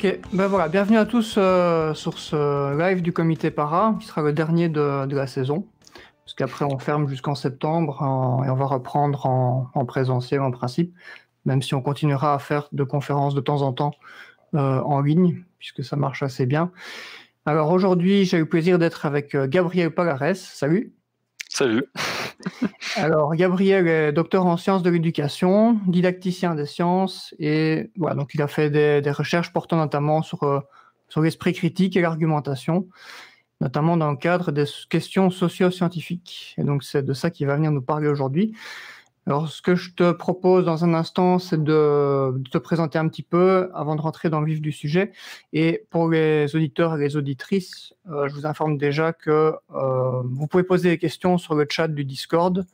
Ok, ben voilà, bienvenue à tous euh, sur ce live du comité para, qui sera le dernier de, la saison. Parce qu'après, on ferme jusqu'en septembre et on va reprendre en, en présentiel en principe, même si on continuera à faire de conférences de temps en temps euh, en ligne, puisque ça marche assez bien. Alors aujourd'hui, j'ai eu le plaisir d'être avec euh, Gabriel Palares. Salut. Salut. Alors, Gabriel est docteur en sciences de l'éducation, didacticien des sciences, et voilà, donc il a fait des, recherches portant notamment sur, euh, sur l'esprit critique et l'argumentation, notamment dans le cadre des questions socio-scientifiques. Et donc, c'est de ça qu'il va venir nous parler aujourd'hui. Alors, ce que je te propose dans un instant, c'est de, te présenter un petit peu avant de rentrer dans le vif du sujet. Et pour les auditeurs et les auditrices, euh, je vous informe déjà que euh, vous pouvez poser des questions sur le chat du Discord.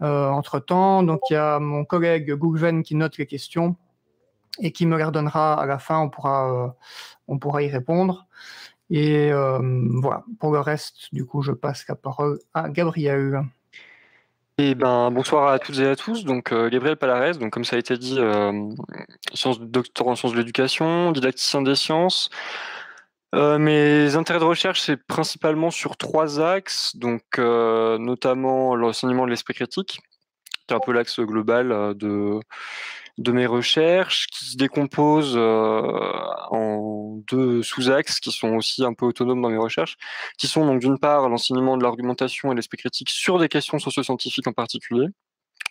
Euh, entre temps, donc il y a mon collègue Goulven qui note les questions et qui me les redonnera à la fin. On pourra, on pourra y répondre. Et voilà. Pour le reste, du coup, je passe la parole à Gabriel. Et ben bonsoir à toutes et à tous. Donc euh, Gabriel Palares, donc comme ça a été dit, euh, sciences, docteur en sciences de l'éducation, didacticien des sciences. Euh, mes intérêts de recherche, c'est principalement sur trois axes, donc euh, notamment l'enseignement de l'esprit critique, qui est un peu l'axe global de de mes recherches, qui se décompose euh, en deux sous-axes qui sont aussi un peu autonomes dans mes recherches, qui sont donc d'une part l'enseignement de l'argumentation et l'esprit critique sur des questions socio-scientifiques en particulier.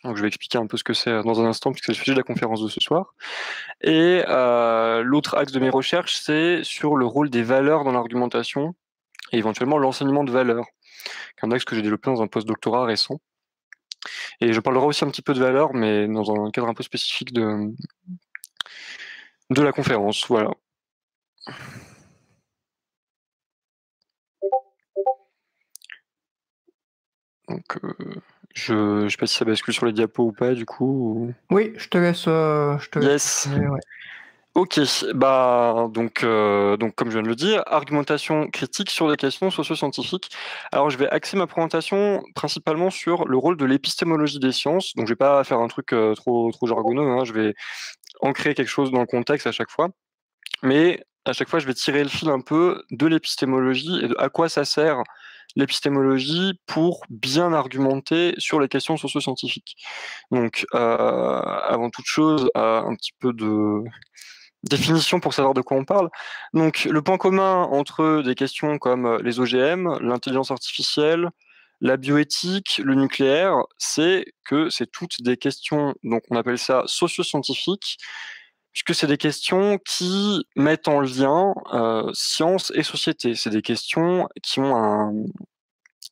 Donc je vais expliquer un peu ce que c'est dans un instant, puisque c'est le sujet de la conférence de ce soir. Et euh, l'autre axe de mes recherches, c'est sur le rôle des valeurs dans l'argumentation et éventuellement l'enseignement de valeurs, qui un axe que j'ai développé dans un post-doctorat récent. Et je parlerai aussi un petit peu de valeurs, mais dans un cadre un peu spécifique de, de la conférence. Voilà. Donc, euh, je ne sais pas si ça bascule sur les diapos ou pas, du coup. ou- Oui, je te laisse. euh, je te laisse Yes. ouais. Ok, bah donc donc donc comme je viens de le dire, argumentation critique sur des questions socio-scientifiques. Alors je vais axer ma présentation principalement sur le rôle de l'épistémologie des sciences. Donc je vais pas faire un truc euh, trop trop jargonneux. Hein, je vais ancrer quelque chose dans le contexte à chaque fois, mais à chaque fois je vais tirer le fil un peu de l'épistémologie et de à quoi ça sert l'épistémologie pour bien argumenter sur les questions socio-scientifiques. Donc euh, avant toute chose, euh, un petit peu de définition pour savoir de quoi on parle. Donc, le point commun entre des questions comme euh, les OGM, l'intelligence artificielle, la bioéthique, le nucléaire, c'est que c'est toutes des questions, donc on appelle ça socio-scientifiques, puisque c'est des questions qui mettent en lien euh, science et société. C'est des questions qui ont un,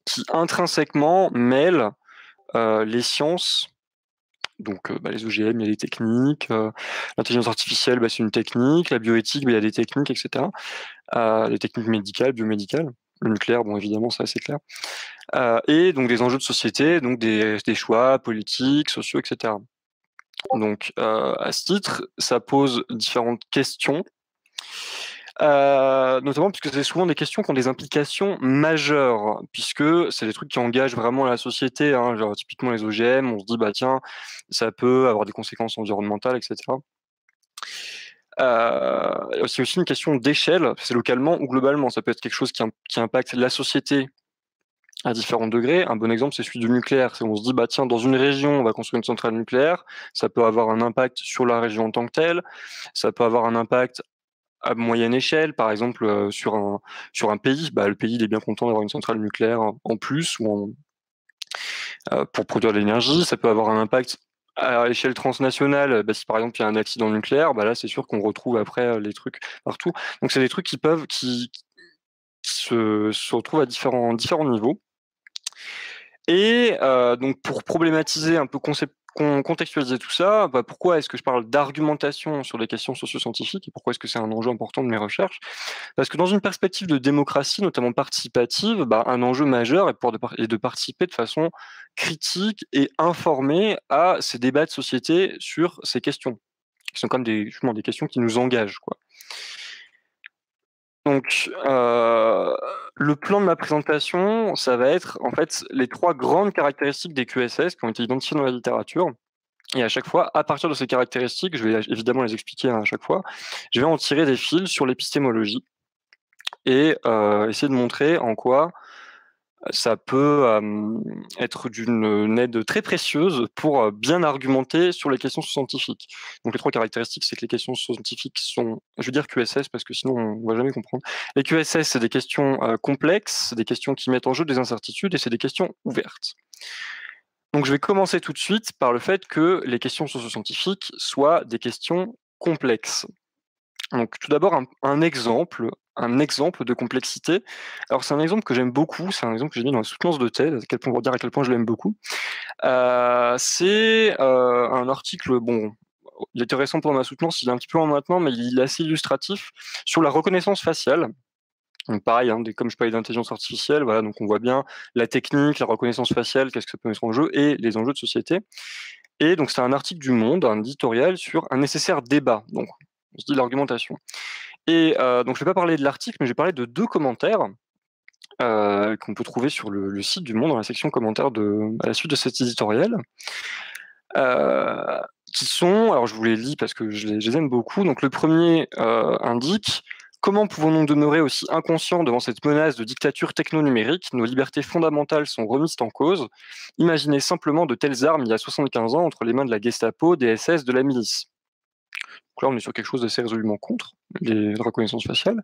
qui intrinsèquement mêlent euh, les sciences donc euh, bah, les OGM, il y a des techniques, euh, l'intelligence artificielle, bah, c'est une technique, la bioéthique, bah, il y a des techniques, etc. Euh, les techniques médicales, biomédicales, le nucléaire, bon évidemment, ça c'est clair. Et donc des enjeux de société, donc des, des choix politiques, sociaux, etc. Donc à ce titre, ça pose différentes questions. Euh, notamment puisque c'est souvent des questions qui ont des implications majeures, puisque c'est des trucs qui engagent vraiment la société. Hein, genre typiquement les OGM, on se dit bah tiens, ça peut avoir des conséquences environnementales, etc. Euh, c'est aussi une question d'échelle, c'est localement ou globalement. Ça peut être quelque chose qui, im- qui impacte la société à différents degrés. Un bon exemple, c'est celui du nucléaire. On se dit, bah tiens, dans une région, on va construire une centrale nucléaire. Ça peut avoir un impact sur la région en tant que telle. Ça peut avoir un impact à moyenne échelle, par exemple sur un sur un pays. Bah, le pays il est bien content d'avoir une centrale nucléaire en plus pour produire de l'énergie. Ça peut avoir un impact à l'échelle transnationale, bah, si par exemple il y a un accident nucléaire, bah là c'est sûr qu'on retrouve après les trucs partout. Donc c'est des trucs qui peuvent qui, se, se, retrouvent à différents différents niveaux. Et donc pour problématiser un peu concept, contextualiser tout ça, bah, pourquoi est-ce que je parle d'argumentation sur les questions socio-scientifiques et pourquoi est-ce que c'est un enjeu important de mes recherches? Parce que dans une perspective de démocratie, notamment participative, bah, un enjeu majeur est, de, participer de façon critique et informée à ces débats de société sur ces questions, qui sont comme des, justement des questions qui nous engagent. Donc, euh, le plan de ma présentation, ça va être en fait les trois grandes caractéristiques des QSS qui ont été identifiées dans la littérature. Et à chaque fois, à partir de ces caractéristiques, je vais évidemment les expliquer à chaque fois, je vais en tirer des fils sur l'épistémologie et euh, essayer de montrer en quoi ça peut être d'une aide très précieuse pour bien argumenter sur les questions scientifiques. Donc les trois caractéristiques, c'est que les questions scientifiques sont, je veux dire QSS parce que sinon on ne va jamais comprendre. Les QSS, c'est des questions complexes, c'est des questions qui mettent en jeu des incertitudes et c'est des questions ouvertes. Donc je vais commencer tout de suite par le fait que les questions socio-scientifiques soient des questions complexes. Donc tout d'abord un, exemple, un exemple de complexité. Alors c'est un exemple que j'aime beaucoup, c'est un exemple que j'ai mis dans la soutenance de thèse, à quel point pour dire à quel point je l'aime beaucoup. Euh, c'est euh, un article, bon, il est intéressant pour ma soutenance, il est un petit peu en maintenant, mais il est assez illustratif sur la reconnaissance faciale. Pareil, hein, comme je parlais d'intelligence artificielle, voilà, donc on voit bien la technique, la reconnaissance faciale, qu'est-ce que ça peut mettre en jeu, et les enjeux de société. Et donc c'est un article du Monde, un éditorial sur un nécessaire débat. Donc on se dit l'argumentation. Et euh, donc je ne vais pas parler de l'article, mais je vais parler de deux commentaires euh, qu'on peut trouver sur le, site du Monde dans la section commentaires à la suite de cet éditorial. Euh, qui sont, alors je vous les lis parce que je les, je les aime beaucoup. Donc le premier indique Comment pouvons-nous demeurer aussi inconscients devant cette menace de dictature techno-numérique? Nos libertés fondamentales sont remises en cause. Imaginez simplement de telles armes il y a 75 ans entre les mains de la Gestapo, des SS, de la milice. Donc là, on est sur quelque chose d'assez résolument contre les reconnaissances faciales.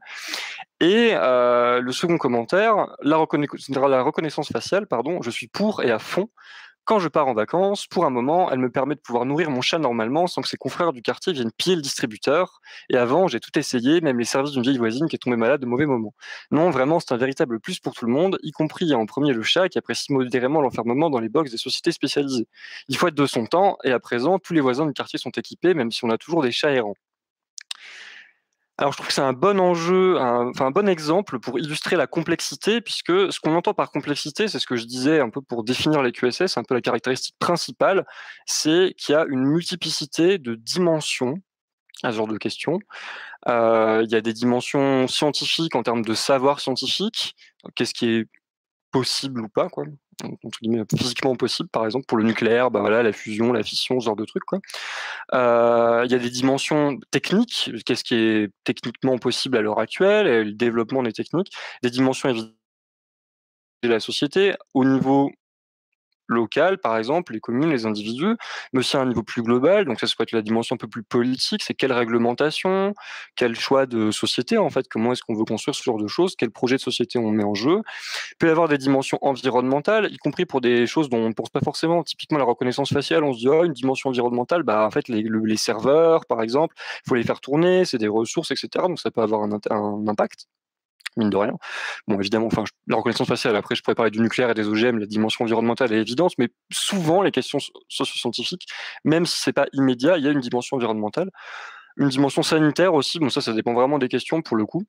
Et euh, le second commentaire, la, la reconnaissance faciale, pardon, je suis pour et à fond quand je pars en vacances, pour un moment, elle me permet de pouvoir nourrir mon chat normalement sans que ses confrères du quartier viennent piller le distributeur. Et avant, j'ai tout essayé, même les services d'une vieille voisine qui est tombée malade de mauvais moments. Non, vraiment, c'est un véritable plus pour tout le monde, y compris en premier le chat qui apprécie modérément l'enfermement dans les box des sociétés spécialisées. Il faut être de son temps, et à présent, tous les voisins du quartier sont équipés, même si on a toujours des chats errants. Alors je trouve que c'est un bon enjeu, enfin un bon exemple pour illustrer la complexité, puisque ce qu'on entend par complexité, c'est ce que je disais un peu pour définir les QSS, un peu la caractéristique principale, c'est qu'il y a une multiplicité de dimensions à ce genre de questions. Euh, il y a des dimensions scientifiques en termes de savoir scientifique, qu'est-ce qui est possible ou pas, quoi. Entre physiquement possible, par exemple, pour le nucléaire, bah voilà, la fusion, la fission, ce genre de trucs. Euh, il y a des dimensions techniques, qu'est-ce qui est techniquement possible à l'heure actuelle, le développement des techniques, des dimensions évidentes de la société au niveau local, par exemple, les communes, les individus, mais aussi à un niveau plus global. Donc ça, ça peut être la dimension un peu plus politique, c'est quelle réglementation, quel choix de société, en fait, comment est-ce qu'on veut construire ce genre de choses, quel projet de société on met en jeu. Il peut y avoir des dimensions environnementales, y compris pour des choses dont on ne pense pas forcément. Typiquement, la reconnaissance faciale, on se dit, oh, une dimension environnementale, bah, en fait, les, serveurs, par exemple, il faut les faire tourner, c'est des ressources, etc. Donc ça peut avoir un impact mine de rien. Bon, évidemment, enfin, la reconnaissance faciale, après, je pourrais parler du nucléaire et des OGM, la dimension environnementale est évidente, mais souvent, les questions socio-scientifiques, même si c'est pas immédiat, il y a une dimension environnementale. Une dimension sanitaire aussi, bon, ça, ça dépend vraiment des questions pour le coup.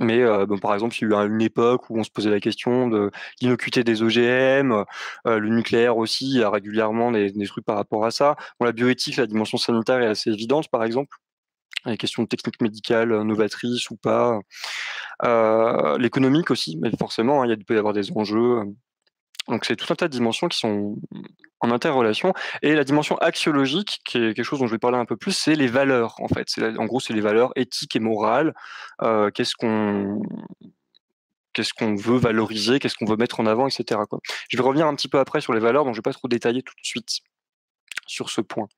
Mais euh, bon, par exemple, il y a eu une époque où on se posait la question de l'innocuité des OGM, euh, le nucléaire aussi, il y a régulièrement des, des, trucs par rapport à ça. Bon, la bioéthique, la dimension sanitaire est assez évidente, par exemple les questions de techniques médicales euh, novatrices ou pas. Euh, l'économique aussi, mais forcément, hein, il peut y avoir des enjeux. Euh. Donc c'est tout un tas de dimensions qui sont en interrelation. Et la dimension axiologique, qui est quelque chose dont je vais parler un peu plus, c'est les valeurs en fait. en gros, c'est les valeurs éthiques et morales. qu'est-ce qu'on qu'est-ce qu'on veut valoriser, qu'est-ce qu'on veut mettre en avant, etc. Je vais revenir un petit peu après sur les valeurs, donc je ne vais pas trop détailler tout de suite sur ce point.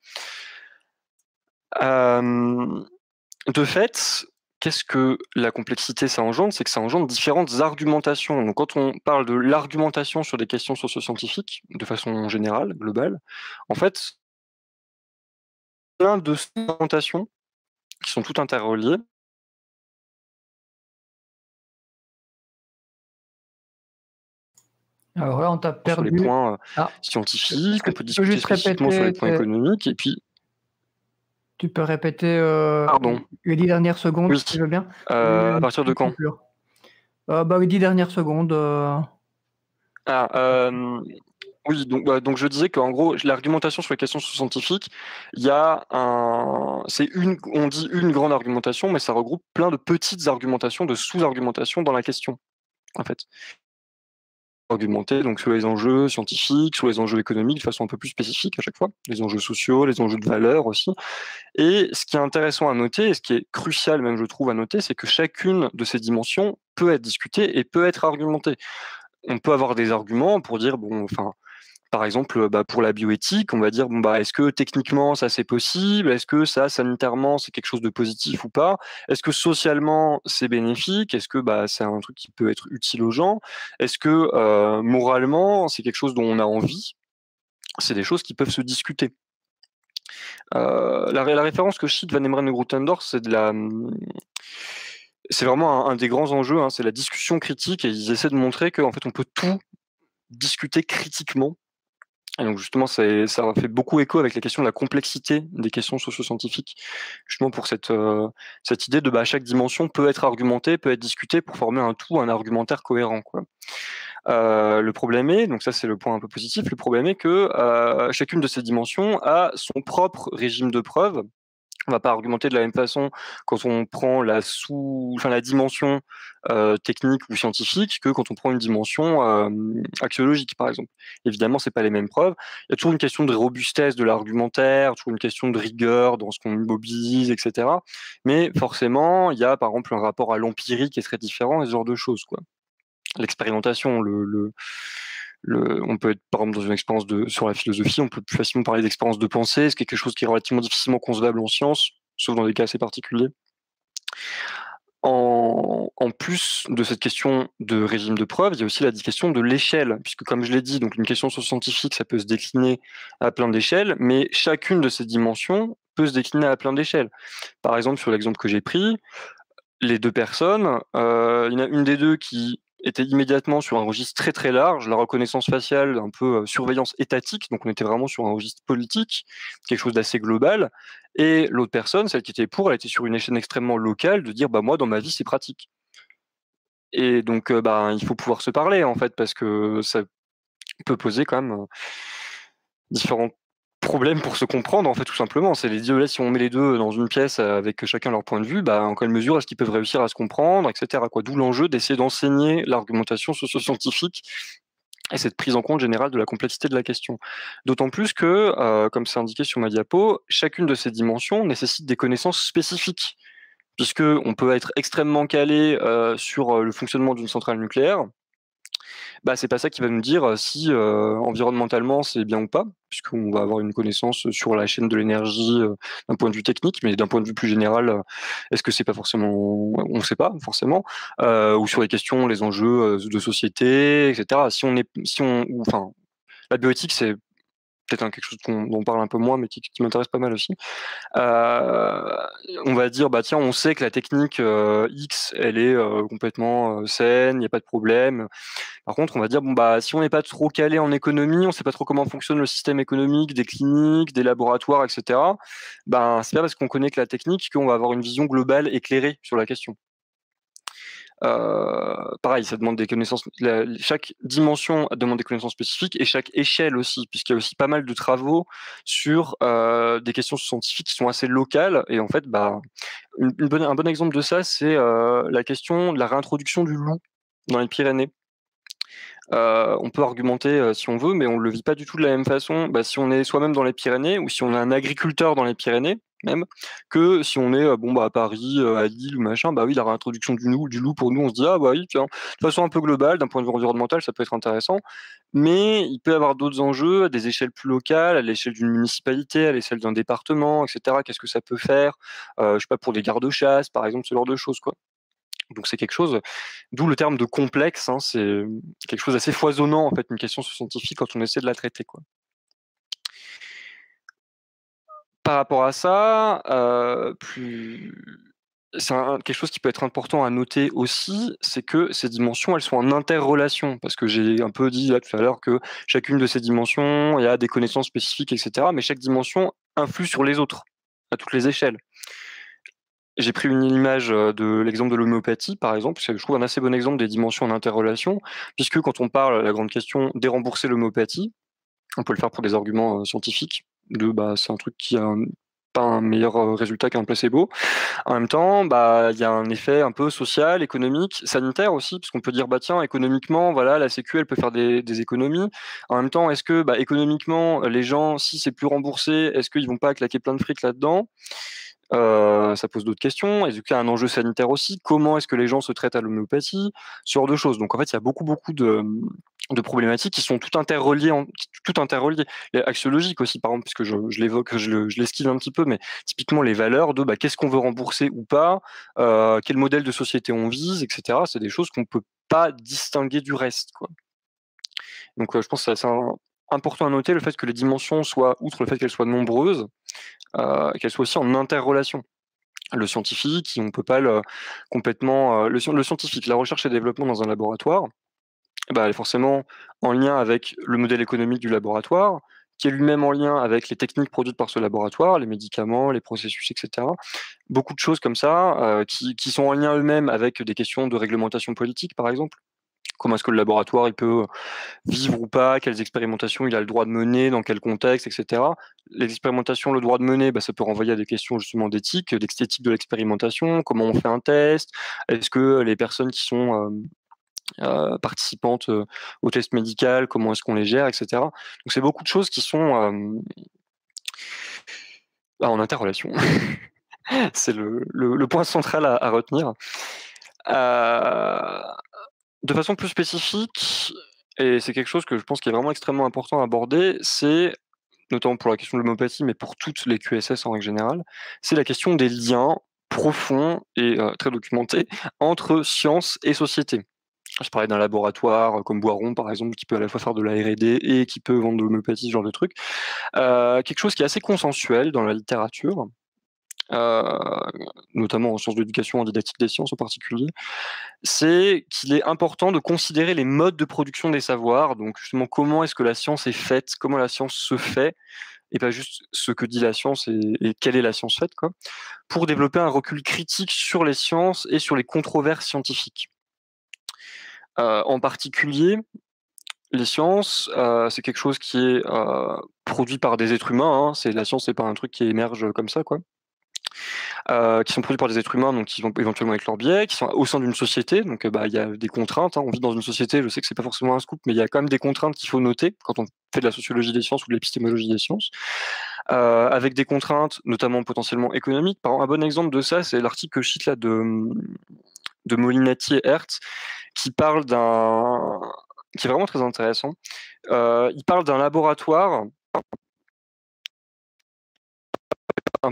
De fait, qu'est-ce que la complexité ça engendre? C'est que ça engendre différentes argumentations. Donc quand on parle de l'argumentation sur des questions socio-scientifiques, de façon générale, globale, en fait, plein de segmentations qui sont toutes interreliées. Alors là, on t'a perdu. Sur les points euh, ah. scientifiques, on peut discuter spécifiquement sur les points économiques, et puis. Tu peux répéter euh, les dix dernières secondes, si tu veux bien. Euh, à partir de quand? bah, Les dix dernières secondes. Ah, oui, donc, bah, donc je disais qu'en gros, l'argumentation sur les questions scientifiques, il y a un, c'est une, on dit une grande argumentation, mais ça regroupe plein de petites argumentations, de sous-argumentations dans la question, en fait argumenter donc sur les enjeux scientifiques, sur les enjeux économiques de façon un peu plus spécifique à chaque fois, les enjeux sociaux, les enjeux de valeur aussi. Et ce qui est intéressant à noter, et ce qui est crucial même je trouve à noter, c'est que chacune de ces dimensions peut être discutée et peut être argumentée. On peut avoir des arguments pour dire bon, enfin, par exemple, bah, pour la bioéthique, on va dire bah est-ce que techniquement ça c'est possible? Est-ce que ça sanitairement c'est quelque chose de positif ou pas? Est-ce que socialement c'est bénéfique? Est-ce que bah c'est un truc qui peut être utile aux gens? Est-ce que euh, moralement c'est quelque chose dont on a envie? C'est des choses qui peuvent se discuter. Euh, la, référence que je cite Van Emeren et c'est de la c'est vraiment un, des grands enjeux, hein, c'est la discussion critique et ils essaient de montrer qu'en fait on peut tout discuter critiquement et donc justement, ça, fait beaucoup écho avec la question de la complexité des questions socio-scientifiques, justement pour cette, euh, cette idée de bah, chaque dimension peut être argumentée, peut être discutée pour former un tout, un argumentaire cohérent. Quoi. Euh, le problème est, donc ça c'est le point un peu positif, le problème est que euh, chacune de ces dimensions a son propre régime de preuve on va pas argumenter de la même façon quand on prend la sous, enfin la dimension euh, technique ou scientifique que quand on prend une dimension euh, axiologique, par exemple. Évidemment, c'est pas les mêmes preuves. Il y a toujours une question de robustesse de l'argumentaire, toujours une question de rigueur dans ce qu'on mobilise, etc. Mais forcément, il y a par exemple un rapport à l'empirique qui est très différent ce genre de choses, quoi. L'expérimentation, le, le on peut être par exemple dans une expérience de, sur la philosophie, on peut plus facilement parler d'expérience de pensée, c'est quelque chose qui est relativement difficilement concevable en science, sauf dans des cas assez particuliers? En, plus de cette question de régime de preuve, il y a aussi la question de l'échelle, puisque comme je l'ai dit, donc une question scientifique, ça peut se décliner à plein d'échelles, mais chacune de ces dimensions peut se décliner à plein d'échelles. Par exemple, sur l'exemple que j'ai pris, les deux personnes, euh, il y en a une des deux qui était immédiatement sur un registre très très large, la reconnaissance faciale, un peu euh, surveillance étatique, donc on était vraiment sur un registre politique, quelque chose d'assez global, et l'autre personne, celle qui était pour, elle était sur une échelle extrêmement locale, de dire bah moi dans ma vie c'est pratique. Et donc euh, bah, il faut pouvoir se parler en fait, parce que ça peut poser quand même euh, différentes problème pour se comprendre, en fait, tout simplement. C'est les deux, si on met les deux dans une pièce avec chacun leur point de vue, bah, en quelle mesure est-ce qu'ils peuvent réussir à se comprendre, etc. Quoi. D'où l'enjeu d'essayer d'enseigner l'argumentation socio-scientifique et cette prise en compte générale de la complexité de la question. D'autant plus que, euh, comme c'est indiqué sur ma diapo, chacune de ces dimensions nécessite des connaissances spécifiques, puisque on peut être extrêmement calé euh, sur le fonctionnement d'une centrale nucléaire, bah, c'est pas ça qui va nous dire si environnementalement c'est bien ou pas, puisqu'on va avoir une connaissance sur la chaîne de l'énergie d'un point de vue technique, mais d'un point de vue plus général, est-ce que c'est pas forcément, on ne sait pas forcément, ou sur les questions, les enjeux de société, etc. Si on est, si on, enfin, la bioéthique c'est peut-être quelque chose dont on parle un peu moins, mais qui, m'intéresse pas mal aussi. Euh, on va dire, bah tiens, on sait que la technique euh, X, elle est euh, complètement saine, il n'y a pas de problème. Par contre, on va dire, bon bah si on n'est pas trop calé en économie, on ne sait pas trop comment fonctionne le système économique des cliniques, des laboratoires, etc. Ben c'est pas parce qu'on connaît que la technique qu'on va avoir une vision globale éclairée sur la question. Euh, pareil, ça demande des connaissances. chaque dimension demande des connaissances spécifiques et chaque échelle aussi, puisqu'il y a aussi pas mal de travaux sur euh, des questions scientifiques qui sont assez locales. Et en fait, bah, un bon exemple de ça, c'est euh, la question de la réintroduction du loup dans les Pyrénées. on peut argumenter si on veut, mais on ne le vit pas du tout de la même façon. Bah, si on est soi-même dans les Pyrénées ou si on est un agriculteur dans les Pyrénées, même que si on est bon bah à Paris, à Lille ou machin, bah oui, la réintroduction du loup, du loup pour nous, on se dit ah bah oui, de façon un peu globale, d'un point de vue environnemental, ça peut être intéressant, mais il peut y avoir d'autres enjeux à des échelles plus locales, à l'échelle d'une municipalité, à l'échelle d'un département, etc. Qu'est-ce que ça peut faire, je sais pas pour des gardes-chasse, par exemple, ce genre de choses quoi. Donc c'est quelque chose, d'où le terme de complexe, hein, c'est quelque chose d'assez foisonnant en fait, une question scientifique quand on essaie de la traiter. Par rapport à ça, c'est quelque chose qui peut être important à noter aussi, c'est que ces dimensions, elles sont en interrelation. Parce que j'ai un peu dit là tout à l'heure que chacune de ces dimensions, il y a des connaissances spécifiques, etc. Mais chaque dimension influe sur les autres, à toutes les échelles. J'ai pris une image de l'exemple de l'homéopathie, par exemple. Je trouve un assez bon exemple des dimensions en interrelation, puisque quand on parle, la grande question, dérembourser l'homéopathie, on peut le faire pour des arguments scientifiques, bah, c'est un truc qui a un meilleur résultat qu'un placebo. En même temps, bah, il y a un effet un peu social, économique, sanitaire aussi, parce qu'on peut dire, bah, tiens, économiquement, voilà, la Sécu, elle peut faire des, économies. En même temps, est-ce que, bah, économiquement, les gens, si c'est plus remboursé, est-ce qu'ils vont pas claquer plein de fric là-dedans? Euh, ça pose d'autres questions. Est-ce qu'il y a un enjeu sanitaire aussi? Comment est-ce que les gens se traitent à l'homéopathie? Ce genre de choses. Donc en fait, il y a beaucoup, beaucoup de, problématiques qui sont tout interreliées, en, tout interreliées. Axiologiques aussi, par exemple, puisque je, je l'évoque, je, l'esquive un petit peu, mais typiquement les valeurs de bah, qu'est-ce qu'on veut rembourser ou pas, euh, quel modèle de société on vise, etc. C'est des choses qu'on ne peut pas distinguer du reste. Donc euh, je pense que c'est important à noter le fait que les dimensions soient, outre le fait qu'elles soient nombreuses, euh, qu'elles soient aussi en interrelation le scientifique, on peut pas le complètement le, le, scientifique, la recherche et développement dans un laboratoire, bah, elle est forcément en lien avec le modèle économique du laboratoire, qui est lui-même en lien avec les techniques produites par ce laboratoire, les médicaments, les processus, etc. Beaucoup de choses comme ça, euh, qui, sont en lien eux-mêmes avec des questions de réglementation politique, par exemple. Comment est-ce que le laboratoire il peut vivre ou pas Quelles expérimentations il a le droit de mener Dans quel contexte, etc. Les expérimentations, le droit de mener, bah, ça peut renvoyer à des questions justement d'éthique, d'esthétique de l'expérimentation. Comment on fait un test? Est-ce que les personnes qui sont euh, euh, participantes euh, au test médical, comment est-ce qu'on les gère, etc. Donc c'est beaucoup de choses qui sont euh, bah, en interrelation. c'est le, point central à retenir. De façon plus spécifique, et c'est quelque chose que je pense qui est vraiment extrêmement important à aborder, c'est notamment pour la question de l'homéopathie, mais pour toutes les QSS en règle générale, c'est la question des liens profonds et très documentés entre science et société. Je parlais d'un laboratoire euh, comme Boiron, par exemple, qui peut à la fois faire de la R&D et qui peut vendre de l'homéopathie, ce genre de truc. Euh, quelque chose qui est assez consensuel dans la littérature, euh, notamment en sciences de l'éducation, en didactique des sciences en particulier, c'est qu'il est important de considérer les modes de production des savoirs, donc justement comment est-ce que la science est faite, comment la science se fait, et pas juste ce que dit la science et, quelle est la science faite, quoi, pour développer un recul critique sur les sciences et sur les controverses scientifiques. Euh, en particulier, les sciences, euh, c'est quelque chose qui est euh, produit par des êtres humains. Hein. C'est la science, c'est pas un truc qui émerge comme ça, quoi. Qui sont produits par des êtres humains, donc qui vont éventuellement avec leurs biais, qui sont au sein d'une société, donc bah il y a des contraintes. Hein. On vit dans une société, je sais que c'est pas forcément un scoop, mais il y a quand même des contraintes qu'il faut noter quand on fait de la sociologie des sciences ou de l'épistémologie des sciences, avec des contraintes notamment potentiellement économiques. Un bon exemple de ça, c'est l'article que je cite là de de Molinati et Hertz, qui parle d'un, qui est vraiment très intéressant. Euh, il parle d'un laboratoire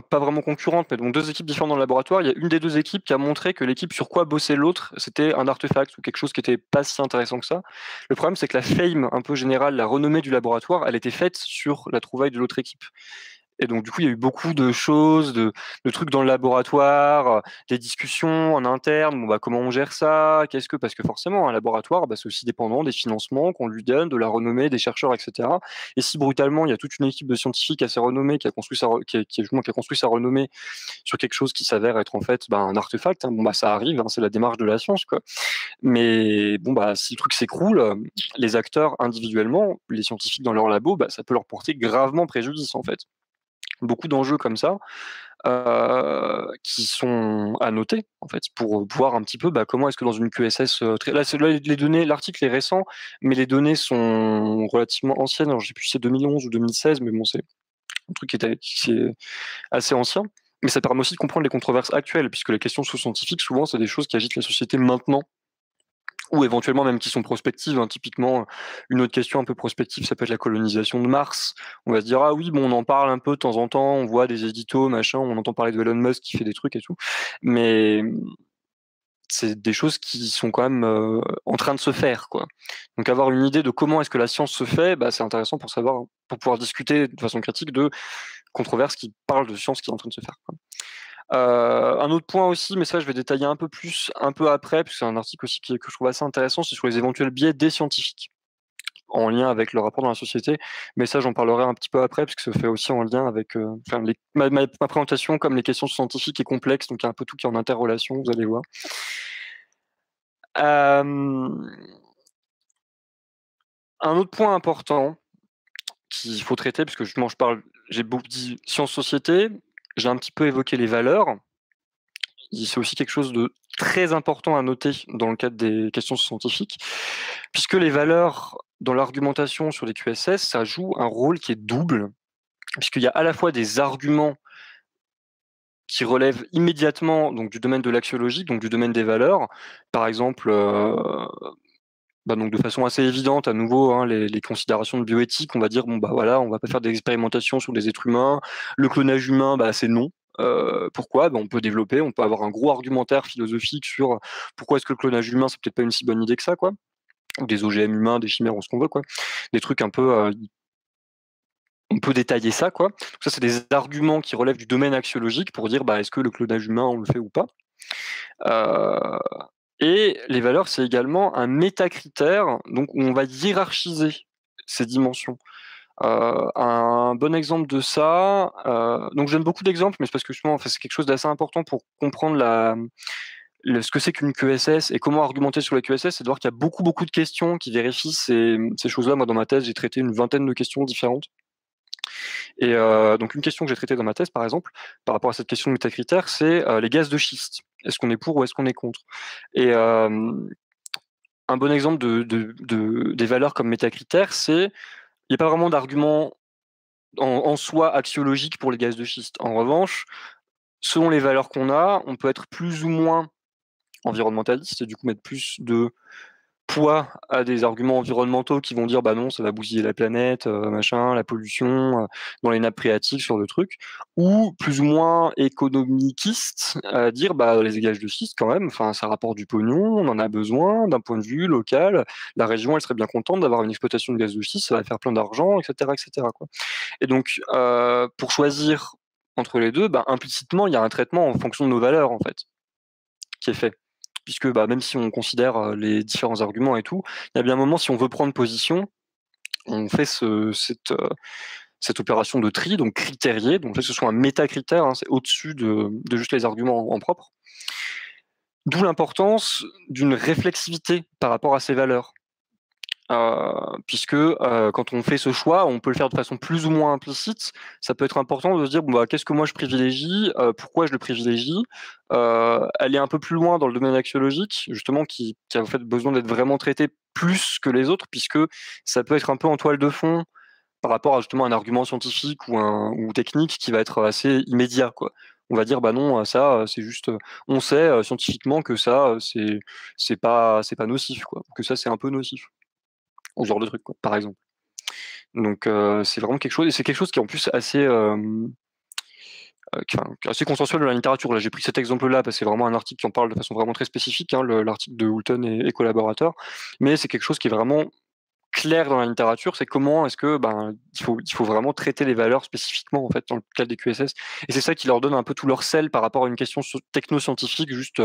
pas vraiment concurrente, mais donc deux équipes différentes dans le laboratoire. Il y a une des deux équipes qui a montré que l'équipe sur quoi bossait l'autre, c'était un artefact ou quelque chose qui était pas si intéressant que ça. Le problème, c'est que la fame un peu générale, la renommée du laboratoire, elle était faite sur la trouvaille de l'autre équipe. Et donc, du coup, il y a eu beaucoup de choses, de, trucs dans le laboratoire, euh, des discussions en interne. Bon, bah, comment on gère ça? Qu'est-ce que Parce que forcément, un laboratoire, bah, c'est aussi dépendant des financements qu'on lui donne, de la renommée des chercheurs, etc. Et si brutalement, il y a toute une équipe de scientifiques assez renommée qui a construit sa, qui a, qui a construit sa renommée sur quelque chose qui s'avère être en fait bah, un artefact, hein, bon, bah, ça arrive, hein, c'est la démarche de la science. Quoi. Mais bon, bah, si le truc s'écroule, les acteurs individuellement, les scientifiques dans leur labo, bah, ça peut leur porter gravement préjudice en fait beaucoup d'enjeux comme ça qui sont à noter en fait pour voir un petit peu bah, comment est-ce que dans une QSS là, les données l'article est récent mais les données sont relativement anciennes. Alors je sais plus si c'est 2011 ou 2016 mais bon c'est un truc qui est, assez ancien. Mais ça permet aussi de comprendre les controverses actuelles puisque les questions sous-scientifiques souvent c'est des choses qui agitent la société maintenant ou éventuellement même qui sont prospectives. Hein. Typiquement, une autre question un peu prospective, ça peut être la colonisation de Mars. On va se dire, ah oui, bon, on en parle un peu de temps en temps, on voit des éditos, machin, on entend parler de Elon Musk qui fait des trucs et tout. Mais c'est des choses qui sont quand même euh, en train de se faire. Quoi. Donc avoir une idée de comment est-ce que la science se fait, bah, c'est intéressant pour savoir, pour pouvoir discuter de façon critique de controverse qui parle de science qui est en train de se faire. Un autre point aussi, mais ça je vais détailler un peu plus un peu après, puisque c'est un article aussi que je trouve assez intéressant, c'est sur les éventuels biais des scientifiques en lien avec le rapport dans la société. Mais ça, j'en parlerai un petit peu après, puisque ça fait aussi en lien avec ma, présentation, comme les questions scientifiques est complexe, donc il y a un peu tout qui est en interrelation, vous allez voir. un autre point important qu'il faut traiter, puisque justement je parle, j'ai beaucoup dit sciences-société, j'ai un petit peu évoqué les valeurs. C'est aussi quelque chose de très important à noter dans le cadre des questions scientifiques, puisque les valeurs dans l'argumentation sur les QSS, ça joue un rôle qui est double, puisqu'il y a à la fois des arguments qui relèvent immédiatement donc du domaine de l'axiologie, donc du domaine des valeurs. Par exemple, euh, bah, donc de façon assez évidente, à nouveau, hein, les, considérations de bioéthique, on va dire bon bah voilà, on va pas faire des expérimentations sur des êtres humains. Le clonage humain, bah c'est non. Euh, pourquoi? Bah, On peut développer, on peut avoir un gros argumentaire philosophique sur pourquoi est-ce que le clonage humain, c'est peut-être pas une si bonne idée que ça, quoi ou des OGM humains, des chimères, ou ce qu'on veut, quoi. Des trucs un peu. Euh, on peut détailler ça, quoi. ça, c'est des arguments qui relèvent du domaine axiologique pour dire, est-ce que le clonage humain, on le fait ou pas? Euh, Et les valeurs, c'est également un métacritère, donc où on va hiérarchiser ces dimensions. Euh, un bon exemple de ça, donc je donne beaucoup d'exemples, mais c'est parce que justement, c'est quelque chose d'assez important pour comprendre ce que c'est qu'une QSS et comment argumenter sur la QSS, c'est de voir qu'il y a beaucoup, beaucoup de questions qui vérifient ces, choses-là. Moi, dans ma thèse, j'ai traité une vingtaine de questions différentes. Et euh, donc, une question que j'ai traitée dans ma thèse, par exemple, par rapport à cette question de métacritère, c'est euh, les gaz de schiste. Est-ce qu'on est pour ou est-ce qu'on est contre? Et euh, un bon exemple de, des valeurs comme métacritère, c'est il n'y a pas vraiment d'argument en, en, soi axiologique pour les gaz de schiste. En revanche, selon les valeurs qu'on a, on peut être plus ou moins environnementaliste et du coup mettre plus de poids à des arguments environnementaux qui vont dire bah non ça va bousiller la planète euh, machin la pollution euh, dans les nappes phréatiques sur le truc ou plus ou moins économiquiste à dire bah les égages de schiste quand même enfin ça rapporte du pognon on en a besoin d'un point de vue local la région elle serait bien contente d'avoir une exploitation de gaz de schiste ça va faire plein d'argent etc etc et donc euh, pour choisir entre les deux bah, implicitement il y a un traitement en fonction de nos valeurs en fait qui est fait puisque bah, même si on considère les différents arguments et tout, il y a bien un moment, si on veut prendre position, on fait cette, opération de tri, donc critérié, donc que ce soit un métacritère, hein, c'est au-dessus de, juste les arguments en propre. D'où l'importance d'une réflexivité par rapport à ces valeurs. Euh, puisque euh, quand on fait ce choix, on peut le faire de façon plus ou moins implicite. Ça peut être important de se dire bah, qu'est-ce que moi je privilégie, euh, pourquoi je le privilégie? aller un peu plus loin dans le domaine axiologique, justement, qui, a en fait besoin d'être vraiment traité plus que les autres, puisque ça peut être un peu en toile de fond par rapport à un argument scientifique ou, technique qui va être assez immédiat. On va dire bah non ça c'est juste on sait scientifiquement que ça c'est pas nocif que ça c'est un peu nocif ce genre de truc, par exemple. Donc c'est vraiment quelque chose, et c'est quelque chose qui est en plus assez, assez consensuel dans la littérature. Là, j'ai pris cet exemple-là parce que c'est vraiment un article qui en parle de façon vraiment très spécifique, hein, l'article de Houlton et, collaborateurs, mais c'est quelque chose qui est vraiment clair dans la littérature, c'est comment est-ce que ben il faut, il faut vraiment traiter les valeurs spécifiquement en fait dans le cas des QSS et c'est ça qui leur donne un peu tout leur sel par rapport à une question techno-scientifique juste,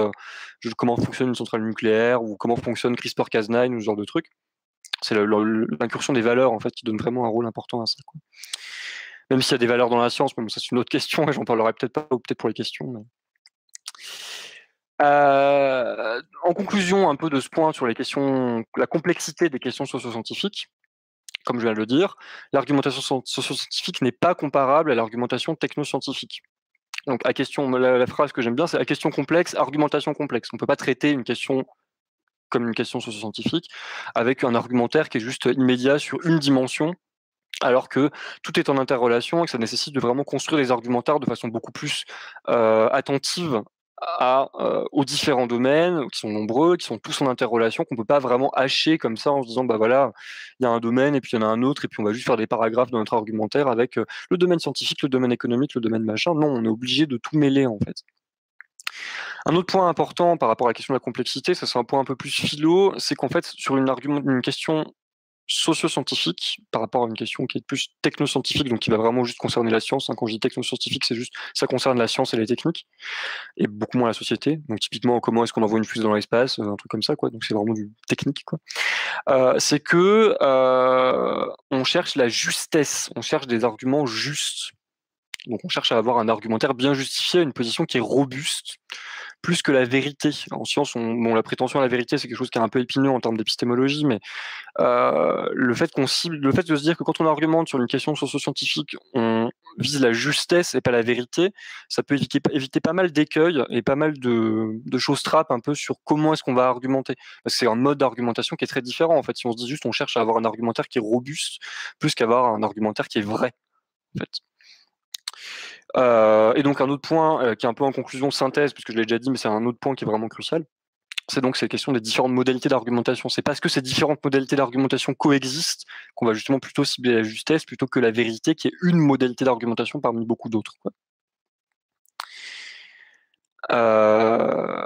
comment fonctionne une centrale nucléaire ou comment fonctionne CRISPR-Cas9 ou ce genre de trucs c'est l'incursion des valeurs en fait qui donne vraiment un rôle important à ça. Même s'il y a des valeurs dans la science, mais ça c'est une autre question et j'en parlerai peut-être pas peut-être pour les questions. Euh, en conclusion un peu de ce point sur les questions, la complexité des questions socio-scientifiques, comme je viens de le dire, l'argumentation socio-scientifique n'est pas comparable à l'argumentation techno-scientifique. Donc, à question, la, la phrase que j'aime bien, c'est à question complexe, argumentation complexe. On ne peut pas traiter une question communication socio-scientifique, avec un argumentaire qui est juste immédiat sur une dimension, alors que tout est en interrelation et que ça nécessite de vraiment construire des argumentaires de façon beaucoup plus euh, attentive euh, aux différents domaines qui sont nombreux, qui sont tous en interrelation, qu'on peut pas vraiment hacher comme ça en se disant bah voilà, il y a un domaine et puis il y en a un autre et puis on va juste faire des paragraphes dans notre argumentaire avec euh, le domaine scientifique, le domaine économique, le domaine machin. Non, on est obligé de tout mêler en fait. Un autre point important par rapport à la question de la complexité, ça c'est un point un peu plus philo, c'est qu'en fait, sur une, question socio-scientifique par rapport à une question qui est plus technoscientifique, donc qui va vraiment juste concerner la science. Hein. Quand je dis technoscientifique, c'est juste ça concerne la science et les techniques, et beaucoup moins la société. Donc typiquement, comment est-ce qu'on envoie une fusée dans l'espace, un truc comme ça, quoi. Donc c'est vraiment du technique, quoi. Euh, c'est que euh, on cherche la justesse, on cherche des arguments justes. Donc on cherche à avoir un argumentaire bien justifié, une position qui est robuste, plus que la vérité. En science, on, bon, la prétention à la vérité, c'est quelque chose qui est un peu épineux en termes d'épistémologie, mais euh, le fait qu'on cible, le fait de se dire que quand on argumente sur une question socio-scientifique, on vise la justesse et pas la vérité, ça peut éviter, pas mal d'écueils et pas mal de, de choses trappes un peu sur comment est-ce qu'on va argumenter. Parce que c'est un mode d'argumentation qui est très différent. En fait, si on se dit juste, on cherche à avoir un argumentaire qui est robuste, plus qu'avoir un argumentaire qui est vrai. En fait. Euh, et donc un autre point euh, qui est un peu en conclusion synthèse, puisque je l'ai déjà dit, mais c'est un autre point qui est vraiment crucial, c'est donc cette question des différentes modalités d'argumentation. C'est parce que ces différentes modalités d'argumentation coexistent qu'on va justement plutôt cibler la justesse plutôt que la vérité, qui est une modalité d'argumentation parmi beaucoup d'autres. Euh,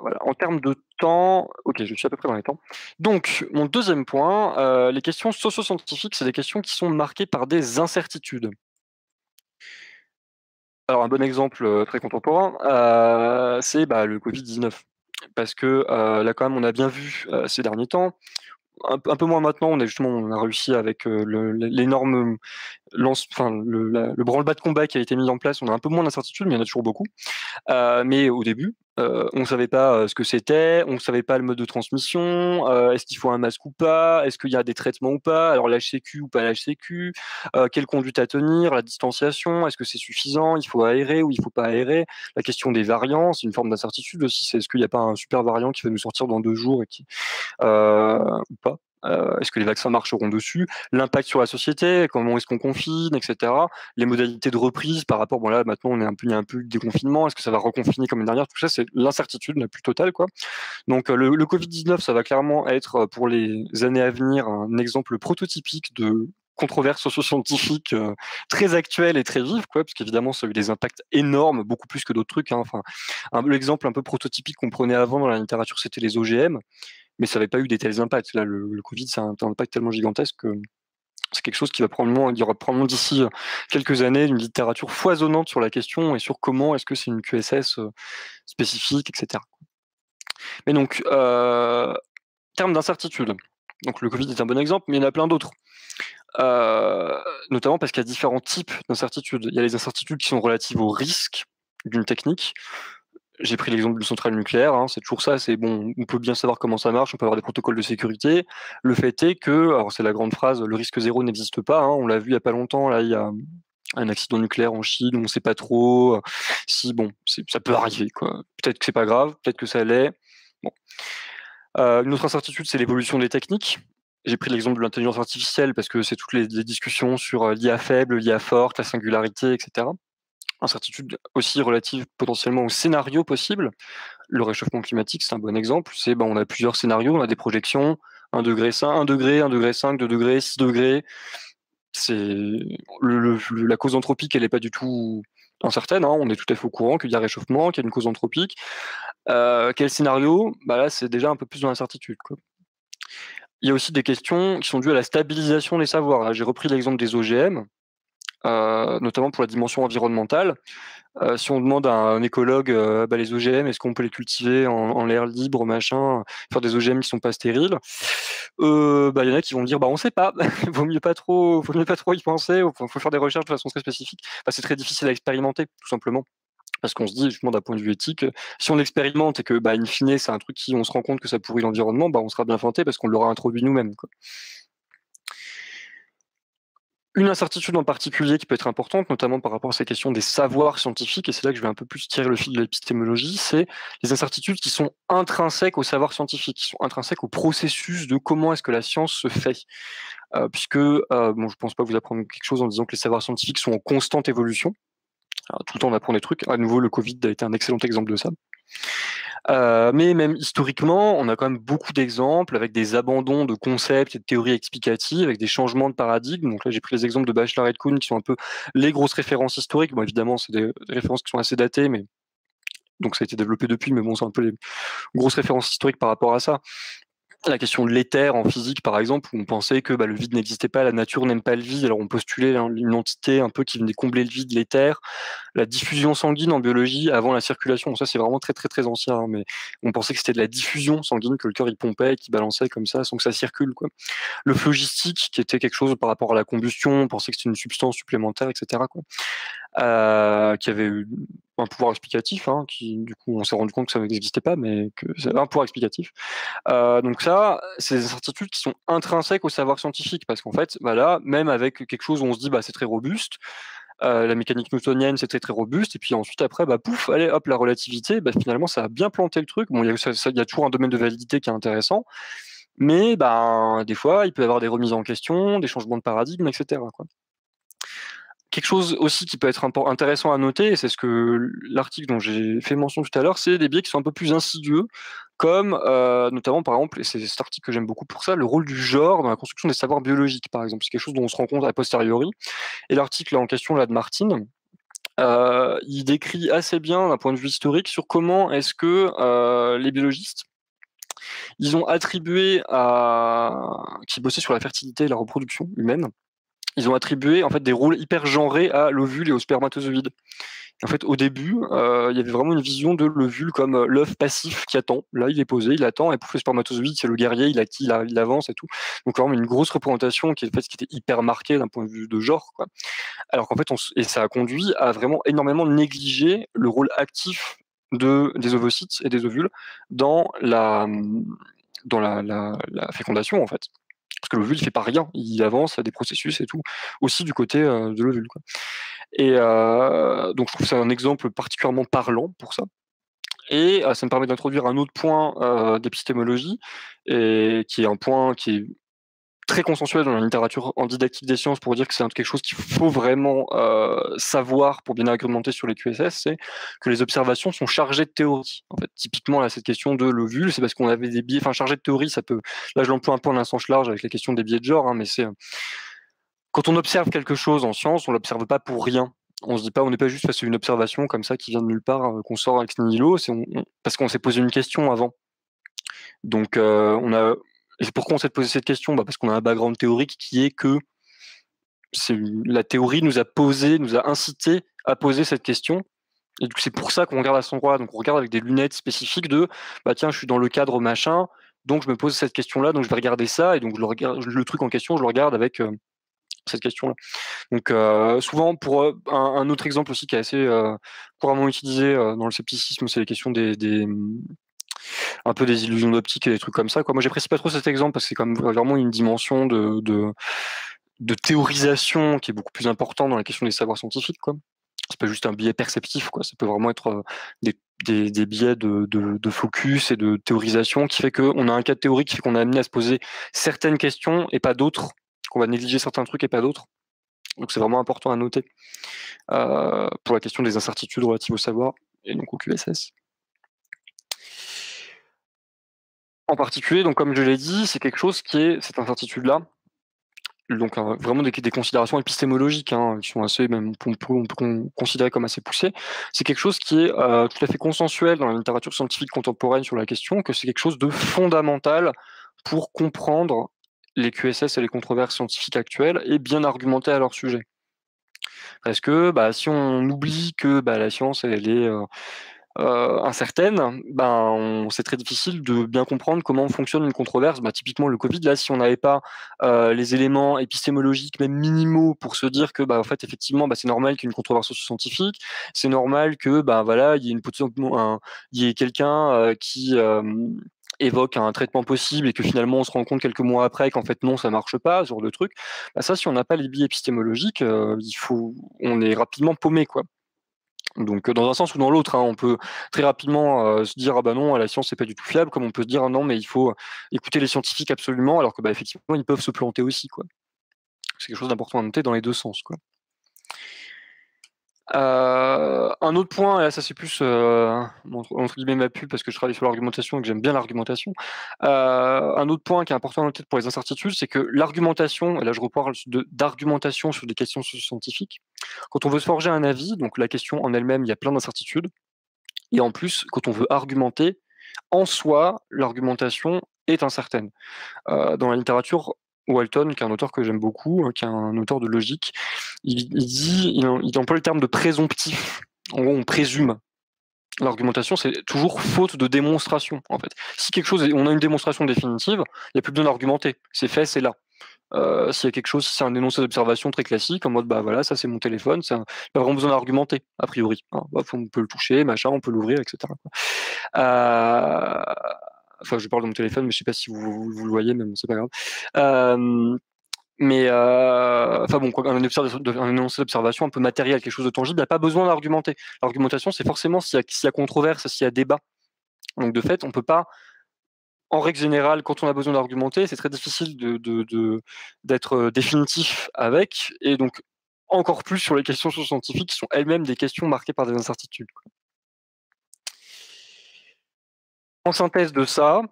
voilà. En termes de temps, ok, je suis à peu près dans les temps. Donc, mon deuxième point, les questions socio-scientifiques, c'est des questions qui sont marquées par des incertitudes. Alors un bon exemple euh, très contemporain, euh, c'est bah, le Covid-19. Parce que euh, là quand même on a bien vu ces derniers temps, un, peu moins maintenant, on a justement on a réussi avec l'énorme le, le branle-bas de combat qui a été mis en place, on a un peu moins d'incertitude, mais il y en a toujours beaucoup. mais au début, euh, on ne savait pas euh, ce que c'était, on ne savait pas le mode de transmission, euh, est-ce qu'il faut un masque ou pas, est-ce qu'il y a des traitements ou pas, alors l'HCQ ou pas l'HCQ, quelle conduite à tenir, la distanciation, est-ce que c'est suffisant, il faut aérer ou il ne faut pas aérer, la question des variants, c'est une forme d'incertitude aussi, c'est est-ce qu'il n'y a pas un super variant qui va nous sortir dans deux jours et qui ou pas euh, est-ce que les vaccins marcheront dessus? L'impact sur la société, comment est-ce qu'on confine, etc. Les modalités de reprise par rapport, bon là maintenant on est un peu, il y a un peu déconfinement, est-ce que ça va reconfiner comme une dernière? Tout ça c'est l'incertitude la plus totale quoi. Donc euh, le, le Covid-19 ça va clairement être euh, pour les années à venir un exemple prototypique de controverse socio-scientifique très actuelle et très vive, quoi, parce qu'évidemment, ça a eu des impacts énormes, beaucoup plus que d'autres trucs. Hein. L'exemple un peu prototypique qu'on prenait avant dans la littérature, c'était les OGM mais ça n'avait pas eu des tels impacts. Là, le, Covid, c'est un, impact tellement gigantesque que c'est quelque chose qui va probablement, il y aura probablement d'ici euh, quelques années une littérature foisonnante sur la question et sur comment est-ce que c'est une QSS euh, spécifique, etc. Mais donc, euh, termes d'incertitude. Donc le Covid est un bon exemple, mais il y en a plein d'autres. Euh, notamment parce qu'il y a différents types d'incertitudes. Il y a les incertitudes qui sont relatives au risque d'une technique, j'ai pris l'exemple de centrale nucléaire, hein, c'est toujours ça, c'est bon, on peut bien savoir comment ça marche, on peut avoir des protocoles de sécurité. Le fait est que, alors c'est la grande phrase, le risque zéro n'existe pas, hein, on l'a vu il y a pas longtemps, là il y a un accident nucléaire en Chine, on ne sait pas trop euh, si, bon, ça peut arriver, quoi. Peut-être que c'est pas grave, peut-être que ça l'est. Euh, une autre incertitude, c'est l'évolution des techniques. J'ai pris l'exemple de l'intelligence artificielle parce que c'est toutes les, les discussions sur euh, l'IA faible, l'IA forte, la singularité, etc incertitude aussi relative potentiellement au scénario possible. Le réchauffement climatique, c'est un bon exemple. C'est ben, on a plusieurs scénarios, on a des projections, 1 degré 5, 1 degré, 1 degré 5, 2 degrés, 6 degrés. C'est la cause anthropique, elle n'est pas du tout incertaine. Hein. On est tout à fait au courant qu'il y a réchauffement, qu'il y a une cause anthropique. Euh, quel scénario? Bah Là, c'est déjà un peu plus dans l'incertitude. Il y a aussi des questions qui sont dues à la stabilisation des savoirs. J'ai repris l'exemple des OGM. Euh, notamment pour la dimension environnementale. Euh, si on demande à un écologue euh, bah, les OGM, est-ce qu'on peut les cultiver en, l'air libre, machin, faire des OGM qui sont pas stériles bah, Il y en a qui vont dire bah on sait pas, vaut mieux pas trop, vaut mieux pas trop y penser, il faut faire des recherches de façon très spécifique. Bah, c'est très difficile à expérimenter, tout simplement. Parce qu'on se dit, justement, d'un point de vue éthique, si on expérimente et que, bah, in fine, c'est un truc qui, on se rend compte que ça pourrit l'environnement, on sera bien fanté parce qu'on l'aura introduit nous-mêmes. Une incertitude en particulier qui peut être importante, notamment par rapport à ces questions des savoirs scientifiques, et c'est là que je vais un peu plus tirer le fil de l'épistémologie, c'est les incertitudes qui sont intrinsèques au savoir scientifique, qui sont intrinsèques au processus de comment est-ce que la science se fait. Euh, puisque, euh, bon, je pense pas vous apprendre quelque chose en disant que les savoirs scientifiques sont en constante évolution. tout le temps on apprend des trucs. À nouveau, le Covid a été un excellent exemple de ça. Euh, mais même historiquement, on a quand même beaucoup d'exemples avec des abandons de concepts et de théories explicatives, avec des changements de paradigme. Donc là, j'ai pris les exemples de Bachelor et de Kuhn qui sont un peu les grosses références historiques. Bon, évidemment, c'est des, références qui sont assez datées, mais donc ça a été développé depuis, mais bon, c'est un peu les grosses références historiques par rapport à ça. La question de l'éther en physique, par exemple, où on pensait que bah, le vide n'existait pas, la nature n'aime pas le vide, alors on postulait une entité un peu qui venait combler le vide, l'éther, la diffusion sanguine en biologie avant la circulation, ça c'est vraiment très très très ancien, hein, mais on pensait que c'était de la diffusion sanguine, que le cœur il pompait, qui balançait comme ça sans que ça circule. Quoi. Le phlogistique, qui était quelque chose par rapport à la combustion, on pensait que c'était une substance supplémentaire, etc. Euh, qui avait un pouvoir explicatif, hein, qui du coup on s'est rendu compte que ça n'existait pas, mais que c'est un pouvoir explicatif. Euh, donc ça, c'est des incertitudes qui sont intrinsèques au savoir scientifique, parce qu'en fait, voilà, même avec quelque chose où on se dit bah c'est très robuste, euh, la mécanique newtonienne c'est très robuste, et puis ensuite après bah pouf, allez hop la relativité, bah, finalement ça a bien planté le truc. Bon, il y, a toujours un domaine de validité qui est intéressant, mais bah, des fois il peut y avoir des remises en question, des changements de paradigme, etc. quelque chose aussi qui peut être intéressant à noter, et c'est ce que l'article dont j'ai fait mention tout à l'heure, c'est des biais qui sont un peu plus insidieux, comme euh, notamment par exemple, et c'est cet article que j'aime beaucoup pour ça, le rôle du genre dans la construction des savoirs biologiques, par exemple. C'est quelque chose dont on se rend compte a posteriori. Et l'article en question là de Martine, euh, il décrit assez bien d'un point de vue historique sur comment est-ce que euh, les biologistes ils ont attribué à qui bossaient sur la fertilité et la reproduction humaine ils ont attribué en fait des rôles hyper genrés à l'ovule et au spermatozoïde. En fait, au début, euh, il y avait vraiment une vision de l'ovule comme euh, l'œuf passif qui attend. Là, il est posé, il attend, et pour le spermatozoïde, c'est le guerrier, il, il, il, avance et tout. Donc vraiment une grosse représentation qui, fait, qui était hyper marquée d'un point de vue de genre. Alors qu'en fait, et ça a conduit à vraiment énormément négliger le rôle actif de, des ovocytes et des ovules dans la, dans la fécondation, en fait parce que l'ovule ne fait pas rien, il avance des processus et tout, aussi du côté euh, de l'ovule. Et euh, donc je trouve c'est un exemple particulièrement parlant pour ça. Et euh, ça me permet d'introduire un autre point d'épistémologie, qui est un point qui est très consensuel dans la littérature en didactique des sciences pour dire que c'est quelque chose qu'il faut vraiment euh, savoir pour bien argumenter sur les QSS, c'est que les observations sont chargées de théorie. En fait, typiquement là, cette question de l'ovule, c'est parce qu'on avait des biais, enfin chargé de théorie, ça peut. Là, je l'emploie un peu en un sens large avec la question des biais de genre, hein, mais c'est quand on observe quelque chose en science, on l'observe pas pour rien. On se dit pas, on n'est pas juste face à une observation comme ça qui vient de nulle part, euh, qu'on sort avec nihilo, c'est parce qu'on s'est posé une question avant. Donc, euh, on a et pourquoi on s'est posé cette question bah Parce qu'on a un background théorique qui est que la théorie nous a posé, nous a incité à poser cette question. Et c'est pour ça qu'on regarde à son endroit. Donc on regarde avec des lunettes spécifiques de bah tiens, je suis dans le cadre machin, donc je me pose cette question-là, donc je vais regarder ça, et donc je le, regarde, le truc en question, je le regarde avec euh, cette question-là. Donc euh, souvent, pour euh, un, autre exemple aussi qui est assez couramment utilisé dans le scepticisme, c'est les questions des, un peu des illusions d'optique et des trucs comme ça. Moi, j'apprécie pas trop cet exemple parce que c'est quand même vraiment une dimension de, de, théorisation qui est beaucoup plus importante dans la question des savoirs scientifiques. Quoi. C'est pas juste un biais perceptif. Ça peut vraiment être euh, des, des, biais de, de, focus et de théorisation qui fait qu'on a un cas théorique qui fait qu'on est amené à se poser certaines questions et pas d'autres, qu'on va négliger certains trucs et pas d'autres. Donc c'est vraiment important à noter euh, pour la question des incertitudes relatives au savoir et donc au QSS. En particulier, donc comme je l'ai dit, c'est quelque chose qui est cette incertitude-là. Donc vraiment des, considérations épistémologiques hein, qui sont assez, même on peut, considérer comme assez poussées. C'est quelque chose qui est euh, tout à fait consensuel dans la littérature scientifique contemporaine sur la question, que c'est quelque chose de fondamental pour comprendre les QSS et les controverses scientifiques actuelles et bien argumenter à leur sujet. Parce que bah, si on oublie que bah, la science, elle est euh, euh, incertaine, ben c'est très difficile de bien comprendre comment fonctionne une controverse. Ben, typiquement le Covid, là, si on n'avait pas euh, les éléments épistémologiques, même minimaux, pour se dire que, bah, en fait, effectivement, bah, c'est normal qu'il y ait une controverse scientifique, c'est normal que, ben voilà, il y ait une il y ait quelqu'un euh, qui évoque un traitement possible et que finalement on se rend compte quelques mois après qu'en fait non ça marche pas ce genre de truc. Bah ça si on n'a pas les billes épistémologiques il faut on est rapidement paumé quoi donc dans un sens ou dans l'autre, hein, on peut très rapidement euh, se dire ah bah non, la science c'est pas du tout fiable, comme on peut se dire ah non mais il faut écouter les scientifiques absolument, alors que bah effectivement ils peuvent se planter aussi quoi. C'est quelque chose d'important à noter dans les deux sens quoi. Euh, un autre point, et là ça c'est plus euh, entre guillemets ma pub parce que je travaille sur l'argumentation et que j'aime bien l'argumentation. Euh, un autre point qui est important à noter pour les incertitudes, c'est que l'argumentation, et là je reparle d'argumentation sur des questions scientifiques, quand on veut se forger un avis, donc la question en elle-même, il y a plein d'incertitudes, et en plus, quand on veut argumenter, en soi, l'argumentation, est incertaine. dans la littérature, Walton, qui est un auteur que j'aime beaucoup, hein, qui est un auteur de logique, il, dit, il, emploie le terme de présomptif. En gros, on présume. L'argumentation, c'est toujours faute de démonstration, en fait. Si quelque chose, on a une démonstration définitive, il n'y a plus besoin d'argumenter. C'est fait, c'est là. Euh, s'il y a quelque chose, c'est un énoncé d'observation très classique, en mode bah voilà, ça c'est mon téléphone, c'est pas vraiment besoin d'argumenter, a priori. Hein. on peut le toucher, machin, on peut l'ouvrir, etc. Euh, enfin, je parle de mon téléphone, mais je sais pas si vous, le voyez, mais c'est pas grave. Euh, mais enfin bon, un, énoncé d'observation un peu matériel, quelque chose de tangible, il n'y a pas besoin d'argumenter. L'argumentation, c'est forcément s'il y, a controverse, s'il y a débat. Donc de fait, on peut pas en règle générale, quand on a besoin d'argumenter, c'est très difficile d'être euh, définitif avec, et donc encore plus sur les questions scientifiques qui sont elles-mêmes des questions marquées par des incertitudes. En synthèse de ça,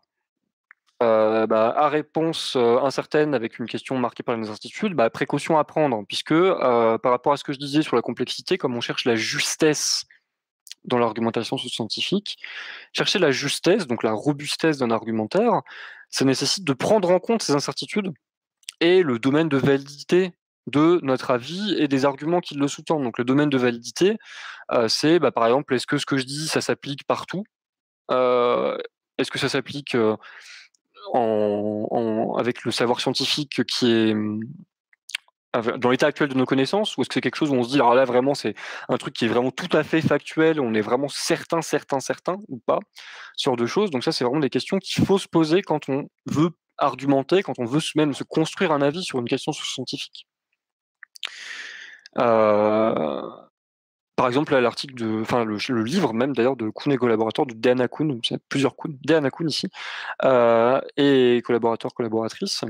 euh, bah, à réponse euh, incertaine avec une question marquée par des incertitudes, bah, précaution à prendre, puisque par rapport à ce que je disais sur la complexité, comme on cherche la justesse dans l'argumentation scientifique. Chercher la justesse, donc la robustesse d'un argumentaire, ça nécessite de prendre en compte ces incertitudes et le domaine de validité de notre avis et des arguments qui le sous-tendent. Donc le domaine de validité, euh, c'est bah, par exemple, est-ce que ce que je dis, ça s'applique partout? euh, Est-ce que ça s'applique euh, avec le savoir scientifique qui est dans l'état actuel de nos connaissances ou est-ce que c'est quelque chose où on se dit alors là vraiment c'est un truc qui est vraiment tout à fait factuel, on est vraiment certain, certain, certain ou pas, ce genre de choses? Donc ça c'est vraiment des questions qu'il faut se poser quand on veut argumenter, quand on veut même se construire un avis sur une question scientifique. Euh, par exemple, l'article de, enfin le, livre même d'ailleurs de Kuhn et collaborateurs de Diana Kuhn, plusieurs Kuhn, Diana Kuhn ici, euh, et collaborateurs, collaboratrices,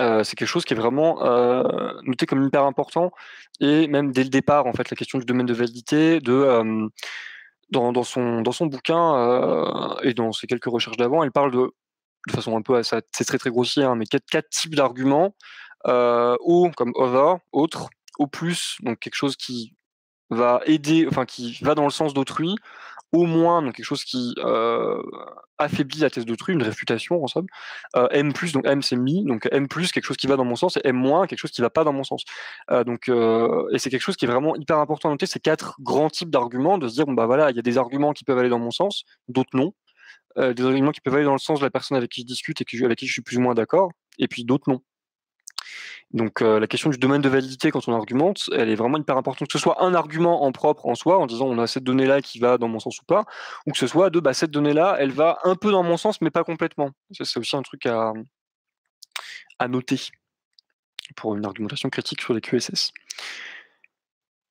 euh, c'est quelque chose qui est vraiment euh, noté comme hyper important. Et même dès le départ en fait la question du domaine de validité de dans, son dans son bouquin et dans ses quelques recherches d'avant elle parle de de façon un peu c'est très très grossier hein, mais quatre, quatre types d'arguments O comme over autre au plus donc quelque chose qui va aider enfin qui va dans le sens d'autrui au moins donc quelque chose qui euh, affaiblit la thèse d'autrui, une réfutation en somme. Euh, M+, donc M c'est mi, donc M+, quelque chose qui va dans mon sens, et M-, quelque chose qui va pas dans mon sens. Euh, donc, et c'est quelque chose qui est vraiment hyper important à noter, ces quatre grands types d'arguments, de se dire, bon bah voilà, il y a des arguments qui peuvent aller dans mon sens, d'autres non. des arguments qui peuvent aller dans le sens de la personne avec qui je discute et avec qui je suis plus ou moins d'accord, et puis d'autres non. Donc euh, la question du domaine de validité quand on argumente, elle est vraiment hyper importante. Que ce soit un argument en propre en soi, en disant on a cette donnée-là qui va dans mon sens ou pas, ou que ce soit de bah, cette donnée-là, elle va un peu dans mon sens, mais pas complètement. C'est aussi un truc à, noter pour une argumentation critique sur les QSS.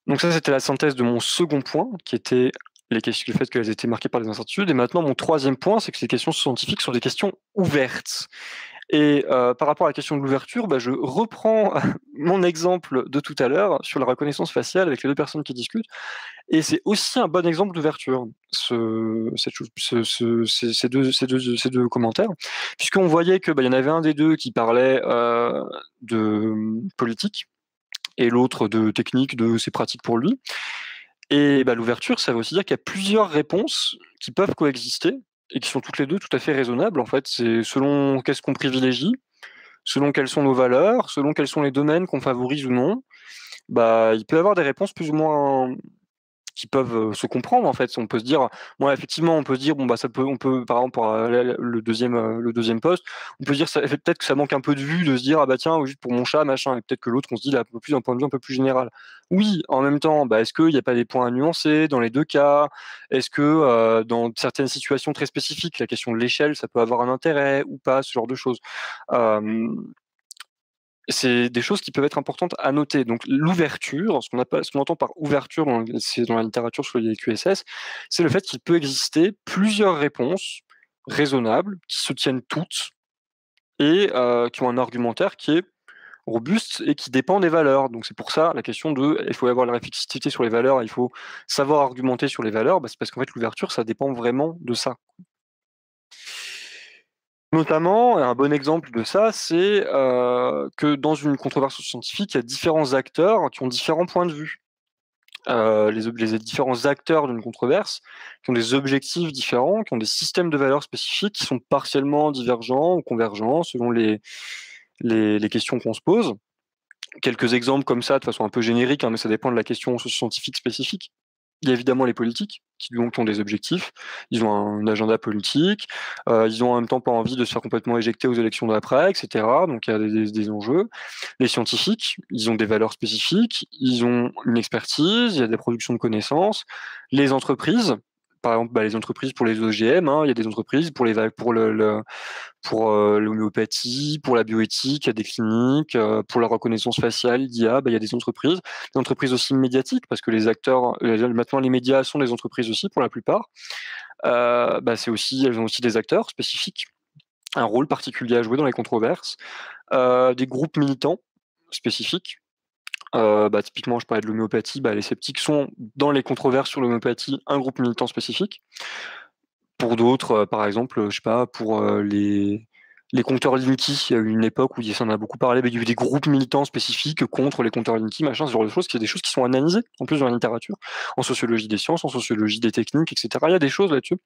Donc ça, c'était la synthèse de mon second point, qui était les questions, le fait qu'elles étaient marquées par des incertitudes. Et maintenant, mon troisième point, c'est que ces questions scientifiques sont des questions ouvertes. Et euh, par rapport à la question de l'ouverture, bah, je reprends mon exemple de tout à l'heure sur la reconnaissance faciale avec les deux personnes qui discutent. Et c'est aussi un bon exemple d'ouverture, ces deux commentaires, puisqu'on voyait qu'il bah, y en avait un des deux qui parlait euh, de politique et l'autre de technique, de ses pratiques pour lui. Et bah, l'ouverture, ça veut aussi dire qu'il y a plusieurs réponses qui peuvent coexister et qui sont toutes les deux tout à fait raisonnables. En fait, c'est selon qu'est-ce qu'on privilégie, selon quelles sont nos valeurs, selon quels sont les domaines qu'on favorise ou non. Bah, il peut y avoir des réponses plus ou moins qui peuvent se comprendre en fait. On peut se dire, moi effectivement, on peut se dire bon bah ça peut, on peut par exemple pour le deuxième le deuxième poste, on peut se dire peut-être que ça manque un peu de vue de se dire ah bah tiens juste pour mon chat machin et peut-être que l'autre on se dit là un peu plus d'un point de vue un peu plus général. Oui, en même temps, bah, est-ce qu'il n'y a pas des points à nuancer dans les deux cas? Est-ce que dans certaines situations très spécifiques, la question de l'échelle, ça peut avoir un intérêt ou pas, ce genre de choses? C'est des choses qui peuvent être importantes à noter. Donc l'ouverture, ce qu'on entend par ouverture dans, la littérature sur les QSS, c'est le fait qu'il peut exister plusieurs réponses raisonnables qui se tiennent toutes et euh, qui ont un argumentaire qui est robuste et qui dépend des valeurs. Donc c'est pour ça la question de il faut avoir la réflexivité sur les valeurs, il faut savoir argumenter sur les valeurs, bah, c'est parce qu'en fait l'ouverture ça dépend vraiment de ça. Notamment, un bon exemple de ça, c'est euh, que dans une controverse scientifique, il y a différents acteurs qui ont différents points de vue. euh, les, différents acteurs d'une controverse qui ont des objectifs différents, qui ont des systèmes de valeurs spécifiques qui sont partiellement divergents ou convergents selon les questions qu'on se pose. Quelques exemples comme ça, de façon un peu générique, hein, mais ça dépend de la question scientifique spécifique. Il y a évidemment les politiques qui donc ont des objectifs, ils ont un agenda politique, euh, ils ont en même temps pas envie de se faire complètement éjecter aux élections d'après, etc. Donc il y a des, des, enjeux. Les scientifiques, ils ont des valeurs spécifiques, ils ont une expertise, il y a des productions de connaissances. Les entreprises, par exemple bah, les entreprises pour les OGM, hein, il y a des entreprises pour les pour le, pour euh, l'homéopathie, pour la bioéthique, il y a des cliniques, euh, pour la reconnaissance faciale, l'IA, bah, il y a des entreprises, des entreprises aussi médiatiques parce que les acteurs, maintenant les médias sont des entreprises aussi pour la plupart. Euh, bah, c'est aussi, elles ont aussi des acteurs spécifiques, un rôle particulier à jouer dans les controverses, des groupes militants spécifiques euh, bah, typiquement, je parlais de l'homéopathie. Bah, les sceptiques sont dans les controverses sur l'homéopathie un groupe militant spécifique. Pour d'autres, euh, par exemple, je sais pas, pour euh, les les compteurs Linky, il y a eu une époque où il en a beaucoup parlé, il y a eu des groupes militants spécifiques contre les compteurs Linky, machin, ce genre de choses, qui des choses qui sont analysées en plus dans la littérature, en sociologie des sciences, en sociologie des techniques, etc. Il y a des choses là-dessus.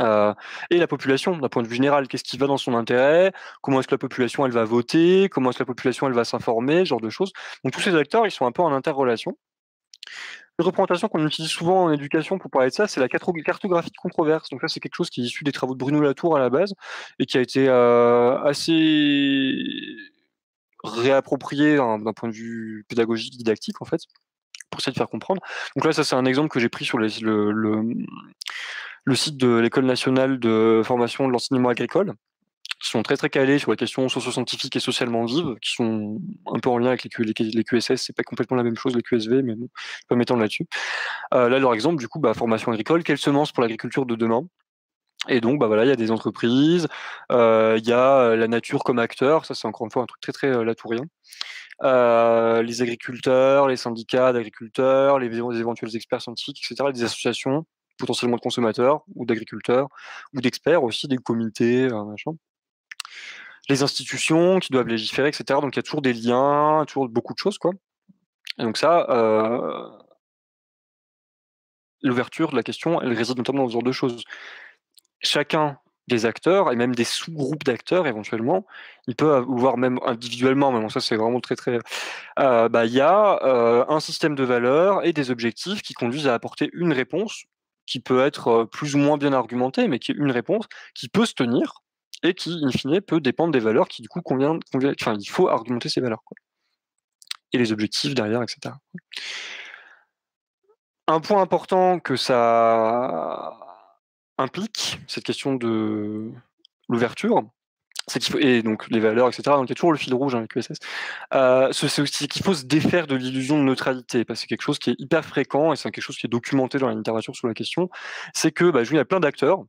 Euh, et la population, d'un point de vue général, qu'est-ce qui va dans son intérêt? Comment est-ce que la population elle va voter? Comment est-ce que la population elle va s'informer? Ce genre de choses. Donc tous ces acteurs, ils sont un peu en interrelation. Une représentation qu'on utilise souvent en éducation pour parler de ça, c'est la cartographie de controverse. Donc ça, c'est quelque chose qui est issu des travaux de Bruno Latour à la base et qui a été euh, assez réapproprié d'un point de vue pédagogique, didactique en fait, pour essayer de faire comprendre. Donc là, ça c'est un exemple que j'ai pris sur le, le site de l'École nationale de formation de l'enseignement agricole, qui sont très très calés sur les questions socio-scientifiques et socialement vives, qui sont un peu en lien avec les, les, les QSS, c'est pas complètement la même chose les QSV, mais bon, je peux m'étendre là-dessus. Euh, là, leur exemple, du coup, bah, formation agricole, quelles semences pour l'agriculture de demain? Et donc, bah voilà, il y a des entreprises, euh, il y a euh, la nature comme acteur, ça c'est encore une fois un truc très très latourien. Les agriculteurs, les syndicats d'agriculteurs, les, éventuels experts scientifiques, etc., les associations, potentiellement de consommateurs ou d'agriculteurs ou d'experts aussi, des comités, euh. Les institutions qui doivent légiférer, etc. Donc il y a toujours des liens, toujours beaucoup de choses, quoi. Et donc ça, euh, l'ouverture de la question, elle réside notamment dans ce genre de choses. Chacun des acteurs et même des sous-groupes d'acteurs éventuellement, il peut voir même individuellement, mais bon, ça c'est vraiment très très. Euh, bah, il y a un système de valeurs et des objectifs qui conduisent à apporter une réponse qui peut être plus ou moins bien argumentée, mais qui est une réponse qui peut se tenir et qui, in fine, peut dépendre des valeurs qui, du coup, convient, enfin, il faut argumenter ces valeurs. Quoi. Et les objectifs derrière, etc. Un point important que ça implique, cette question de l'ouverture, et donc les valeurs, etc. Donc il toujours le fil rouge avec QSS. Euh, c'est aussi qu'il faut se défaire de l'illusion de neutralité, parce que c'est quelque chose qui est hyper fréquent et c'est quelque chose qui est documenté dans la littérature sur la question. C'est que, bah, je il y a plein d'acteurs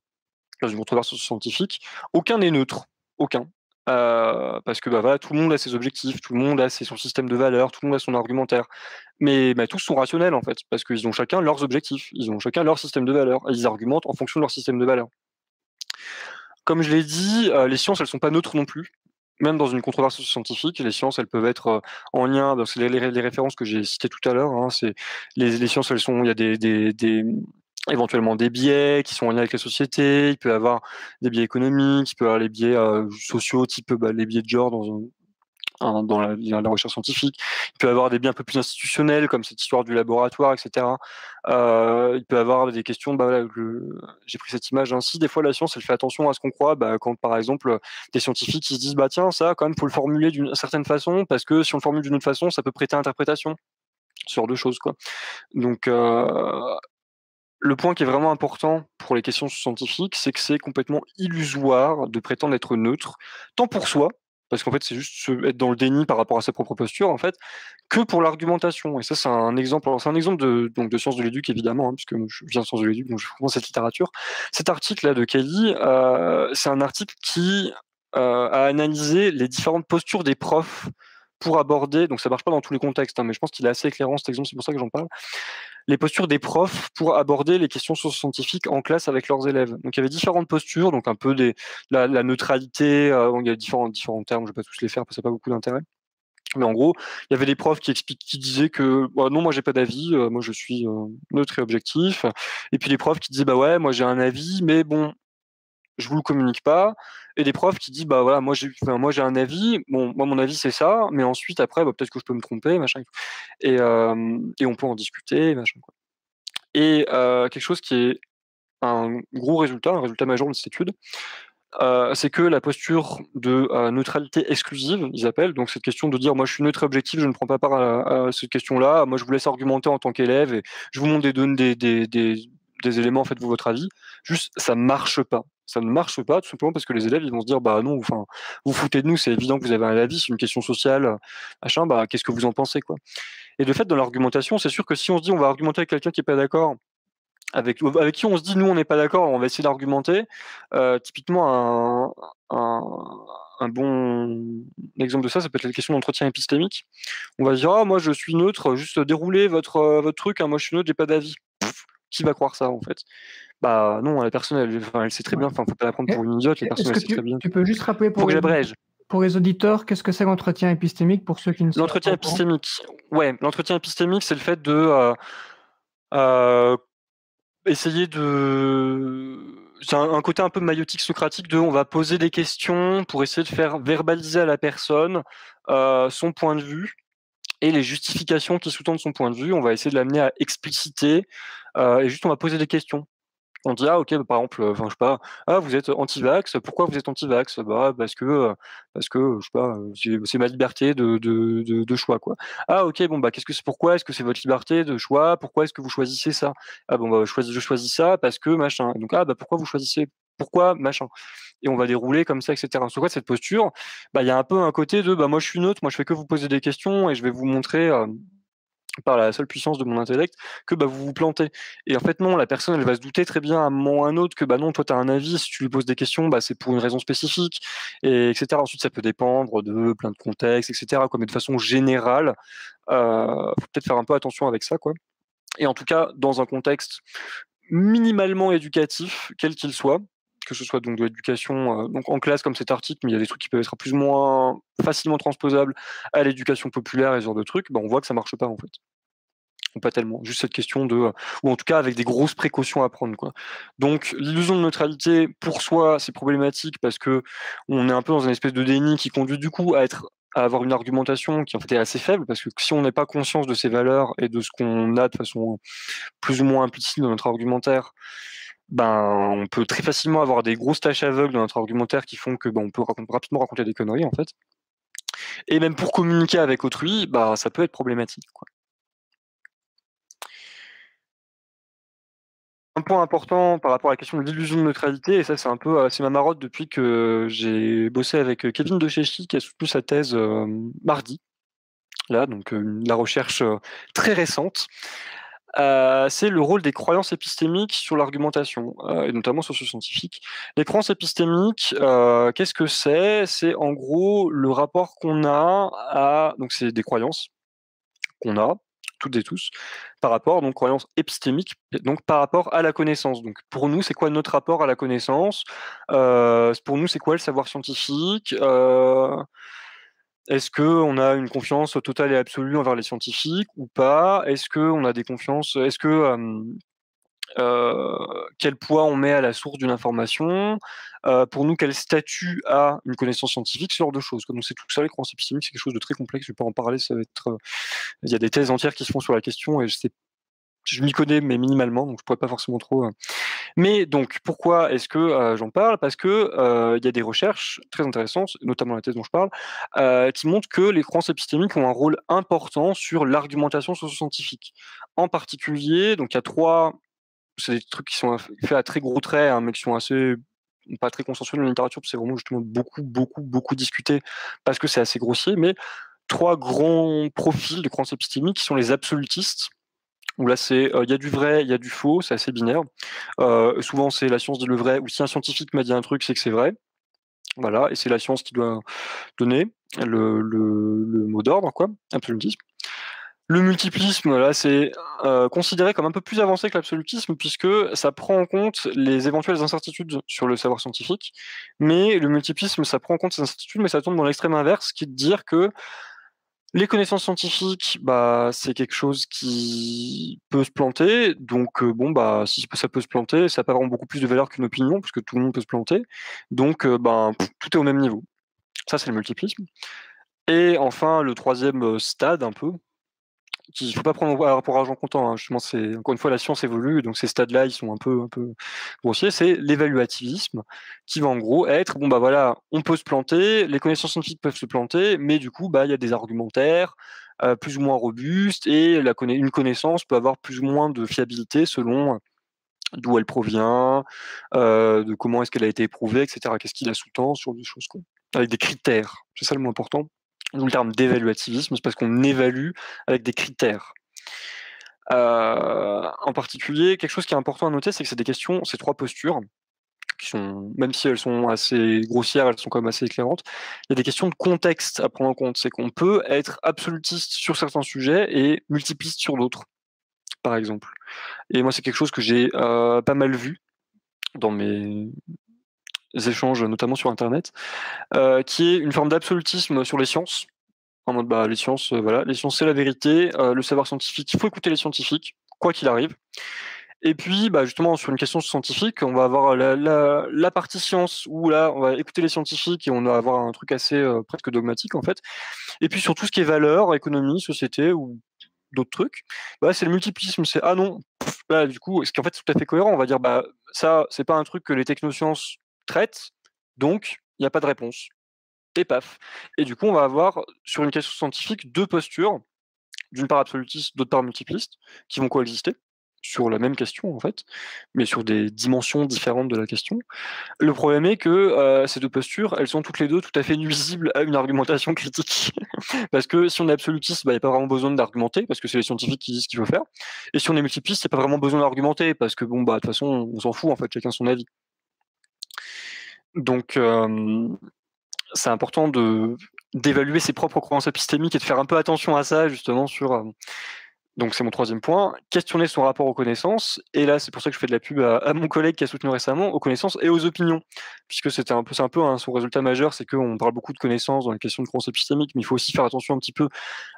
dans une controverse scientifique, aucun n'est neutre, aucun. Euh, parce que bah, voilà, tout le monde a ses objectifs, tout le monde a ses, son système de valeurs, tout le monde a son argumentaire. Mais bah, tous sont rationnels en fait, parce qu'ils ont chacun leurs objectifs, ils ont chacun leur système de valeurs, et ils argumentent en fonction de leur système de valeurs. Comme je l'ai dit, euh, les sciences, elles sont pas neutres non plus. Même dans une controverse scientifique, les sciences, elles peuvent être euh, en lien. Les, les, les, références que j'ai citées tout à l'heure, hein, c'est les, sciences, elles sont. Il y a des éventuellement des biais qui sont en lien avec la société, il peut y avoir des biais économiques, il peut y avoir les biais euh, sociaux, type bah, les biais de genre dans la, recherche scientifique. Il peut y avoir des biens un peu plus institutionnels, comme cette histoire du laboratoire, etc. Euh, il peut y avoir des questions, bah, j'ai pris cette image ainsi, des fois la science, elle fait attention à ce qu'on croit, bah, quand par exemple des scientifiques qui se disent, bah tiens, ça, quand même, faut le formuler d'une certaine façon, parce que si on le formule d'une autre façon, ça peut prêter à interprétation. Ce genre de choses, quoi. Donc, euh, le point qui est vraiment important pour les questions scientifiques, c'est que c'est complètement illusoire de prétendre être neutre, tant pour soi, parce qu'en fait c'est juste être dans le déni par rapport à sa propre posture en fait que pour l'argumentation. Et ça c'est un exemple c'est un exemple de donc de sciences de l'éduc évidemment hein, puisque je viens de sciences de l'éduc donc je comprends cette littérature. Cet article là de Kelly euh, c'est un article qui euh, a analysé les différentes postures des profs pour aborder, donc ça marche pas dans tous les contextes, hein, mais je pense qu'il est assez éclairant cet exemple, c'est pour ça que j'en parle, les postures des profs pour aborder les questions scientifiques en classe avec leurs élèves. Donc il y avait différentes postures, donc un peu des, la, neutralité, euh, il y a différents, différents termes, je ne vais pas tous les faire parce que ça n'a pas beaucoup d'intérêt. Mais en gros, il y avait des profs qui expliquent, qui disaient que bah, non, moi j'ai pas d'avis, moi je suis neutre et objectif. Et puis les profs qui disaient bah ouais, moi j'ai un avis, mais bon, je vous le communique pas. Et des profs qui disent bah voilà, moi j'ai, moi j'ai un avis, bon, moi mon avis c'est ça, mais ensuite après, bah, peut-être que je peux me tromper, machin. Et, et on peut en discuter, machin. Quoi. Et quelque chose qui est un gros résultat, un résultat majeur de cette étude, c'est que la posture de neutralité exclusive, ils appellent, donc cette question de dire moi je suis neutre et objectif, je ne prends pas part à, cette question-là, moi je vous laisse argumenter en tant qu'élève et je vous montre des, données, des, des, des, des éléments, faites-vous votre avis. Juste, ça marche pas. Ça ne marche pas, tout simplement parce que les élèves, ils vont se dire, bah non, enfin, vous foutez de nous, c'est évident que vous avez un avis, c'est une question sociale, machin, bah qu'est-ce que vous en pensez, quoi. Et de fait, dans l'argumentation, c'est sûr que si on se dit, on va argumenter avec quelqu'un qui est pas d'accord, avec, avec qui on se dit, nous, on n'est pas d'accord, on va essayer d'argumenter, euh, typiquement, un, un, bon exemple de ça, ça peut être la question d'entretien épistémique. On va dire, ah, moi, je suis neutre, juste dérouler votre, votre truc, hein, moi, je suis neutre, j'ai pas d'avis qui va croire ça en fait? Bah non, la personne, elle, elle sait très bien, enfin, faut pas la prendre pour une idiote, la personne, elle sait très bien. Tu peux juste rappeler pour, les, pour les auditeurs, qu'est-ce que c'est l'entretien épistémique pour ceux qui ne L'entretien épistémique, ouais, l'entretien épistémique, c'est le fait de euh, euh, essayer de. C'est un, côté un peu maïotique socratique de on va poser des questions pour essayer de faire verbaliser à la personne euh, son point de vue et les justifications qui sous-tendent son point de vue, on va essayer de l'amener à expliciter euh, et juste on va poser des questions. On dit ah ok bah, par exemple je sais pas ah vous êtes anti-vax pourquoi vous êtes anti-vax? Bah parce que parce que je sais pas c'est ma liberté de, de, de, de, choix quoi. Ah ok bon bah qu'est-ce que c'est pourquoi est-ce que c'est votre liberté de choix? Pourquoi est-ce que vous choisissez ça? Ah bon bah je choisis je choisis ça parce que machin. Donc ah bah pourquoi vous choisissez pourquoi machin et on va dérouler comme ça etc sur quoi cette posture bah il y a un peu un côté de bah moi je suis neutre moi je fais que vous poser des questions et je vais vous montrer euh, par la seule puissance de mon intellect que bah, vous vous plantez. Et en fait, non, la personne, elle va se douter très bien à un moment ou à un autre que bah non, toi, tu as un avis, si tu lui poses des questions, bah, c'est pour une raison spécifique, et etc. Ensuite, ça peut dépendre de plein de contextes, etc. Mais de façon générale, euh, faut peut-être faire un peu attention avec ça. Quoi. Et en tout cas, dans un contexte minimalement éducatif, quel qu'il soit, que ce soit donc de l'éducation euh, donc en classe comme cet article, mais il y a des trucs qui peuvent être plus ou moins facilement transposables à l'éducation populaire et ce genre de trucs, bah, on voit que ça marche pas en fait. Ou pas tellement, juste cette question de, ou en tout cas avec des grosses précautions à prendre. Quoi. Donc l'illusion de neutralité, pour soi, c'est problématique parce que on est un peu dans une espèce de déni qui conduit du coup à être à avoir une argumentation qui en fait est assez faible parce que si on n'est pas conscience de ses valeurs et de ce qu'on a de façon plus ou moins implicite dans notre argumentaire, ben, on peut très facilement avoir des grosses tâches aveugles dans notre argumentaire qui font que ben, peut rapidement raconter des conneries en fait. Et même pour communiquer avec autrui, bah, ça peut être problématique. Un point important par rapport à la question de l'illusion de neutralité, et ça c'est un peu euh, c'est ma marotte depuis que j'ai bossé avec euh, Kevin Dechéchi qui a soutenu sa thèse euh, mardi. Là, donc la recherche très récente. Euh, c'est le rôle des croyances épistémiques sur l'argumentation, euh, et notamment socio-scientifique. Les croyances épistémiques, euh, qu'est-ce que c'est? C'est en gros le rapport qu'on a à... Donc c'est des croyances qu'on a, toutes et tous, par rapport, donc croyances épistémiques, donc par rapport à la connaissance. Donc pour nous, c'est quoi notre rapport à la connaissance? Pour nous, c'est quoi le savoir scientifique? Est-ce qu'on a une confiance totale et absolue envers les scientifiques ou pas? Est-ce qu'on a des confiances? Est-ce que quel poids on met à la source d'une information? Pour nous, quel statut a une connaissance scientifique? Ce genre de choses. Donc c'est tout ça, les croyances épistémiques, c'est quelque chose de très complexe. Je ne vais pas en parler. Ça va être. Il y a des thèses entières qui se font sur la question et je sais je m'y connais, mais minimalement, donc je pourrais pas forcément trop. Euh. Mais donc, pourquoi est-ce que euh, j'en parle? Parce que euh, il y a des recherches très intéressantes, notamment la thèse dont je parle, qui montrent que les croyances épistémiques ont un rôle important sur l'argumentation socio-scientifique. En particulier, donc il y a trois, c'est des trucs qui sont faits à très gros traits, hein, mais qui sont assez pas très consensuels dans la littérature, c'est vraiment justement beaucoup, beaucoup, beaucoup discuté parce que c'est assez grossier, mais trois grands profils de croyances épistémiques qui sont les absolutistes, où là c'est euh, il y a du vrai, il y a du faux, c'est assez binaire. Euh, souvent c'est la science dit le vrai, ou si un scientifique m'a dit un truc, c'est que c'est vrai. Voilà, et c'est la science qui doit donner le, mot d'ordre, quoi, absolutisme. Le multiplisme, là, c'est euh, considéré comme un peu plus avancé que l'absolutisme, puisque ça prend en compte les éventuelles incertitudes sur le savoir scientifique. Mais le multiplisme, ça prend en compte ces incertitudes, mais ça tombe dans l'extrême inverse, qui est de dire que Les connaissances scientifiques, bah, c'est quelque chose qui peut se planter. Donc, bon, bah, si ça peut se planter, ça n'a pas vraiment beaucoup plus de valeur qu'une opinion, parce que tout le monde peut se planter. Donc, ben, tout est au même niveau. Ça, c'est le multiplisme. Et enfin, le troisième stade, un peu, il faut pas prendre pour argent comptant. Hein. Justement, c'est encore une fois la science évolue, donc ces stades-là, ils sont un peu, un peu grossiers. C'est l'évaluativisme, qui va en gros être bon bah voilà, on peut se planter, les connaissances scientifiques peuvent se planter, mais du coup bah il y a des argumentaires euh, plus ou moins robustes et la une connaissance peut avoir plus ou moins de fiabilité selon d'où elle provient, euh, de comment est-ce qu'elle a été éprouvée, etc. Qu'est-ce qu'il a sous-tend sur des choses quoi. Avec des critères, c'est ça le moins important le terme d'évaluativisme, c'est parce qu'on évalue avec des critères. Euh, en particulier, quelque chose qui est important à noter, c'est que c'est des questions, ces trois postures, qui sont, même si elles sont assez grossières, elles sont quand même assez éclairantes, il y a des questions de contexte à prendre en compte. C'est qu'on peut être absolutiste sur certains sujets et multipliste sur d'autres, par exemple. Et moi, c'est quelque chose que j'ai euh, pas mal vu dans mes échanges, notamment sur Internet, euh, qui est une forme d'absolutisme sur les sciences. En mode, bah, les sciences, euh, voilà, les sciences, c'est la vérité, euh, le savoir scientifique, il faut écouter les scientifiques, quoi qu'il arrive. Et puis, bah, justement, sur une question scientifique, on va avoir la, partie science où là, on va écouter les scientifiques et on va avoir un truc assez presque dogmatique en fait. Et puis sur tout ce qui est valeur, économie, société ou d'autres trucs, bah, c'est le multiplisme. C'est ah non, là du coup, ce qui en fait tout à fait cohérent. On va dire bah ça, c'est pas un truc que les technosciences traite, donc il n'y a pas de réponse. Et paf. Et du coup, on va avoir sur une question scientifique deux postures, d'une part absolutiste, d'autre part multipliste, qui vont coexister sur la même question en fait, mais sur des dimensions différentes de la question. Le problème est que euh, ces deux postures, elles sont toutes les deux tout à fait nuisibles à une argumentation critique. parce que si on est absolutiste, bah, il n'y a pas vraiment besoin d'argumenter, parce que c'est les scientifiques qui disent ce qu'il faut faire. Et si on est multipliste, il n'y a pas vraiment besoin d'argumenter, parce que bon, bah, de toute façon, on s'en fout en fait, chacun son avis. Donc, c'est important d'évaluer ses propres croyances épistémiques et de faire un peu attention à ça, justement, sur, donc c'est mon troisième point, questionner son rapport aux connaissances. Et là, c'est pour ça que je fais de la pub à, mon collègue qui a soutenu récemment, aux connaissances et aux opinions, puisque c'était un peu, c'est un peu son résultat majeur, c'est qu'on parle beaucoup de connaissances dans les questions de croyances épistémiques, mais il faut aussi faire attention un petit peu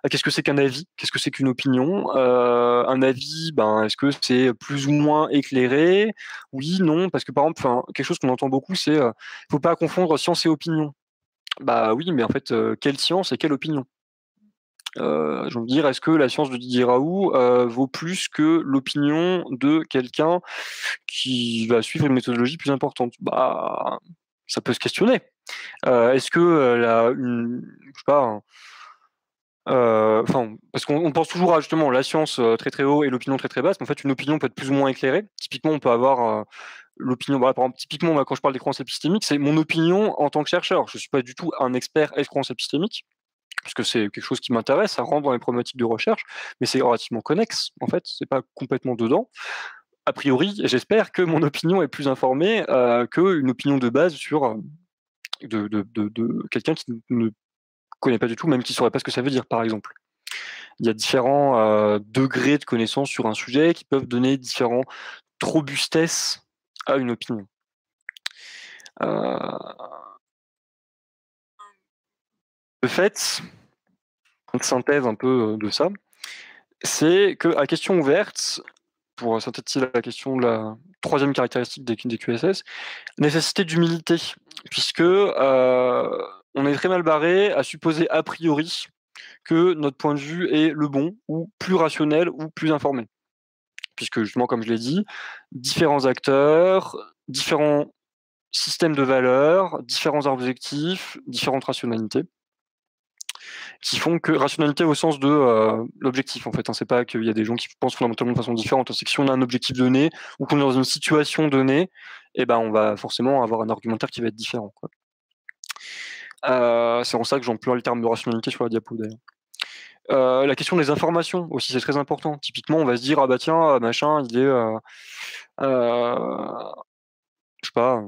à qu'est-ce que c'est qu'un avis, qu'est-ce que c'est qu'une opinion. Euh, un avis, ben, est-ce que c'est plus ou moins éclairé? Oui, non, parce que par exemple, quelque chose qu'on entend beaucoup, c'est euh, faut pas confondre science et opinion. Bah oui, mais en fait, euh, quelle science et quelle opinion? Euh, je veux dire, est-ce que la science de Didier Raoult euh, vaut plus que l'opinion de quelqu'un qui va suivre une méthodologie plus importante? Bah, ça peut se questionner. Euh, est-ce que la, je sais pas, enfin, parce qu'on pense toujours à justement la science très très haut et l'opinion très très basse, mais en fait, une opinion peut être plus ou moins éclairée. Typiquement, on peut avoir l'opinion, exemple, typiquement, quand je parle des croyances épistémiques, c'est mon opinion en tant que chercheur. Je ne suis pas du tout un expert et croyances épistémiques puisque c'est quelque chose qui m'intéresse, ça rentre dans les problématiques de recherche, mais c'est relativement connexe, en fait, c'est pas complètement dedans. A priori, j'espère que mon opinion est plus informée euh, qu'une opinion de base sur euh, de, quelqu'un qui ne connaît pas du tout, même qui ne saurait pas ce que ça veut dire, par exemple. Il y a différents euh, degrés de connaissance sur un sujet qui peuvent donner différents robustesses à une opinion. Euh, le fait, une synthèse un peu de ça, c'est que à question ouverte, pour synthétiser la question de la troisième caractéristique des, QSS, nécessité d'humilité, puisque on est très mal barré à supposer a priori que notre point de vue est le bon, ou plus rationnel, ou plus informé. Puisque justement, comme je l'ai dit, différents acteurs, différents systèmes de valeurs, différents objectifs, différentes rationalités qui font que rationalité au sens de euh, l'objectif en fait. Hein, c'est pas qu'il y a des gens qui pensent fondamentalement de façon différente. C'est que si on a un objectif donné ou qu'on est dans une situation donnée, eh ben on va forcément avoir un argumentaire qui va être différent. Euh, c'est pour ça que j'emploie le terme de rationalité sur la diapo d'ailleurs. Euh, la question des informations aussi, c'est très important. Typiquement, on va se dire ah bah tiens, machin, il est, je sais pas,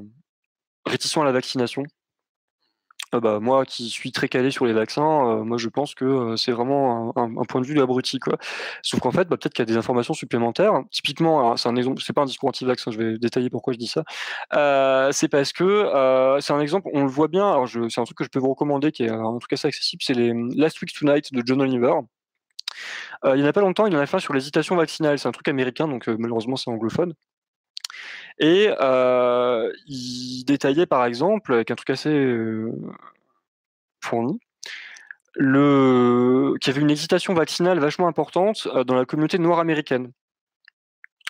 réticent à la vaccination ah bah, moi qui suis très calé sur les vaccins, moi je pense que c'est vraiment un, point de vue abruti quoi. Sauf qu'en fait, bah, peut-être qu'il y a des informations supplémentaires. Typiquement, c'est un exemple, pas un discours anti-vaccin, je vais détailler pourquoi je dis ça. c'est parce que c'est un exemple, on le voit bien. C'est un truc que je peux vous recommander, qui est en tout cas assez accessible, c'est les Last Week Tonight de John Oliver. il n'y en a pas longtemps, il en a fait un sur l'hésitation vaccinale. C'est un truc américain, donc malheureusement c'est anglophone. Et il détaillait par exemple, avec un truc assez fourni, le... qu'il y avait une hésitation vaccinale vachement importante dans la communauté noire américaine.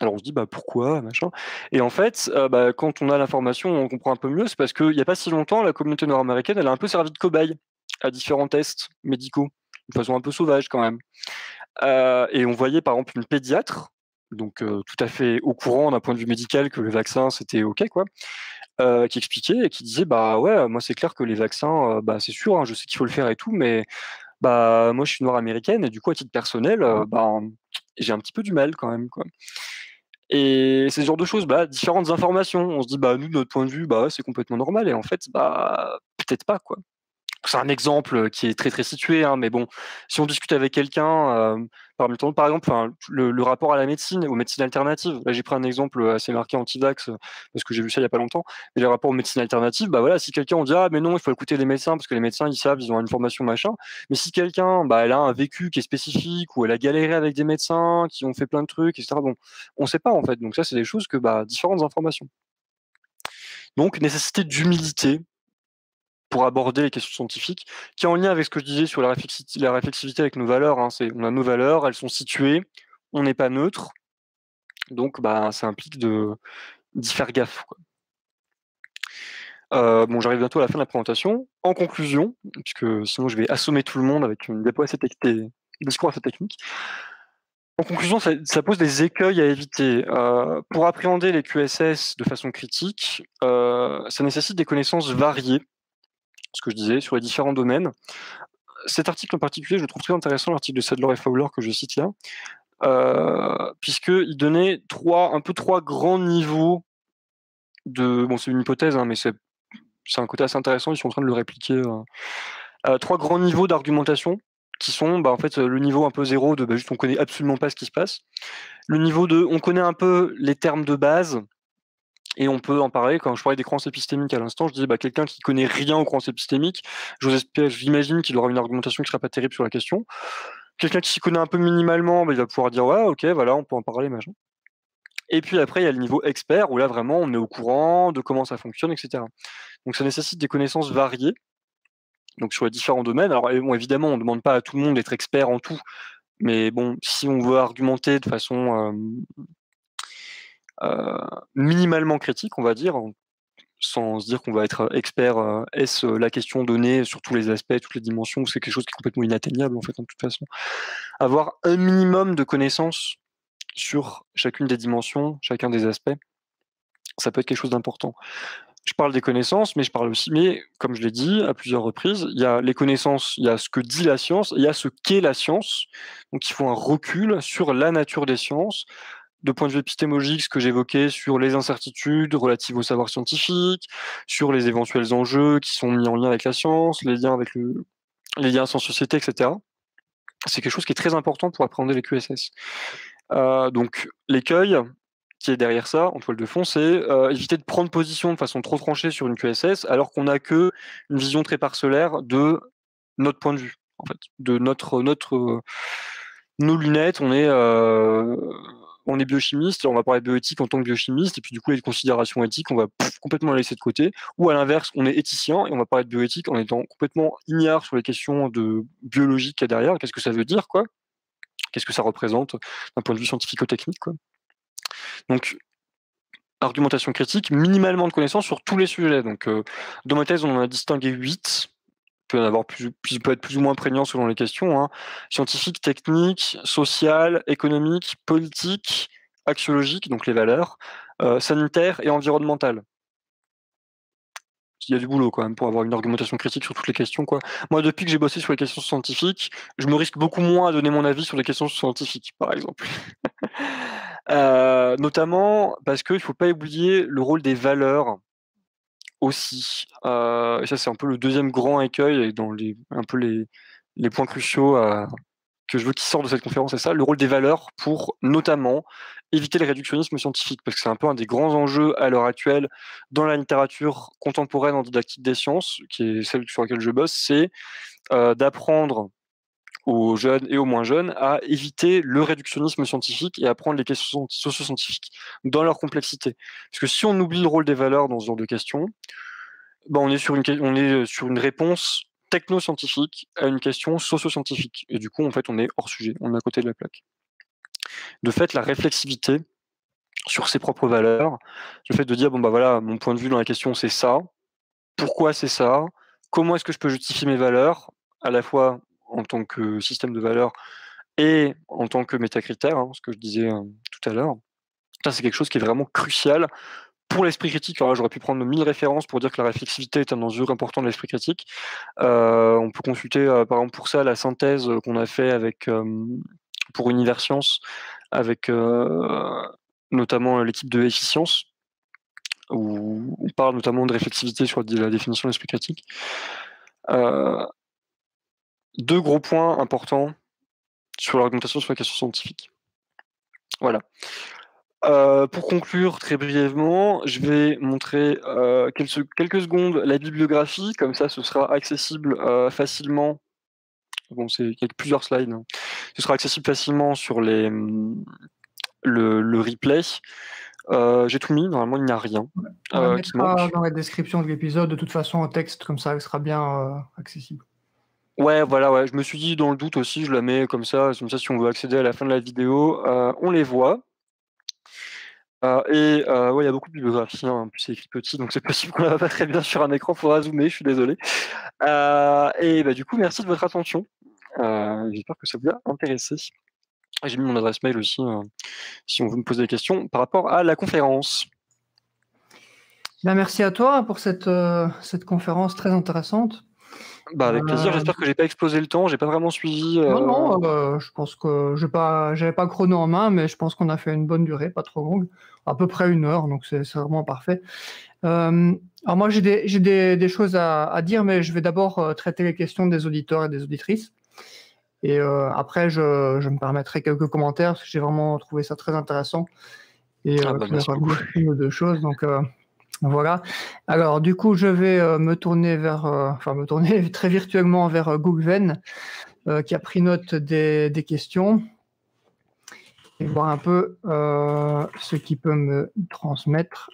Alors on se dit bah pourquoi machin? Et en fait bah, quand on a l'information on comprend un peu mieux c'est parce qu'il n'y a pas si longtemps la communauté nord américaine elle a un peu servi de cobaye à différents tests médicaux de façon un peu sauvage quand même et on voyait par exemple une pédiatre donc tout à fait au courant d'un point de vue médical que le vaccin c'était ok quoi, qui expliquait et qui disait bah ouais moi c'est clair que les vaccins bah c'est sûr hein, je sais qu'il faut le faire et tout mais bah moi je suis noire américaine et du coup à titre personnel bah j'ai un petit peu du mal quand même quoi. Et c'est ce genre de choses, bah, différentes informations. On se dit, bah, nous, de notre point de vue, bah, c'est complètement normal. Et en fait, bah, peut-être pas, quoi c'est un exemple qui est très très situé, hein, mais bon, si on discute avec quelqu'un, euh, par exemple, le, rapport à la médecine, aux médecines alternatives. Là, j'ai pris un exemple assez marqué anti-vax parce que j'ai vu ça il y a pas longtemps. Mais les rapports aux médecines alternatives, bah voilà, si quelqu'un on dit ah mais non, il faut écouter les médecins parce que les médecins ils savent, ils ont une formation machin. Mais si quelqu'un, bah elle a un vécu qui est spécifique ou elle a galéré avec des médecins qui ont fait plein de trucs, etc. Bon, on sait pas en fait. Donc ça, c'est des choses que bah différentes informations. Donc nécessité d'humilité pour aborder les questions scientifiques, qui est en lien avec ce que je disais sur la, réflexivité, avec nos valeurs. Hein. on a nos valeurs, elles sont situées, on n'est pas neutre, donc bah, ça implique d'y faire gaffe. Euh, bon, j'arrive bientôt à la fin de la présentation. En conclusion, puisque sinon je vais assommer tout le monde avec une discours assez technique. En conclusion, ça, pose des écueils à éviter. Euh, pour appréhender les QSS de façon critique, euh, ça nécessite des connaissances variées ce que je disais, sur les différents domaines. Cet article en particulier, je le trouve très intéressant, l'article de Sadler et Fowler que je cite là, euh, puisqu'il donnait trois, un peu trois grands niveaux de. Bon, c'est une hypothèse, hein, mais c'est, un côté assez intéressant, ils sont en train de le répliquer. Euh, euh, trois grands niveaux d'argumentation qui sont bah, en fait le niveau un peu zéro de bah, juste on connaît absolument pas ce qui se passe, le niveau de on connaît un peu les termes de base, et on peut en parler. Quand je parlais des croyances épistémiques à l'instant, je disais bah, quelqu'un qui connaît rien aux croyances épistémiques, j'imagine qu'il aura une argumentation qui sera pas terrible sur la question. Quelqu'un qui s'y connaît un peu minimalement, bah, il va pouvoir dire ouais, ok, voilà, on peut en parler, machin. Et puis après, il y a le niveau expert où là vraiment on est au courant de comment ça fonctionne, etc. Donc ça nécessite des connaissances variées, donc sur les différents domaines. Alors évidemment, on ne demande pas à tout le monde d'être expert en tout, mais bon, si on veut argumenter de façon euh, minimalement critique, on va dire, sans se dire qu'on va être expert. Euh, est-ce la question donnée sur tous les aspects, toutes les dimensions, ou c'est quelque chose qui est complètement inatteignable en fait, en toute façon Avoir un minimum de connaissances sur chacune des dimensions, chacun des aspects, ça peut être quelque chose d'important. Je parle des connaissances, mais je parle aussi, mais comme je l'ai dit à plusieurs reprises, il y a les connaissances, il y a ce que dit la science, il y a ce qu'est la science. Donc il faut un recul sur la nature des sciences, de point de vue épistémologique, ce que j'évoquais sur les incertitudes relatives au savoir scientifique, sur les éventuels enjeux qui sont mis en lien avec la science, les liens avec le, les liens sans société, etc. C'est quelque chose qui est très important pour appréhender les QSS. Euh, donc l'écueil qui est derrière ça, en toile de fond, c'est euh, éviter de prendre position de façon trop tranchée sur une QSS, alors qu'on n'a que une vision très parcellaire de notre point de vue, en fait, de notre notre nos lunettes. On est euh, on est biochimiste, on va parler bioéthique en tant que biochimiste, et puis du coup, les considérations éthiques, on va complètement les laisser de côté. Ou à l'inverse, on est éthicien et on va parler de bioéthique en étant complètement ignare sur les questions de biologie qu'il y a derrière. Qu'est-ce que ça veut dire, quoi? Qu'est-ce que ça représente d'un point de vue scientifico-technique, Donc, argumentation critique, minimalement de connaissances sur tous les sujets. Donc, euh, dans ma thèse, on en a distingué 8 peut en avoir peut être plus ou moins prégnant selon les questions, hein. scientifique, technique, social, économique, politique, axiologique, donc les valeurs, euh, sanitaire et environnemental. Il y a du boulot quand même pour avoir une argumentation critique sur toutes les questions. Quoi. Moi, depuis que j'ai bossé sur les questions scientifiques, je me risque beaucoup moins à donner mon avis sur les questions scientifiques, par exemple. Euh, notamment parce qu'il ne faut pas oublier le rôle des valeurs aussi. et ça, c'est un peu le deuxième grand écueil et dans les, un peu les, points cruciaux que je veux qu'ils sortent de cette conférence, c'est ça, le rôle des valeurs pour notamment éviter le réductionnisme scientifique, parce que c'est un peu un des grands enjeux à l'heure actuelle dans la littérature contemporaine en didactique des sciences, qui est celle sur laquelle je bosse, c'est d'apprendre aux jeunes et aux moins jeunes à éviter le réductionnisme scientifique et à prendre les questions socio-scientifiques dans leur complexité. Parce que si on oublie le rôle des valeurs dans ce genre de questions, ben on, est sur une, on est sur une réponse techno-scientifique à une question socio-scientifique. Et du coup, en fait, on est hors sujet, on est à côté de la plaque. De fait, la réflexivité sur ses propres valeurs, le fait de dire, bon, bah voilà, mon point de vue dans la question, c'est ça. Pourquoi c'est ça? Comment est-ce que je peux justifier mes valeurs, à la fois en tant que système de valeurs et en tant que métacritère, hein, ce que je disais euh, tout à l'heure. C'est quelque chose qui est vraiment crucial pour l'esprit critique. J'aurais pu prendre mille références pour dire que la réflexivité est un enjeu important de l'esprit critique. Euh, on peut consulter, euh, par exemple, pour ça, la synthèse qu'on a fait avec, pour Universcience, avec notamment l'équipe de efficience, où on parle notamment de réflexivité sur la définition de l'esprit critique deux gros points importants sur l'argumentation sur la question scientifique. Voilà. Euh, pour conclure très brièvement, je vais montrer euh, quelques, quelques, secondes la bibliographie, comme ça ce sera accessible euh, facilement. Bon, c'est il y a plusieurs slides. Hein. Ce sera accessible facilement sur les, le, le replay. J'ai tout mis, normalement il n'y a rien. On mettra dans la description de l'épisode, de toute façon, en texte, comme ça, il sera bien accessible. Ouais, voilà, ouais. Je me suis dit dans le doute aussi, je la mets comme ça, comme ça si on veut accéder à la fin de la vidéo, euh, on les voit. Euh, et euh, ouais, il y a beaucoup de bibliographies, hein, en plus c'est écrit petit, donc c'est possible qu'on la voit pas très bien sur un écran, faudra zoomer, je suis désolé. et bah, du coup, merci de votre attention. J'espère que ça vous a intéressé. J'ai mis mon adresse mail aussi, si on veut me poser des questions par rapport à la conférence. Bien, merci à toi pour cette conférence très intéressante. Bah, avec plaisir. Euh, J'espère que j'ai pas explosé le temps. J'ai pas vraiment suivi. Non, non. Euh, je pense que je pas, j'avais pas chrono en main, mais je pense qu'on a fait une bonne durée, pas trop longue, à peu près une heure, donc c'est vraiment parfait. Euh, alors moi, j'ai des, des, des, choses à, à, dire, mais je vais d'abord traiter les questions des auditeurs et des auditrices. Et après, je, je, me permettrai quelques commentaires, parce que j'ai vraiment trouvé ça très intéressant. Et ah bah, ou deux choses. Donc, voilà. Alors, du coup, je vais euh, me tourner vers, euh, enfin, me tourner très virtuellement vers euh, Google qui a pris note des, des, questions et voir un peu ce qu'il peut me transmettre.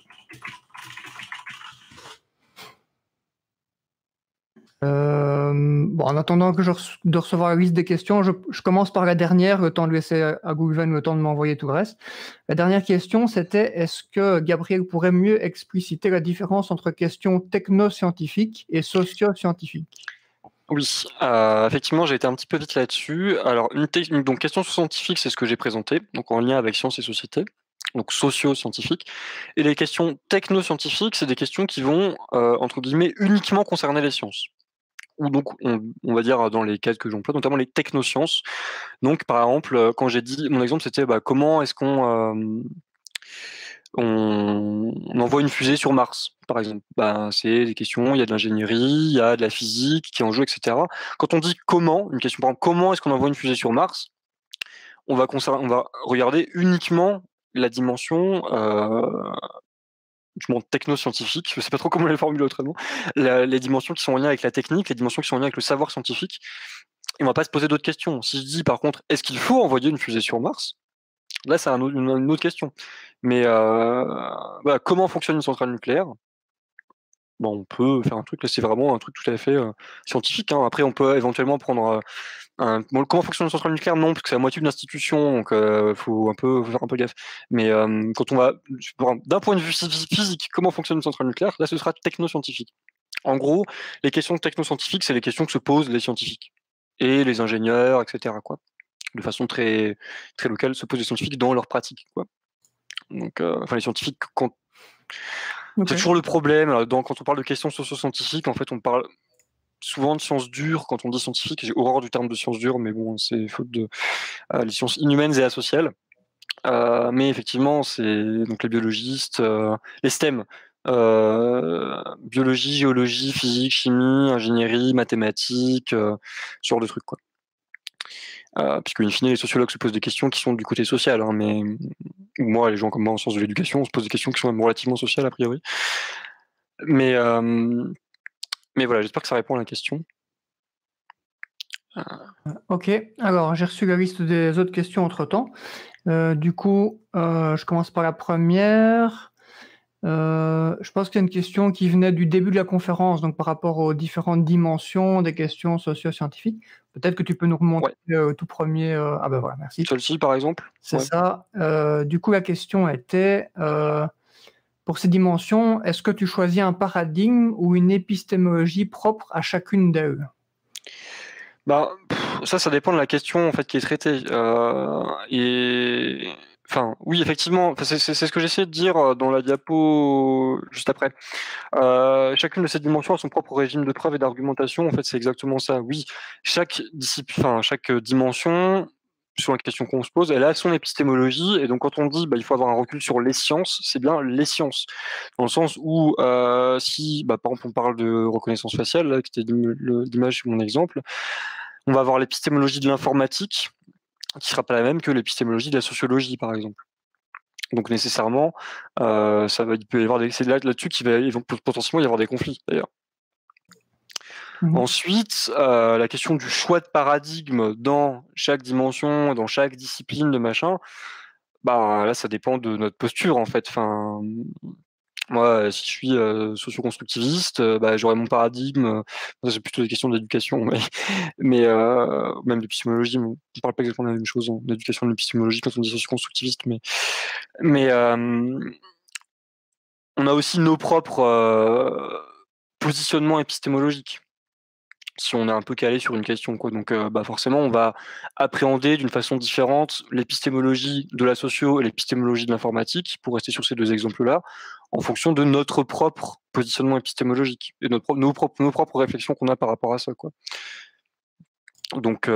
Euh, bon, en attendant que je de recevoir la liste des questions, je, commence par la dernière, le temps de laisser à Google le temps de m'envoyer tout le reste. La dernière question, c'était est-ce que Gabriel pourrait mieux expliciter la différence entre questions technoscientifiques et socio-scientifiques? Oui, euh, effectivement, j'ai été un petit peu vite là-dessus. Alors, une donc question scientifique, c'est ce que j'ai présenté, donc en lien avec sciences et société, donc socio-scientifiques. Et les questions technoscientifiques, c'est des questions qui vont, euh, entre guillemets, uniquement concerner les sciences ou donc on, va dire dans les cas que j'emploie, notamment les technosciences. Donc par exemple, euh, quand j'ai dit, mon exemple c'était bah, comment est-ce qu'on euh, envoie une fusée sur Mars, par exemple. Bah, c'est des questions, il y a de l'ingénierie, il y a de la physique qui est en jeu, etc. Quand on dit comment, une question par exemple, comment est-ce qu'on envoie une fusée sur Mars, on va, on va regarder uniquement la dimension euh, du monde techno-scientifique, je sais pas trop comment les formuler autrement, les dimensions qui sont en lien avec la technique, les dimensions qui sont en lien avec le savoir scientifique, et on va pas se poser d'autres questions. Si je dis par contre, est-ce qu'il faut envoyer une fusée sur Mars? Là, c'est une, autre question. Mais euh, comment fonctionne une centrale nucléaire? On peut faire un truc, là c'est vraiment un truc tout à fait euh, scientifique. Hein. Après, on peut éventuellement prendre comment fonctionne une centrale nucléaire? Non, parce que c'est la moitié d'une institution, donc il euh, faut un peu faire un peu gaffe. Mais euh, quand on va d'un point de vue physique, comment fonctionne une centrale nucléaire? Là, ce sera technoscientifique. En gros, les questions technoscientifiques, c'est les questions que se posent les scientifiques et les ingénieurs, etc. Quoi. De façon très très locale, se posent les scientifiques dans leur pratique. Quoi. Donc, euh, enfin, les scientifiques, quand c'est toujours le problème. Donc, quand on parle de questions socio-scientifiques, en fait, on parle souvent de sciences dures quand on dit scientifique. J'ai horreur du terme de sciences dures, mais bon, c'est faute de euh, les sciences inhumaines et asociales. Euh, mais effectivement, c'est donc les biologistes, euh, les STEM, biologie, géologie, physique, chimie, ingénierie, mathématiques, ce genre de trucs quoi. puisque in fine les sociologues se posent des questions qui sont du côté social, hein, mais moi les gens comme moi en sciences de l'éducation on se pose des questions qui sont relativement sociales a priori. Mais mais voilà, j'espère que ça répond à la question. Ok, alors j'ai reçu la liste des autres questions entre temps. Euh, du coup, euh, je commence par la première. Euh, je pense qu'il y a une question qui venait du début de la conférence, donc par rapport aux différentes dimensions des questions socio-scientifiques. Peut-être que tu peux nous remonter tout premier. ah ben voilà, merci. Celle-ci, par exemple C'est ça. du coup, la question était pour ces dimensions, est-ce que tu choisis un paradigme ou une épistémologie propre à chacune d'elles? Bah, ça, ça dépend de la question en fait qui est traitée. Euh, et enfin, oui, effectivement, c'est ce que j'essaie de dire euh, dans la diapo juste après. Euh, chacune de ces dimensions a son propre régime de preuve et d'argumentation. En fait, c'est exactement ça. Oui, chaque discipline, enfin, chaque dimension sur la question qu'on se pose, elle a son épistémologie, et donc quand on dit bah, il faut avoir un recul sur les sciences, c'est bien les sciences, dans le sens où si, bah, par exemple, on parle de reconnaissance faciale, là, qui était l'image mon exemple, on va avoir l'épistémologie de l'informatique, qui sera pas la même que l'épistémologie de la sociologie, par exemple. Donc nécessairement, euh, ça va, il peut y avoir des, c'est là-dessus qu'il va potentiellement y avoir des conflits d'ailleurs. Mmh Ensuite, euh, la question du choix de paradigme dans chaque dimension, dans chaque discipline de machin, bah là ça dépend de notre posture en fait. Enfin, moi, si je suis euh, socio-constructiviste, euh, bah, mon paradigme. Euh, c'est plutôt des questions d'éducation, mais, même d'épistémologie. On ne parle pas exactement de la même chose en éducation et l'épistémologie quand on dit socio-constructiviste, mais on a aussi nos propres positionnements épistémologiques si on est un peu calé sur une question. Donc bah forcément, on va appréhender d'une façon différente l'épistémologie de la socio et l'épistémologie de l'informatique, pour rester sur ces deux exemples-là, en fonction de notre propre positionnement épistémologique et nos, propres, réflexions qu'on a par rapport à ça. Donc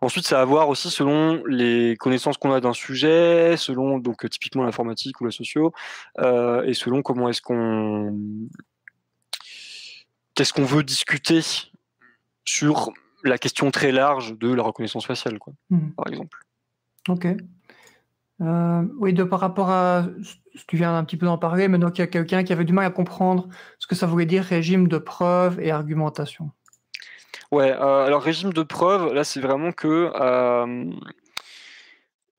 ensuite, ça à voir aussi selon les connaissances qu'on a d'un sujet, selon donc typiquement l'informatique ou la socio, et selon comment est-ce qu'on qu'est-ce qu'on veut discuter sur la question très large de la reconnaissance faciale, quoi, mmh. par exemple. Ok. Euh, oui, de par rapport à, tu viens un petit peu d'en parler, mais donc il y a quelqu'un qui avait du mal à comprendre ce que ça voulait dire régime de preuve et argumentation. Ouais, euh, alors régime de preuve, là c'est vraiment que, euh,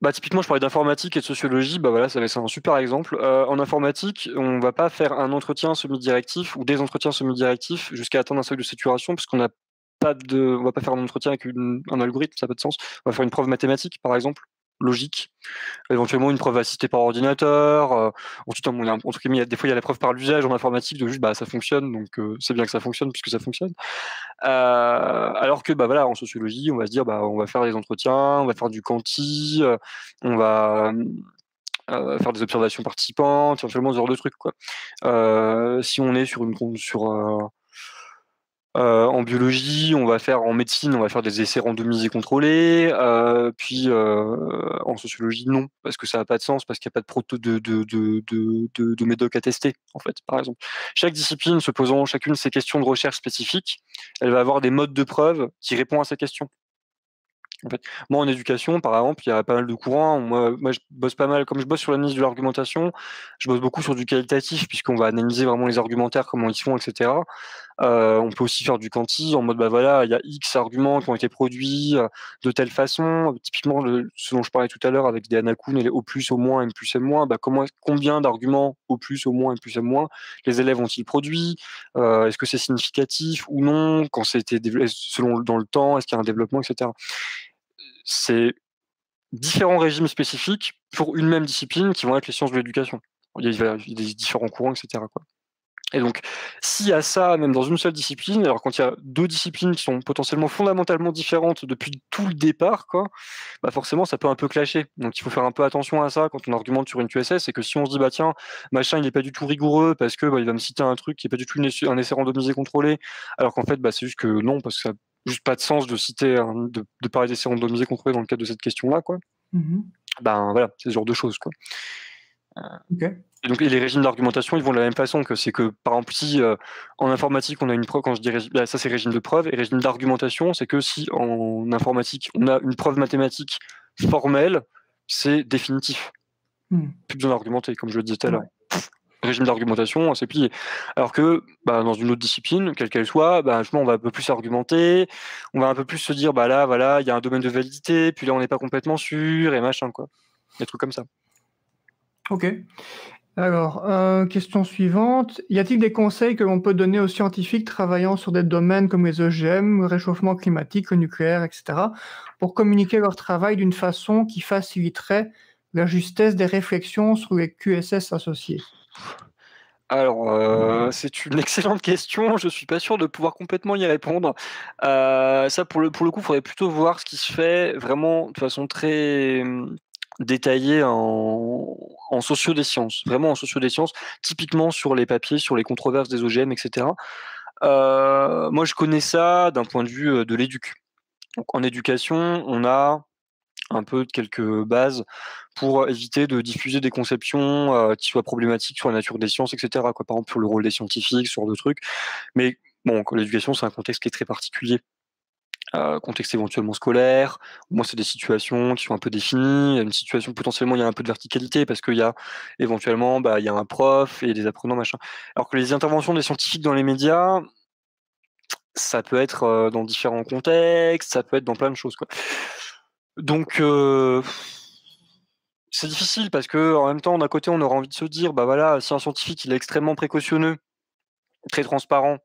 bah, typiquement je parlais d'informatique et de sociologie, bah voilà, c'est un super exemple. en informatique, on va pas faire un entretien semi-directif ou des entretiens semi-directifs jusqu'à atteindre un seuil de saturation, puisqu'on a pas de, on va pas faire un entretien avec un algorithme, ça n'a pas de sens. On va faire une preuve mathématique, par exemple, logique. Éventuellement une preuve assistée par ordinateur. Euh, ensuite, on a, des fois il y a la preuve par l'usage en informatique de juste bah ça fonctionne, donc euh, c'est bien que ça fonctionne puisque ça fonctionne. Euh, alors que bah voilà en sociologie, on va se dire bah on va faire des entretiens, on va faire du quanti, on va faire des observations participantes, éventuellement ce genre de trucs quoi. si on est sur une sur euh, en biologie, on va faire en médecine, on va faire des essais randomisés contrôlés. Euh, puis euh, en sociologie, non, parce que ça n'a pas de sens, parce qu'il n'y a pas de, proto de, de, de, de, de médoc à tester, en fait, par exemple. Chaque discipline se posant chacune ses questions de recherche spécifiques, elle va avoir des modes de preuve qui répondent à ces questions. Moi, en éducation, par exemple, il y a pas mal de courants. Moi, moi, je bosse pas mal, comme je bosse sur l'analyse de l'argumentation, je bosse beaucoup sur du qualitatif, puisqu'on va analyser vraiment les argumentaires, comment ils font, etc. Euh, on peut aussi faire du quanti en mode, bah voilà, il y a X arguments qui ont été produits euh, de telle façon. Typiquement, le, ce dont je parlais tout à l'heure avec des anacounes et les au plus, au moins, M plus, M moins, bah combien d'arguments au plus, au moins, M plus, M moins les élèves ont-ils produit? Euh, Est-ce que c'est significatif ou non? Quand c'était selon dans le temps, est-ce qu'il y a un développement, etc c'est différents régimes spécifiques pour une même discipline qui vont être les sciences de l'éducation. Il y a des différents courants, etc. Et donc, s'il y a ça, même dans une seule discipline, alors quand il y a deux disciplines qui sont potentiellement fondamentalement différentes depuis tout le départ, quoi, bah forcément, ça peut un peu clasher. Donc, il faut faire un peu attention à ça quand on argumente sur une QSS, c'est que si on se dit, bah tiens, machin, il n'est pas du tout rigoureux parce que bah, il va me citer un truc qui n'est pas du tout un essai randomisé contrôlé, alors qu'en fait, bah, c'est juste que non, parce que ça juste pas de sens de citer, de, de parler d'essais randomisés contrôlés dans le cadre de cette question-là, quoi. Mmh ben voilà, c'est ce genre de choses, quoi. Ok. Et donc les régimes d'argumentation, ils vont de la même façon que c'est que par exemple si en informatique on a une preuve, quand je dis bah, ça c'est régime de preuve et régime d'argumentation, c'est que si en informatique on a une preuve mathématique formelle, c'est définitif. Hmm. Plus besoin d'argumenter, comme je le disais tout à l'heure. Régime d'argumentation, c'est plié. Alors que bah, dans une autre discipline, quelle qu'elle soit, bah, on va un peu plus argumenter, on va un peu plus se dire, bah là, voilà, il y a un domaine de validité, puis là, on n'est pas complètement sûr, et machin, quoi. Des trucs comme ça. Ok. Alors, euh, question suivante. Y a-t-il des conseils que l'on peut donner aux scientifiques travaillant sur des domaines comme les OGM, le réchauffement climatique, le nucléaire, etc., pour communiquer leur travail d'une façon qui faciliterait la justesse des réflexions sur les QSS associés? Alors, euh, c'est une excellente question. Je suis pas sûr de pouvoir complètement y répondre. Euh, ça, pour le, pour le coup, il faudrait plutôt voir ce qui se fait vraiment de façon très détaillé en, en des sciences, vraiment en socio des sciences, typiquement sur les papiers, sur les controverses des OGM, etc. Euh, moi, je connais ça d'un point de vue euh, de l'éduc. en éducation, on a un peu quelques bases pour éviter de diffuser des conceptions euh, qui soient problématiques sur la nature des sciences, etc. Quoi. Par exemple, sur le rôle des scientifiques, sur d'autres trucs. Mais bon, l'éducation, c'est un contexte qui est très particulier. Euh, contexte éventuellement scolaire. Moi, c'est des situations qui sont un peu définies. Une situation potentiellement, il y a un peu de verticalité parce qu'il y a éventuellement, bah, il y a un prof et des apprenants, machin. Alors que les interventions des scientifiques dans les médias, ça peut être euh, dans différents contextes, ça peut être dans plein de choses. Quoi. Donc, euh, c'est difficile parce que en même temps, d'un côté, on aura envie de se dire, bah voilà, si un scientifique il est extrêmement précautionneux, très transparent,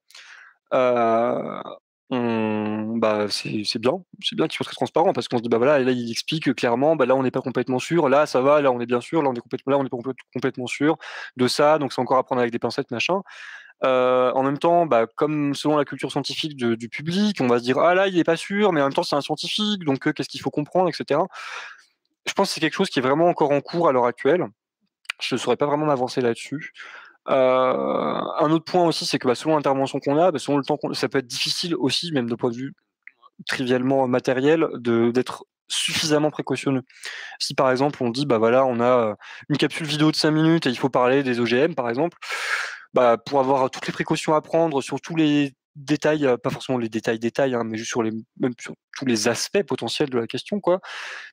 bah, c'est bien, c'est bien qu'il soit très transparent parce qu'on se dit bah voilà, là il explique clairement, bah là on n'est pas complètement sûr, là ça va, là on est bien sûr, là on est complètement, là on est pas complètement sûr de ça, donc c'est encore à prendre avec des pincettes machin. En même temps, bah, comme selon la culture scientifique du public, on va se dire ah là il est pas sûr, mais en même temps c'est un scientifique, donc qu'est-ce qu'il faut comprendre, etc. Je pense que c'est quelque chose qui est vraiment encore en cours à l'heure actuelle. Je ne saurais pas vraiment m'avancer là-dessus. Euh, un autre point aussi, c'est que bah, selon l'intervention qu'on a, bah, selon le temps ça peut être difficile aussi, même de point de vue trivialement matériel, d'être suffisamment précautionneux. Si par exemple on dit bah voilà on a une capsule vidéo de 5 minutes et il faut parler des OGM par exemple, bah pour avoir toutes les précautions à prendre sur tous les détails, pas forcément les détails détails, hein, mais juste sur les même sur tous les aspects potentiels de la question quoi,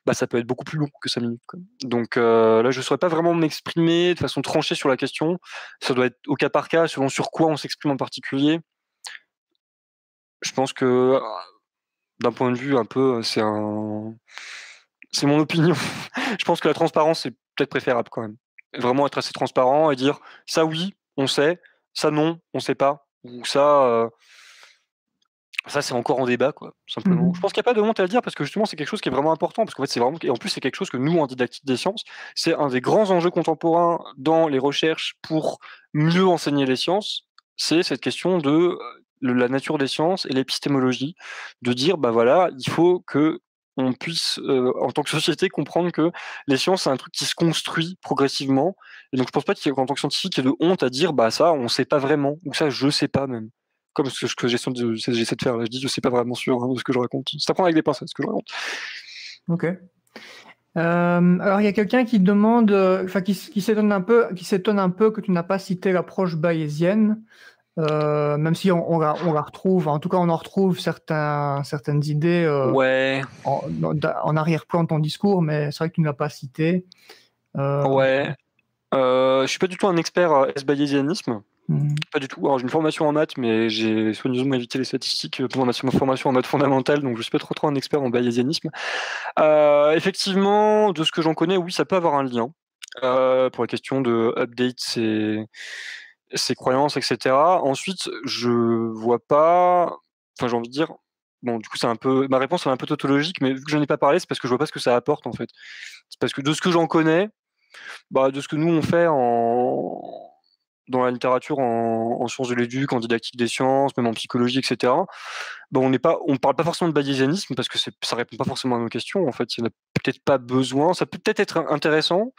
bah ça peut être beaucoup plus long que 5 minutes. Donc là je ne saurais pas vraiment m'exprimer de façon tranchée sur la question. Ça doit être au cas par cas selon sur quoi on s'exprime en particulier. Je pense que d'un point de vue un peu, c'est un, c'est mon opinion. je pense que la transparence c'est peut-être préférable quand même. Vraiment être assez transparent et dire ça oui, on sait, ça non, on sait pas, ou ça, ça c'est encore en débat quoi, simplement. Mmh je pense qu'il n'y a pas de honte à le dire parce que justement c'est quelque chose qui est vraiment important parce qu'en fait c'est vraiment et en plus c'est quelque chose que nous en didactique des sciences, c'est un des grands enjeux contemporains dans les recherches pour mieux enseigner les sciences, c'est cette question de la nature des sciences et l'épistémologie, de dire bah voilà, il faut que on puisse, en tant que société, comprendre que les sciences, c'est un truc qui se construit progressivement. Et donc, je pense pas qu'en tant que scientifique, il y ait de honte à dire, bah ça, on sait pas vraiment, ou ça, je sais pas même. Comme ce que, j'essaie de, faire là, je dis, je sais pas vraiment sûr hein, de ce que je raconte. À prendre avec des pincettes, ce que je raconte. Ok. Alors, il y a quelqu'un qui demande, enfin, qui, qui s'étonne un peu, qui s'étonne un peu que tu n'as pas cité l'approche bayésienne. Euh, même si on, on, la, on, la, retrouve, en tout cas on en retrouve certains, certaines idées euh, ouais. en, en arrière-plan de ton discours, mais c'est vrai que tu ne l'as pas cité. Euh... Ouais. Euh, je suis pas du tout un expert S-bayésianisme. Hmm. Pas du tout. Alors j'ai une formation en maths, mais j'ai soigneusement évité les statistiques pendant ma formation en maths fondamentale, donc je suis pas trop trop un expert en bayésianisme. Effectivement, de ce que j'en connais, oui, ça peut avoir un lien. pour la question de update, c'est ses croyances, etc. Ensuite, je vois pas. Enfin, j'ai envie de dire. Bon, du coup, c'est un peu. Ma réponse est un peu tautologique, mais vu que je n'en ai pas parlé, c'est parce que je vois pas ce que ça apporte, en fait. C'est parce que de ce que j'en connais, bah, de ce que nous on fait en dans la littérature en, sciences de l'éduc, en didactique des sciences, même en psychologie, etc. Bah, on n'est pas, on parle pas forcément de bayésianisme parce que ça répond pas forcément à nos questions. En fait, il n'y en a peut-être pas besoin. Ça peut peut-être être intéressant,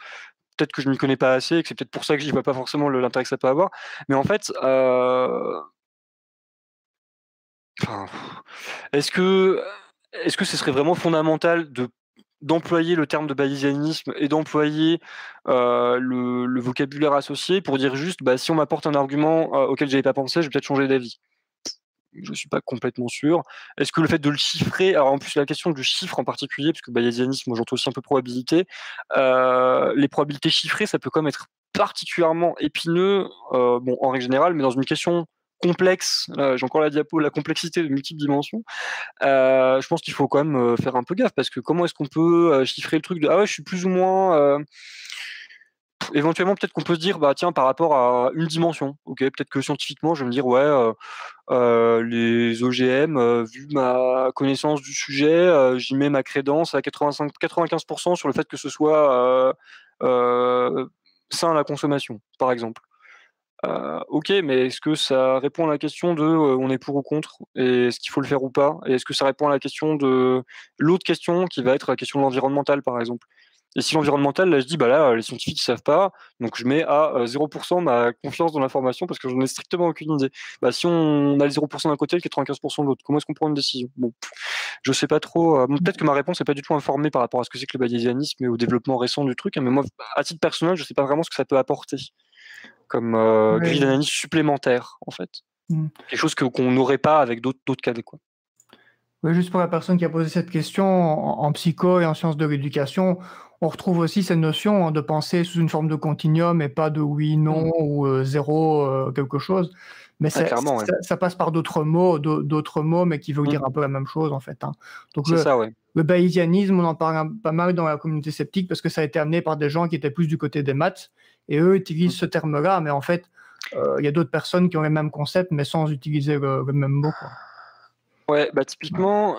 peut-être que je m'y connais pas assez et que c'est peut-être pour ça que je n'y vois pas forcément l'intérêt que ça peut avoir. Mais en fait, euh, est-ce que, est-ce que ce serait vraiment fondamental de d'employer le terme de bayésianisme et d'employer le, vocabulaire associé pour dire juste bah, si on m'apporte un argument auquel j'avais pas pensé, je vais peut-être changer d'avis? Je ne suis pas complètement sûr. Est-ce que le fait de le chiffrer, alors en plus la question du chiffre en particulier, parce que bayésianisme, moi j'entends aussi un peu probabilité, euh, les probabilités chiffrées, ça peut quand même être particulièrement épineux, euh, bon en règle générale, mais dans une question complexe, j'ai encore la diapo, la complexité de multiples dimensions, euh, je pense qu'il faut quand même faire un peu gaffe, parce que comment est-ce qu'on peut chiffrer le truc de ah ouais, je suis plus ou moins éventuellement, peut-être qu'on peut se dire, bah tiens, par rapport à une dimension, ok, peut-être que scientifiquement, je vais me dire, ouais, euh, euh, les OGM, euh, vu ma connaissance du sujet, j'y mets ma crédence à 85, 95% sur le fait que ce soit sain à la consommation, par exemple. ok, mais est-ce que ça répond à la question de on est pour ou contre et est-ce qu'il faut le faire ou pas Et est-ce que ça répond à la question de l'autre question qui va être la question de l'environnemental, par exemple? Et si l'environnemental, là, je dis, bah là, les scientifiques ne savent pas, donc je mets à 0% euh, ma confiance dans l'information parce que j'en ai strictement aucune idée. Bah, si on a les 0% d'un côté et le 95% de l'autre, comment est-ce qu'on prend une décision? Bon, je sais pas trop. Euh, peut-être que ma réponse n'est pas du tout informée par rapport à ce que c'est que le bayésianisme et au développement récent du truc, hein, mais moi, à titre personnel, je sais pas vraiment ce que ça peut apporter comme euh, grille d'analyse supplémentaire, en fait. Mmh. Quelque chose qu'on n'aurait pas avec d'autres cas. Quoi. Oui, juste pour la personne qui a posé cette question, en, en psycho et en sciences de l'éducation, on retrouve aussi cette notion hein, de penser sous une forme de continuum et pas de oui, non mmh. ou euh, zéro euh, quelque chose. Mais ça, passe par d'autres mots, d'autres mots, mais qui veulent mmh. dire un peu la même chose en fait. Hein. Donc le, ça, le bayésianisme, on en parle pas mal dans la communauté sceptique parce que ça a été amené par des gens qui étaient plus du côté des maths et eux utilisent mmh. ce terme-là, mais en fait, euh, il y a d'autres personnes qui ont les mêmes concepts mais sans utiliser le, même mot. Ouais, bah typiquement,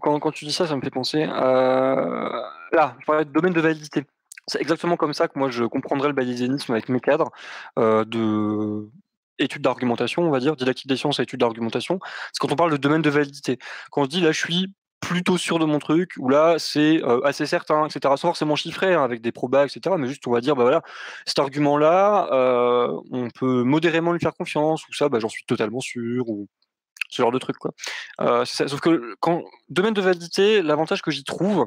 quand, tu dis ça, ça me fait penser à... Là, je parlais de domaine de validité. C'est exactement comme ça que moi je comprendrais le bayésianisme avec mes cadres euh, d'argumentation, on va dire, didactique des sciences et études d'argumentation. C'est quand on parle de domaine de validité. Quand on se dit là, je suis plutôt sûr de mon truc, ou là, c'est euh, assez certain, etc. Sans forcément chiffré, hein, avec des probas, etc. Mais juste, on va dire, bah voilà, cet argument-là, euh, on peut modérément lui faire confiance, ou ça, bah, j'en suis totalement sûr, ou ce genre de truc. Quoi. Euh, Sauf que quand domaine de validité, l'avantage que j'y trouve,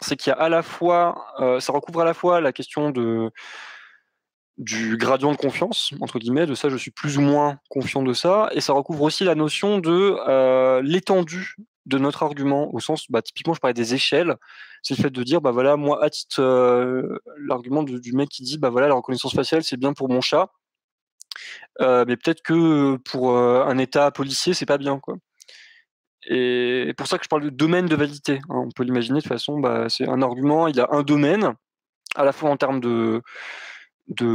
c'est qu'il y a à la fois, euh, ça recouvre à la fois la question de du gradient de confiance, entre guillemets, de ça je suis plus ou moins confiant de ça, et ça recouvre aussi la notion de euh, l'étendue de notre argument, au sens, bah, typiquement je parlais des échelles, c'est le fait de dire, bah voilà, moi à titre, l'argument du mec qui dit, bah voilà, la reconnaissance faciale c'est bien pour mon chat, mais peut-être que pour un État policier, c'est pas bien, quoi. Et pour ça que je parle de domaine de validité. Hein. On peut l'imaginer de façon, bah, c'est un argument, il a un domaine, à la fois en termes de,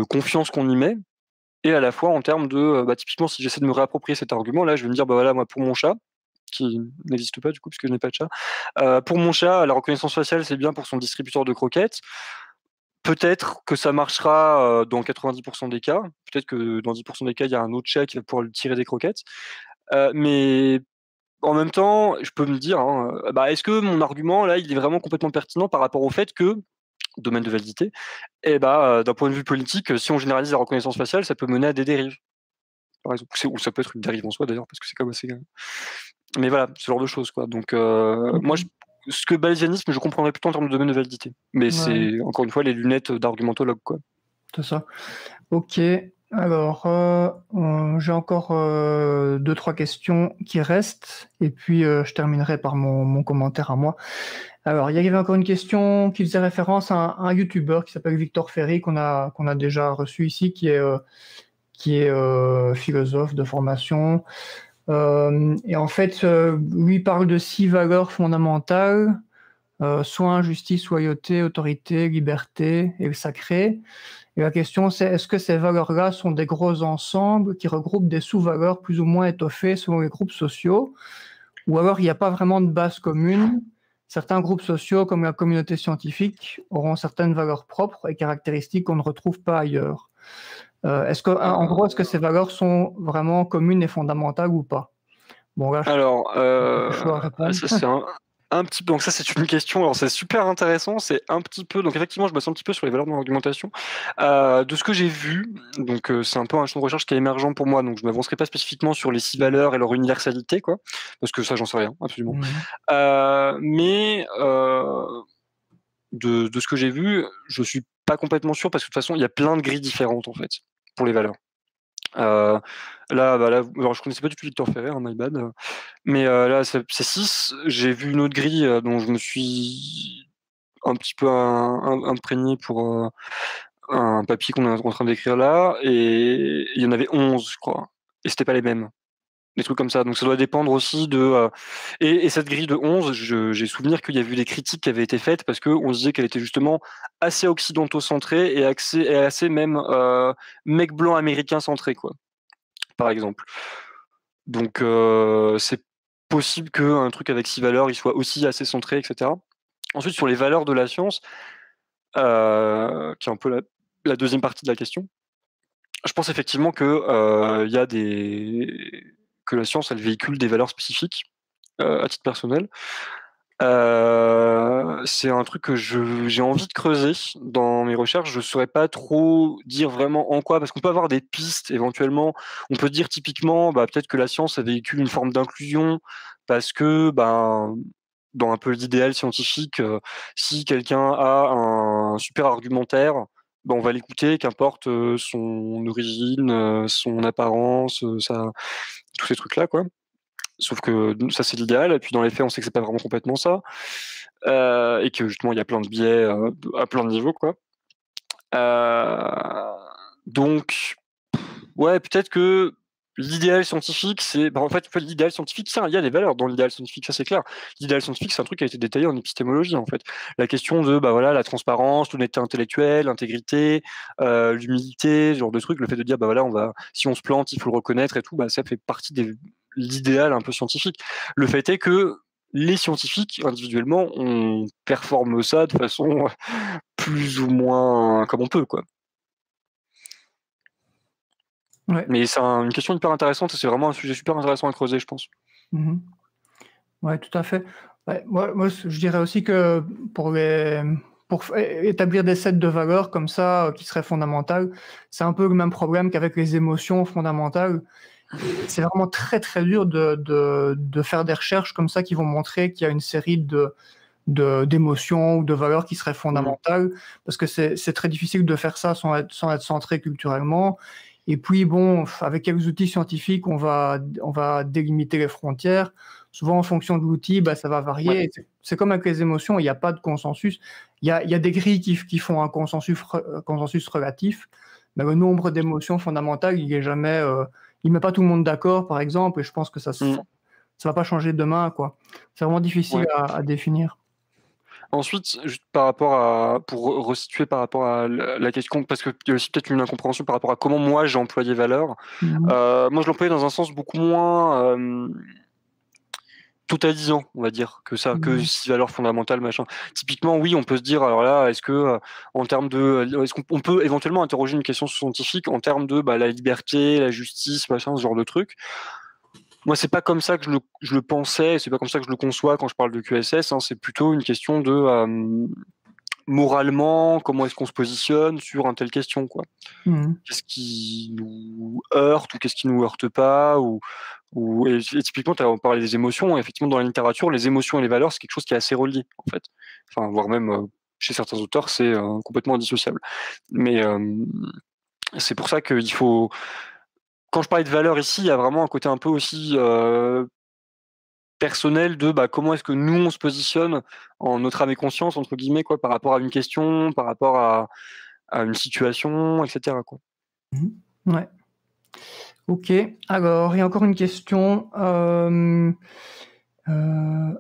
confiance qu'on y met, et à la fois en termes de, bah, typiquement, si j'essaie de me réapproprier cet argument, là, je vais me dire, bah voilà, moi, pour mon chat, qui n'existe pas du coup, puisque je n'ai pas de chat, pour mon chat, la reconnaissance faciale, c'est bien pour son distributeur de croquettes. Peut-être que ça marchera dans 90% des cas. Peut-être que dans 10% des cas, il y a un autre chat qui va pouvoir lui tirer des croquettes. mais en même temps, je peux me dire, hein, bah, est-ce que mon argument là, il est vraiment complètement pertinent par rapport au fait que domaine de validité, et eh bah, d'un point de vue politique, si on généralise la reconnaissance faciale, ça peut mener à des dérives. Par exemple, ou ça peut être une dérive en soi d'ailleurs, parce que c'est comme assez. Mais voilà, ce genre de choses quoi. Donc moi, je ce que bayésianisme, je comprendrais plutôt en termes de domaine de validité. Mais c'est encore une fois les lunettes d'argumentologue. quoi. C'est ça. Ok. Alors, euh, j'ai encore euh, deux, trois questions qui restent, et puis euh, je terminerai par mon, commentaire à moi. Alors, il y avait encore une question qui faisait référence à un, YouTuber qui s'appelle Victor Ferry, qu'on a, qu'on a déjà reçu ici, qui est, qui est philosophe de formation, euh, et en fait, euh, lui parle de six valeurs fondamentales euh, soin, justice, loyauté, autorité, liberté et le sacré. Et la question, c'est est-ce que ces valeurs-là sont des gros ensembles qui regroupent des sous-valeurs plus ou moins étoffées selon les groupes sociaux? Ou alors il n'y a pas vraiment de base commune Certains groupes sociaux, comme la communauté scientifique, auront certaines valeurs propres et caractéristiques qu'on ne retrouve pas ailleurs. Euh, est-ce que, en gros, est-ce que ces valeurs sont vraiment communes et fondamentales ou pas? Bon, Alors, euh, ça c'est un, petit peu. Donc ça c'est une question. Alors c'est super intéressant. C'est un petit peu. Donc effectivement, je me sens un petit peu sur les valeurs de mon argumentation. Euh, de ce que j'ai vu, donc c'est un peu un champ de recherche qui est émergent pour moi. Donc je m'avancerai pas spécifiquement sur les six valeurs et leur universalité, quoi, parce que ça j'en sais rien absolument. Mmh. mais de, de ce que j'ai vu, je suis pas complètement sûr parce que de toute façon, il y a plein de grilles différentes en fait pour les valeurs. Euh, là, bah là, alors je connaissais pas du tout Victor Ferrer, hein, my bad. Mais euh, là, c'est 6. J'ai vu une autre grille euh, dont je me suis un petit peu imprégné pour un papier qu'on est en train d'écrire là. Et il y en avait 11, je crois. Et c'était pas les mêmes des trucs comme ça. Donc ça doit dépendre aussi de. Euh, et, cette grille de 11, j'ai souvenir qu'il y a eu des critiques qui avaient été faites parce qu'on se disait qu'elle était justement assez occidentaux-centrée et, assez, assez même euh, mec blanc américain centré, quoi. Par exemple. Donc euh, c'est possible qu'un truc avec six valeurs, il soit aussi assez centré, etc. Ensuite, sur les valeurs de la science, qui est un peu la, deuxième partie de la question, je pense effectivement qu'il il y a des que la science, elle véhicule des valeurs spécifiques euh, à titre personnel. Euh, c'est un truc que j'ai envie de creuser dans mes recherches. Je ne saurais pas trop dire vraiment en quoi, parce qu'on peut avoir des pistes éventuellement. On peut dire typiquement, bah, peut-être que la science véhicule une forme d'inclusion, parce que ben, dans un peu l'idéal scientifique, euh, si quelqu'un a un super argumentaire, ben, on va l'écouter, qu'importe son origine, son apparence, ça, tous ces trucs-là, quoi. Sauf que ça, c'est l'idéal. Et puis, dans les faits, on sait que c'est pas vraiment complètement ça. Euh, et que justement, il y a plein de biais euh, à plein de niveaux, quoi. Euh, donc, ouais, peut-être que l'idéal scientifique, c'est. Bah, en fait, l'idéal scientifique, il y a des valeurs dans l'idéal scientifique, ça c'est clair. L'idéal scientifique, c'est un truc qui a été détaillé en épistémologie, en fait. La question de bah, voilà, la transparence, l'honnêteté intellectuelle, l'intégrité, l'humilité, ce genre de trucs, le fait de dire bah, voilà, on va, si on se plante, il faut le reconnaître et tout, bah, ça fait partie de l'idéal un peu scientifique. Le fait est que les scientifiques, individuellement, on performe ça de façon plus ou moins comme on peut, quoi. Mais c'est une question hyper intéressante et c'est vraiment un sujet super intéressant à creuser, je pense. Mmh oui, tout à fait. moi, moi, je dirais aussi que pour, pour établir des sets de valeurs comme ça, euh, qui seraient fondamentales, c'est un peu le même problème qu'avec les émotions fondamentales. C'est vraiment très très dur de, de, de, faire des recherches comme ça qui vont montrer qu'il y a une série de d'émotions ou de valeurs qui seraient fondamentales, parce que c'est très difficile de faire ça sans être, sans être centré culturellement. Et puis, bon, avec quelques outils scientifiques, on va, on va délimiter les frontières? Souvent, en fonction de l'outil, bah, ça va varier. C'est comme avec les émotions, il n'y a pas de consensus. Il y a, il y a des grilles qui, qui, font un consensus, consensus relatif, mais le nombre d'émotions fondamentales, il est jamais, euh, il met pas tout le monde d'accord, par exemple, et je pense que ça ne mm. ça va pas changer demain, quoi. C'est vraiment difficile à, à définir. Ensuite, juste par rapport à, pour resituer par rapport à la question, parce qu'il y a aussi peut-être une incompréhension par rapport à comment moi j'ai employé valeur. Mmh euh, moi, je l'employais dans un sens beaucoup moins euh, totalisant, on va dire, que ça, que mmh si valeurs fondamentales, machin. Typiquement, oui, on peut se dire, alors là, est-ce que, euh, en termes de, est-ce qu'on peut éventuellement interroger une question scientifique en termes de bah, la liberté, la justice, machin, ce genre de truc moi, c'est pas comme ça que je le, je le pensais, c'est pas comme ça que je le conçois quand je parle de QSS. Hein, c'est plutôt une question de euh, moralement, comment est-ce qu'on se positionne sur un telle question, quoi. Mmh. Qu'est-ce qui nous heurte ou qu'est-ce qui nous heurte pas ou, ou et, typiquement, tu as parlé des émotions. effectivement, dans la littérature, les émotions et les valeurs, c'est quelque chose qui est assez relié, en fait. Enfin, voire même euh, chez certains auteurs, c'est euh, complètement indissociable. Mais c'est pour ça qu'il faut quand je parlais de valeur ici, il y a vraiment un côté un peu aussi euh, personnel de bah, comment est-ce que nous on se positionne en notre âme et conscience entre guillemets quoi par rapport à une question, par rapport à, une situation, etc. Mmh ouais. Ok. Alors, il y a encore une question. Euh, euh,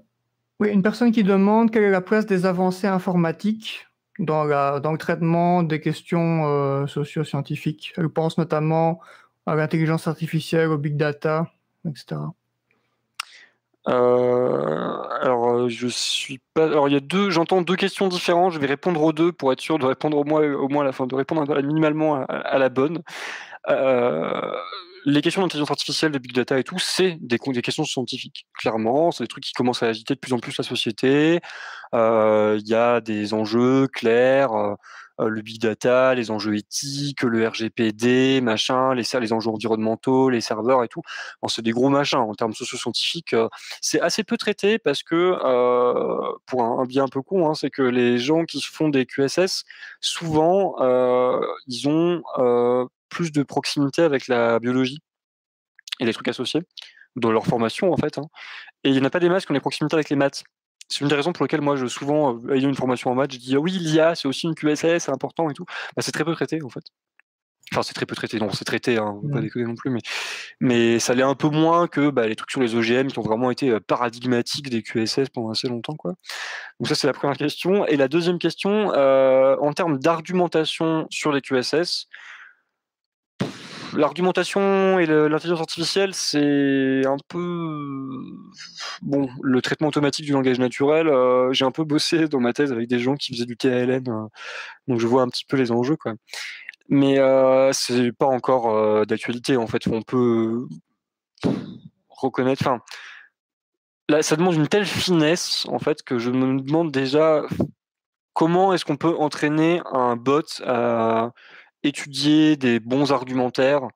oui, une personne qui demande quelle est la place des avancées informatiques dans, dans le traitement des questions socio-scientifiques. Elle pense notamment à l'intelligence artificielle, au big data, etc. Euh, alors, euh, je suis pas. Alors, il y a deux. J'entends deux questions différentes. Je vais répondre aux deux pour être sûr de répondre au moins, au moins à la fin, de répondre minimalement à, la bonne. Euh, les questions d'intelligence artificielle, de big data et tout, c'est des, questions scientifiques. Clairement, c'est des trucs qui commencent à agiter de plus en plus la société. Il y a des enjeux clairs. Euh, le big data, les enjeux éthiques, le RGPD, machin, les, enjeux environnementaux, les serveurs et tout. Bon, c'est des gros machins en termes socio-scientifiques. Euh, c'est assez peu traité parce que, euh, pour un, bien un peu con, hein, c'est que les gens qui font des QSS, souvent, ils ont plus de proximité avec la biologie et les trucs associés dans leur formation en fait. Hein. Et il n'y en a pas des masques qui ont des proximités avec les maths c'est une des raisons pour lesquelles moi, je souvent, euh, ayant une formation en maths, je dis ah oui, l'IA, c'est aussi une QSS, c'est important et tout. Bah, c'est très peu traité en fait. Enfin, c'est très peu traité, non, c'est traité, hein, on va pas mmh. déconner non plus, mais, mais ça l'est un peu moins que bah, les trucs sur les OGM qui ont vraiment été euh, paradigmatiques des QSS pendant assez longtemps. Quoi. Donc ça, c'est la première question. Et la deuxième question, euh, en termes d'argumentation sur les QSS, l'argumentation et l'intelligence artificielle, c'est un peu bon. Le traitement automatique du langage naturel, euh, j'ai un peu bossé dans ma thèse avec des gens qui faisaient du TALN, euh, donc je vois un petit peu les enjeux, quoi. Mais euh, c'est pas encore euh, d'actualité en fait. On peut reconnaître. Enfin, là, ça demande une telle finesse en fait que je me demande déjà comment est-ce qu'on peut entraîner un bot à étudier des bons argumentaires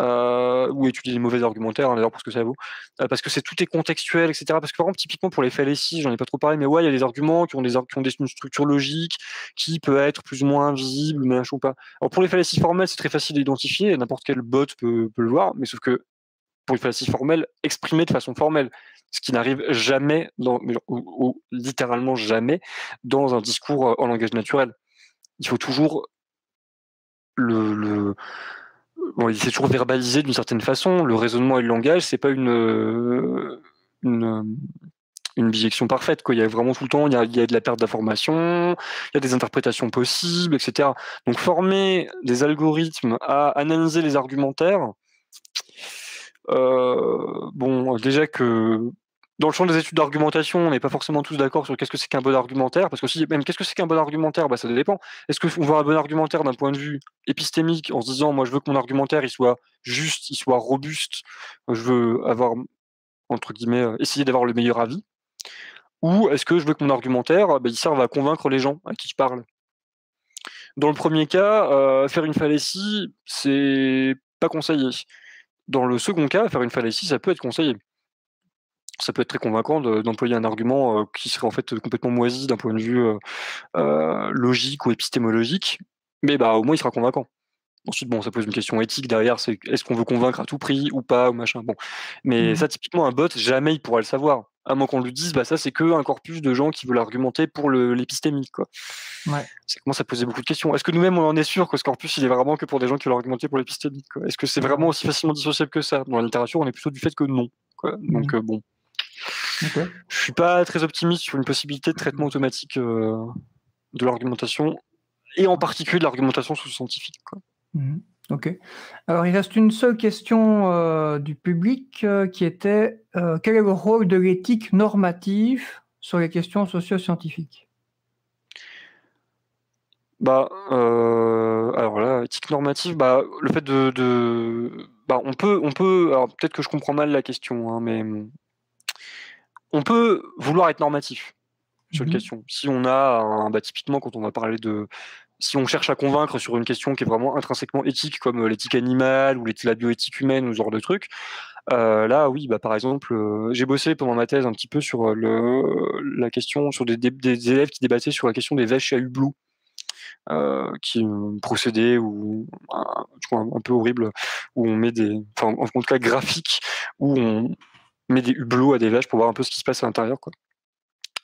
euh, ou étudier des mauvais argumentaires, hein, d'ailleurs, pour ce que ça vaut, euh, parce que c'est tout est contextuel, etc. Parce que par exemple, typiquement pour les fallacies, j'en ai pas trop parlé, mais ouais, il y a des arguments qui ont des, qui ont une structure logique, qui peut être plus ou moins visible, mais ou pas. Alors pour les fallacies formelles, c'est très facile d'identifier, n'importe quel bot peut, le voir, mais sauf que pour les fallacies formelles, exprimées de façon formelle, ce qui n'arrive jamais, dans, ou, littéralement jamais, dans un discours euh, en langage naturel. Il faut toujours le, le bon, c'est toujours verbalisé d'une certaine façon. Le raisonnement et le langage, c'est pas une, une, une bijection parfaite. Quoi. Il y a vraiment tout le temps, il y a, il y a de la perte d'information, il y a des interprétations possibles, etc. Donc former des algorithmes à analyser les argumentaires, euh, bon, déjà que dans le champ des études d'argumentation, on n'est pas forcément tous d'accord sur qu'est-ce que c'est qu'un bon argumentaire, parce que si, même qu'est-ce que c'est qu'un bon argumentaire, bah, ça dépend. Est-ce qu'on voit un bon argumentaire d'un point de vue épistémique en se disant, moi je veux que mon argumentaire soit juste, il soit robuste, je veux avoir, entre guillemets, euh, essayer d'avoir le meilleur avis, ou est-ce que je veux que mon argumentaire bah, serve à convaincre les gens à qui je parle? Dans le premier cas, euh, faire une fallacie, c'est pas conseillé. Dans le second cas, faire une fallacie, ça peut être conseillé ça peut être très convaincant d'employer un argument euh, qui serait en fait complètement moisi d'un point de vue euh, euh, logique ou épistémologique, mais bah au moins il sera convaincant. Ensuite, bon, ça pose une question éthique derrière, c'est est-ce qu'on veut convaincre à tout prix ou pas, ou machin. Bon, mais mmh ça, typiquement, un bot, jamais il pourra le savoir. À moins qu'on lui dise, bah ça, c'est que un corpus de gens qui veulent argumenter pour l'épistémique, quoi. Ouais. Ça commence à poser beaucoup de questions. Est-ce que nous-mêmes, on en est sûr que ce corpus, il est vraiment que pour des gens qui veulent argumenter pour l'épistémique, Est-ce que c'est vraiment aussi facilement dissociable que ça? Dans la littérature, on est plutôt du fait que non, quoi. Donc, mmh bon. Je suis pas très optimiste sur une possibilité de traitement automatique euh, de l'argumentation, et en particulier de l'argumentation sous-scientifique. Mhm. Ok. Alors, il reste une seule question euh, du public euh, qui était quel est le rôle de l'éthique normative sur les questions socio-scientifiques? Bah, alors là, éthique normative, bah, le fait de, bah, on peut, on peut, alors peut-être que je comprends mal la question, hein, mais on peut vouloir être normatif sur une mmh question. Si on a un, bah, typiquement quand on va parler de, si on cherche à convaincre sur une question qui est vraiment intrinsèquement éthique, comme euh, l'éthique animale ou la bioéthique humaine ou ce genre de trucs, euh, là, oui, bah, par exemple, euh, j'ai bossé pendant ma thèse un petit peu sur le, la question, sur des, élèves qui débattaient sur la question des vaches à hublots. qui est un procédé ou un, un, peu horrible où on met des, enfin en tout cas graphique où on, met des hublots à des vaches pour voir un peu ce qui se passe à l'intérieur, quoi.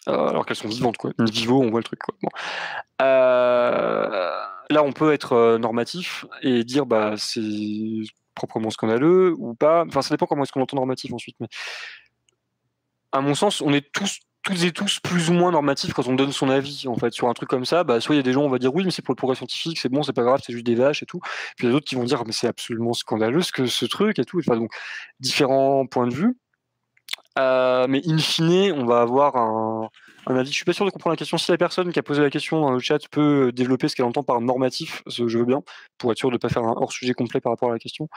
Euh, alors qu'elles sont vivantes, quoi. Une vivo, on voit le truc, quoi. Euh, là, on peut être euh, normatif et dire, bah, c'est proprement scandaleux ou pas. Enfin, ça dépend comment est-ce qu'on entend normatif ensuite, mais à mon sens, on est tous toutes et tous plus ou moins normatifs quand on donne son avis en fait sur un truc comme ça bah soit il y a des gens on va dire oui mais c'est pour le progrès scientifique c'est bon c'est pas grave c'est juste des vaches et tout puis il y a d'autres qui vont dire mais c'est absolument scandaleux ce que ce truc et tout enfin donc différents points de vue euh, mais in fine, on va avoir un, avis. Je suis pas sûr de comprendre la question. Si la personne qui a posé la question dans le chat peut développer ce qu'elle entend par normatif, je veux bien, pour être sûr de ne pas faire un hors sujet complet par rapport à la question.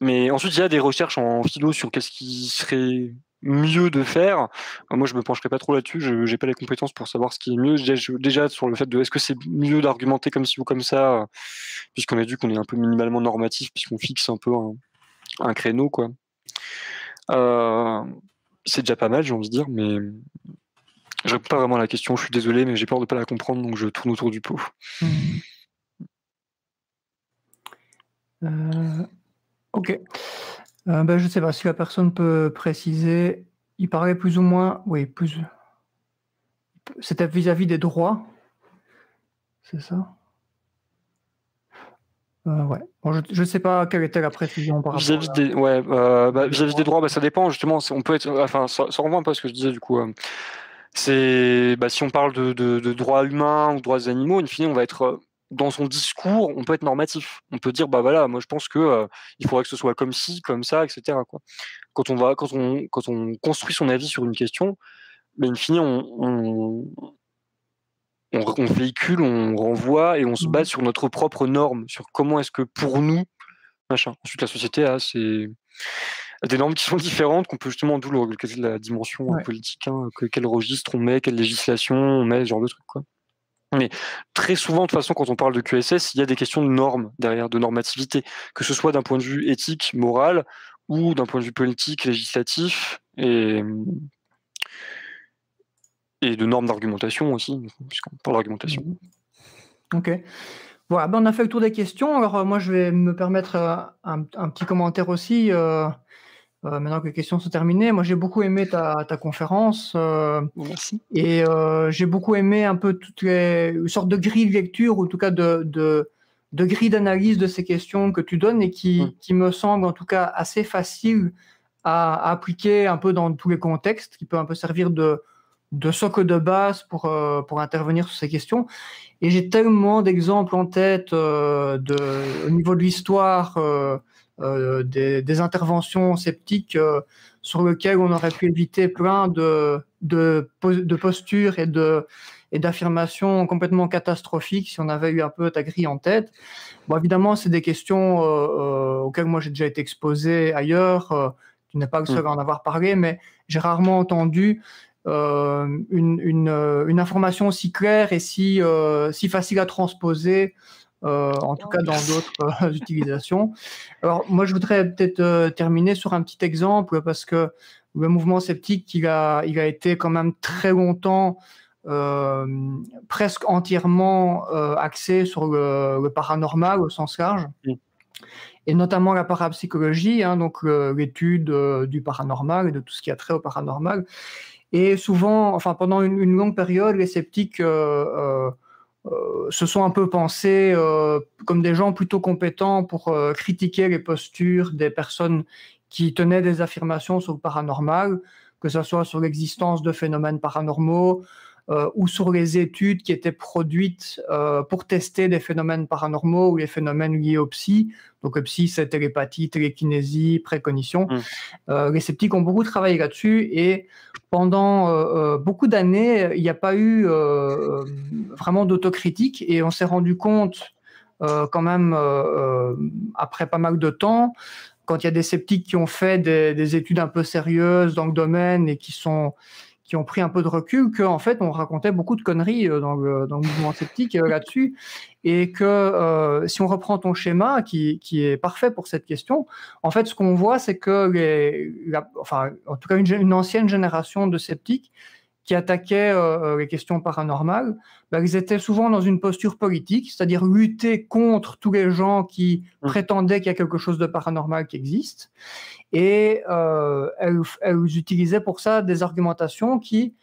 mais ensuite, il y a des recherches en philo sur qu'est-ce qui serait mieux de faire. Moi, je me pencherai pas trop là-dessus. Je n'ai pas les compétences pour savoir ce qui est mieux. Déjà, sur le fait de est-ce que c'est mieux d'argumenter comme ci ou comme ça, puisqu'on a vu qu'on est un peu minimalement normatif, puisqu'on fixe un peu un, créneau, quoi. Euh, c'est déjà pas mal, j'ai envie de dire, mais je réponds pas vraiment à la question. Je suis désolé, mais j'ai peur de pas la comprendre, donc je tourne autour du pot. Euh, ok. Euh, ben, je ne sais pas si la personne peut préciser. Il parlait plus ou moins, oui, plus. C'était vis-à-vis des droits. C'est ça? Euh, ouais. je ne sais pas quelle était la précision par vis-à-vis des, ouais, euh, bah, vis-à-vis des droits, bah, ça dépend justement. On peut être, enfin, ça, renvoie un peu à ce que je disais du coup. c'est, bah, si on parle de, de, droits humains ou droits des animaux, in fine, on va être dans son discours, on peut être normatif. On peut dire, bah voilà, moi je pense que euh, il faudrait que ce soit comme ci, comme ça, etc. Quoi. Quand on va, quand on, quand on construit son avis sur une question, mais bah, in fine, on, on, véhicule, on renvoie et on se base mmh. sur notre propre norme, sur comment est-ce que pour nous, machin. Ensuite, la société a des normes qui sont différentes, qu'on peut justement, d'où la dimension politique, hein, quel registre on met, quelle législation on met, ce genre de truc. Quoi. Mais très souvent, de toute façon, quand on parle de QSS, il y a des questions de normes derrière, de normativité, que ce soit d'un point de vue éthique, moral, ou d'un point de vue politique, législatif, et, et de normes d'argumentation aussi, puisqu'on parle d'argumentation. Ok. Voilà, ben on a fait le tour des questions. Alors, euh, moi, je vais me permettre euh, un, petit commentaire aussi. Euh, euh, maintenant que les questions sont terminées, moi j'ai beaucoup aimé ta, ta conférence. Euh, Merci. Et euh, j'ai beaucoup aimé un peu toutes les sortes de grilles de lecture, ou en tout cas de, de, de grilles d'analyse de ces questions que tu donnes et qui, mm. qui me semblent en tout cas assez faciles à, à, appliquer un peu dans tous les contextes, qui peut un peu servir de, de socle de base pour, euh, pour intervenir sur ces questions. Et j'ai tellement d'exemples en tête de, au niveau de l'histoire euh, des, interventions sceptiques euh, sur lesquelles on aurait pu éviter plein de, de, de postures et de et d'affirmations complètement catastrophiques si on avait eu un peu ta grille en tête. Bon, évidemment, c'est des questions euh, auxquelles moi j'ai déjà été exposé ailleurs. tu n'es pas le seul mm. à en avoir parlé, mais j'ai rarement entendu une, une, une, information aussi claire et si, si facile à transposer euh, en tout cas dans d'autres euh, utilisations. Alors moi, je voudrais peut-être euh, terminer sur un petit exemple parce que le mouvement sceptique, il a, il a été quand même très longtemps presque entièrement axé sur le, paranormal au sens large. Et notamment la parapsychologie, hein, donc l'étude du paranormal et de tout ce qui a trait au paranormal. Et souvent, enfin pendant une, une longue période, les sceptiques euh, se sont un peu pensés euh, comme des gens plutôt compétents pour euh, critiquer les postures des personnes qui tenaient des affirmations sur le paranormal, que ce soit sur l'existence de phénomènes paranormaux, euh, ou sur les études qui étaient produites euh, pour tester des phénomènes paranormaux ou les phénomènes liés au psy. Donc, le psy, c'est télépathie, télékinésie, précognition. Mmh. Euh, les sceptiques ont beaucoup travaillé là-dessus et pendant beaucoup d'années, il n'y a pas eu vraiment d'autocritique et on s'est rendu compte quand même après pas mal de temps quand il y a des sceptiques qui ont fait des, des, études un peu sérieuses dans le domaine et qui sont qui ont pris un peu de recul, qu'en fait, on racontait beaucoup de conneries euh, dans le, mouvement sceptique euh, là-dessus, et que euh, si on reprend ton schéma, qui, qui, est parfait pour cette question, en fait, ce qu'on voit, c'est que enfin, en tout cas, une, ancienne génération de sceptiques qui attaquaient les questions paranormales, bah, ils étaient souvent dans une posture politique, c'est-à-dire lutter contre tous les gens qui mmh. prétendaient qu'il y a quelque chose de paranormal qui existe. Et euh, elles, utilisaient pour ça des argumentations qui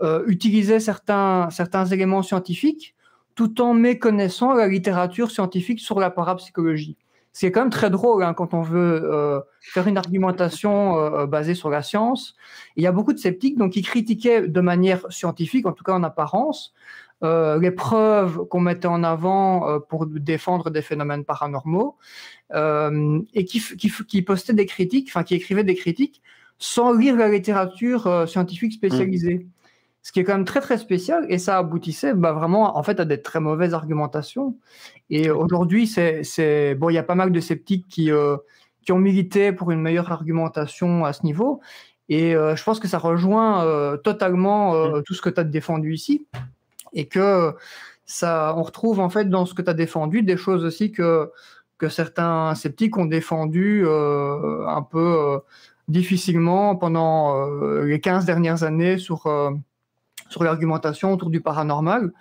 euh, utilisaient certains, certains éléments scientifiques tout en méconnaissant la littérature scientifique sur la parapsychologie. C'est quand même très drôle hein, quand on veut euh, faire une argumentation euh, basée sur la science. Il y a beaucoup de sceptiques donc, qui critiquaient de manière scientifique, en tout cas en apparence, euh, les preuves qu'on mettait en avant euh, pour défendre des phénomènes paranormaux, euh, et qui, qui, qui, postaient des critiques, enfin qui écrivaient des critiques sans lire la littérature scientifique spécialisée. Ce qui est quand même très très spécial et ça aboutissait bah, vraiment en fait à des très mauvaises argumentations. Et aujourd'hui, c'est bon, il y a pas mal de sceptiques qui euh, qui ont milité pour une meilleure argumentation à ce niveau. Et euh, je pense que ça rejoint euh, totalement mm. tout ce que tu as défendu ici et que ça, on retrouve en fait dans ce que tu as défendu des choses aussi que que certains sceptiques ont défendu un peu difficilement pendant les 15 dernières années sur sur l'argumentation autour du paranormal.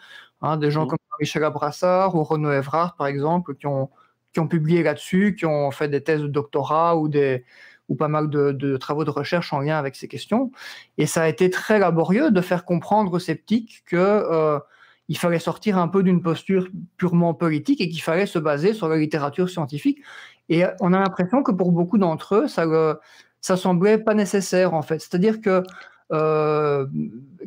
Hein, des gens mmh. comme Michel Abrassard ou Renaud Evrard, par exemple, qui ont, qui ont publié là-dessus, qui ont fait des thèses de doctorat ou, des, ou pas mal de, travaux de recherche en lien avec ces questions. Et ça a été très laborieux de faire comprendre aux sceptiques que euh, il fallait sortir un peu d'une posture purement politique et qu'il fallait se baser sur la littérature scientifique. Et on a l'impression que pour beaucoup d'entre eux, ça, ça semblait pas nécessaire en fait. C'est-à-dire que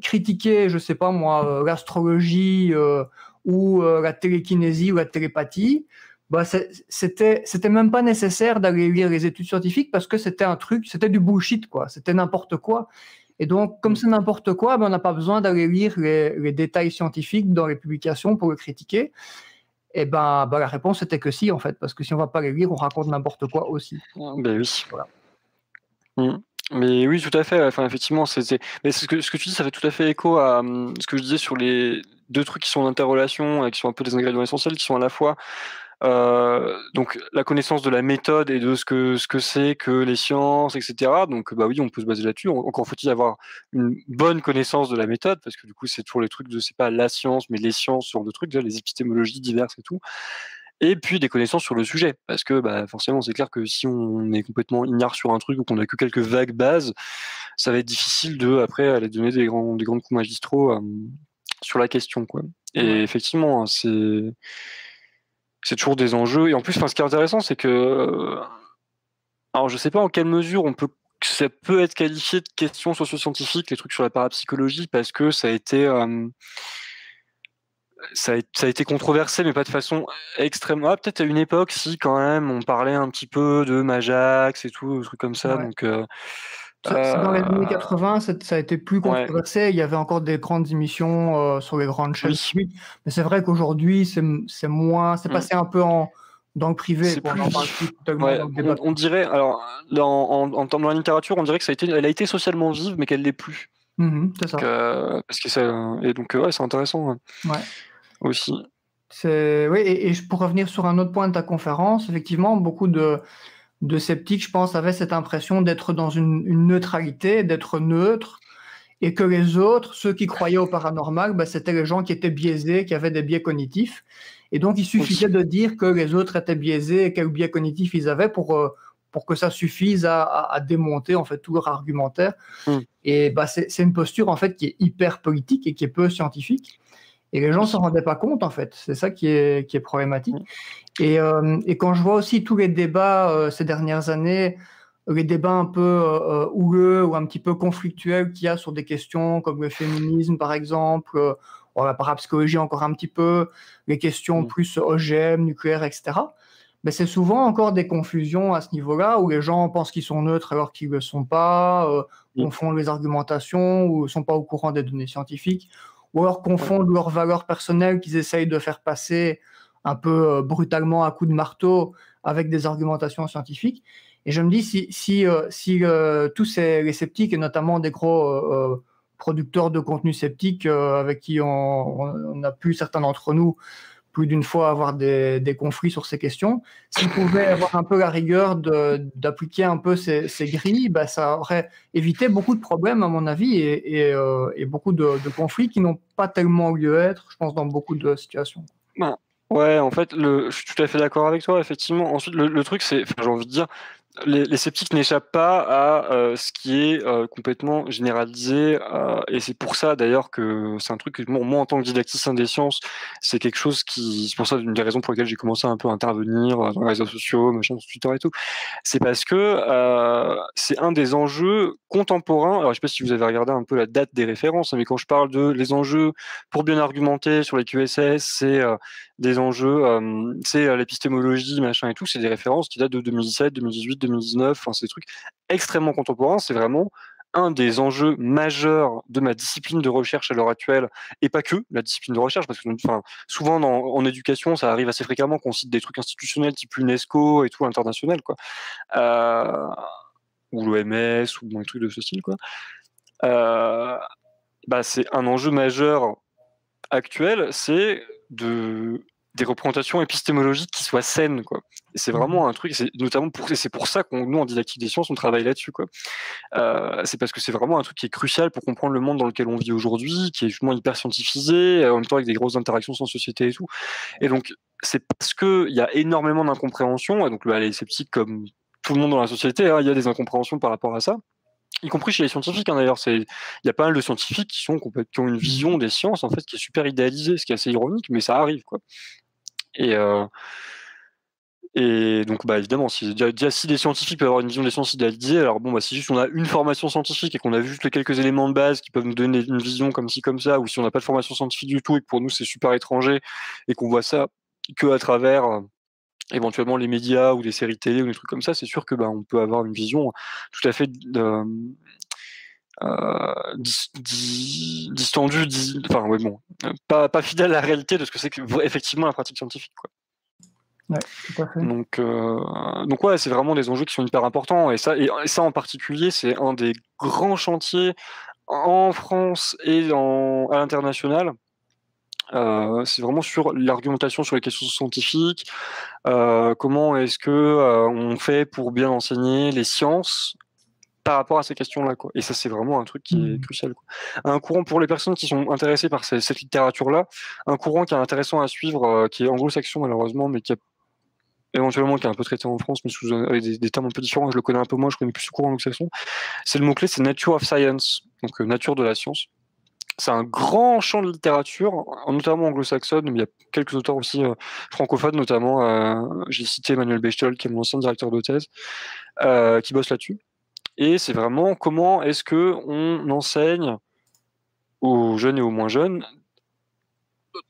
critiquer, je sais pas moi, euh, l'astrologie euh, ou la télékinésie ou la télépathie, bah c'était c'était même pas nécessaire d'aller lire les études scientifiques parce que c'était un truc, c'était du bullshit quoi, c'était n'importe quoi. Et donc, comme c'est n'importe quoi, ben, on n'a pas besoin d'aller lire les, les, détails scientifiques dans les publications pour le critiquer. Et ben, ben, la réponse était que si, en fait, parce que si on va pas les lire, on raconte n'importe quoi aussi. Ben oui. Voilà. Mmh. Mais oui, tout à fait. Enfin, effectivement, c'est, mais ce que, ce que tu dis, ça fait tout à fait écho à hum, ce que je disais sur les deux trucs qui sont en interrelation, qui sont un peu des ingrédients essentiels, qui sont à la fois euh, donc la connaissance de la méthode et de ce que ce que c'est que les sciences, etc. Donc bah oui, on peut se baser là-dessus. Encore faut-il avoir une bonne connaissance de la méthode, parce que du coup, c'est toujours les trucs de c'est pas la science, mais les sciences sur de trucs, les épistémologies diverses et tout et puis des connaissances sur le sujet. Parce que bah, forcément, c'est clair que si on est complètement ignare sur un truc ou qu'on a que quelques vagues bases, ça va être difficile de, après, aller donner des grands, des grands coups magistraux euh, sur la question. Quoi. Et effectivement, c'est, c'est toujours des enjeux. Et en plus, ce qui est intéressant, c'est que. Euh, alors, je sais pas en quelle mesure on peut ça peut être qualifié de questions socio-scientifiques, les trucs sur la parapsychologie, parce que ça a été. Euh, ça a, été controversé, mais pas de façon extrêmement. Ah, peut-être à une époque, si quand même, on parlait un petit peu de Majax et tout, des trucs comme ça. Donc, euh, dans les années 80, ça, a été plus controversé. Il y avait encore des grandes émissions euh, sur les grandes chaînes. Mais c'est vrai qu'aujourd'hui, c'est moins. C'est mm. passé un peu en, dans le privé. on, dirait, alors, dans, en, en, dans la littérature, on dirait que ça a été, elle a été socialement vive, mais qu'elle l'est plus. Mmh c'est ça. Euh, parce que ça, et donc, ouais, c'est intéressant. Ouais aussi. C'est oui, et, pour revenir sur un autre point de ta conférence, effectivement, beaucoup de, de sceptiques, je pense, avaient cette impression d'être dans une, neutralité, d'être neutre, et que les autres, ceux qui croyaient au paranormal, bah, c'était les gens qui étaient biaisés, qui avaient des biais cognitifs. Et donc, il suffisait de dire que les autres étaient biaisés et quel biais cognitif ils avaient pour, euh, pour que ça suffise à, démonter en fait tout leur argumentaire. Mm. Et bah, c'est une posture en fait qui est hyper politique et qui est peu scientifique. Et les gens ne s'en rendaient pas compte, en fait. C'est ça qui est, qui est problématique. Et, euh, et, quand je vois aussi tous les débats euh, ces dernières années, les débats un peu euh, houleux ou un petit peu conflictuels qu'il y a sur des questions comme le féminisme, par exemple, euh, la parapsychologie encore un petit peu, les questions plus OGM, nucléaire, etc. Mais c'est souvent encore des confusions à ce niveau-là où les gens pensent qu'ils sont neutres alors qu'ils ne le sont pas, confondent les argumentations ou ne sont pas au courant des données scientifiques ou alors confondent leurs valeurs personnelles qu'ils essayent de faire passer un peu euh, brutalement à coups de marteau avec des argumentations scientifiques. Et je me dis, si, si, euh, si euh, tous ces, les sceptiques, et notamment des gros producteurs de contenu sceptiques avec qui on, on, a pu, certains d'entre nous, plus d'une fois avoir des, conflits sur ces questions. S'ils pouvaient avoir un peu la rigueur d'appliquer un peu ces, ces grilles, bah, ça aurait évité beaucoup de problèmes, à mon avis, et, euh, beaucoup de, conflits qui n'ont pas tellement lieu d'être, je pense, dans beaucoup de situations. Ben, ouais, en fait, je suis tout à fait d'accord avec toi, effectivement. Ensuite, le truc, c'est, j'ai envie de dire, les, sceptiques n'échappent pas à euh, ce qui est euh, complètement généralisé, euh, et c'est pour ça d'ailleurs que c'est un truc que moi, en tant que didacticien des sciences, c'est quelque chose qui, c'est pour ça une des raisons pour lesquelles j'ai commencé un peu à intervenir dans les réseaux sociaux, machin, sur Twitter et tout, c'est parce que c'est un des enjeux contemporains. Alors je sais pas si vous avez regardé un peu la date des références, mais quand je parle de les enjeux pour bien argumenter sur les QSS, c'est des enjeux, c'est l'épistémologie, machin et tout, c'est des références qui datent de 2017, 2018, 2019, enfin c'est des trucs extrêmement contemporains, c'est vraiment un des enjeux majeurs de ma discipline de recherche à l'heure actuelle, et pas que la discipline de recherche, parce que souvent en éducation, ça arrive assez fréquemment qu'on cite des trucs institutionnels type UNESCO et tout international, quoi, euh, ou l'OMS ou des trucs de ce style, quoi. Euh, bah, c'est un enjeu majeur actuel, c'est de des représentations épistémologiques qui soient saines, quoi. c'est vraiment un truc, c'est notamment pour, c'est pour ça qu'on nous en didactique des sciences, on travaille là-dessus, quoi. Euh, c'est parce que c'est vraiment un truc qui est crucial pour comprendre le monde dans lequel on vit aujourd'hui, qui est justement hyper scientifisé, en même temps avec des grosses interactions sans société et tout. Et donc c'est parce que il y a énormément d'incompréhension, et donc bah, les sceptiques comme tout le monde dans la société, hein, il y a des incompréhensions par rapport à ça y compris chez les scientifiques hein, d'ailleurs. Il y a pas mal de scientifiques qui, sont, qui ont une vision des sciences en fait qui est super idéalisée, ce qui est assez ironique, mais ça arrive quoi. Et, euh, et donc bah évidemment, si, déjà, si des scientifiques peuvent avoir une vision des sciences idéalisée, alors bon bah si juste on a une formation scientifique et qu'on a juste les quelques éléments de base qui peuvent nous donner une vision comme ci comme ça, ou si on n'a pas de formation scientifique du tout et que pour nous c'est super étranger et qu'on voit ça que à travers éventuellement les médias ou des séries télé ou des trucs comme ça, c'est sûr que bah, on peut avoir une vision tout à fait euh, euh, distendue, enfin ouais, bon, pas, pas fidèle à la réalité de ce que c'est que, effectivement la pratique scientifique. Quoi. Ouais, tout à fait. Donc, euh, donc ouais, c'est vraiment des enjeux qui sont hyper importants et ça, et, ça en particulier, c'est un des grands chantiers en France et en, à l'international euh, c'est vraiment sur l'argumentation sur les questions scientifiques. Euh, comment est-ce que euh, on fait pour bien enseigner les sciences par rapport à ces questions-là, quoi. Et ça, c'est vraiment un truc qui est mmh. crucial. Quoi. Un courant pour les personnes qui sont intéressées par cette, littérature-là, un courant qui est intéressant à suivre, qui est anglo-saxon malheureusement, mais qui a éventuellement qui est un peu traité en France, mais sous avec des, termes un peu différents. Je le connais un peu moins, je connais plus ce courant anglo-saxon. C'est le mot clé, c'est nature of science, donc nature de la science c'est un grand champ de littérature, notamment anglo-saxonne, mais il y a quelques auteurs aussi euh, francophones, notamment, euh, j'ai cité Emmanuel Bechtel, qui est mon ancien directeur de thèse, euh, qui bosse là-dessus. Et c'est vraiment comment est-ce que on enseigne aux jeunes et aux moins jeunes,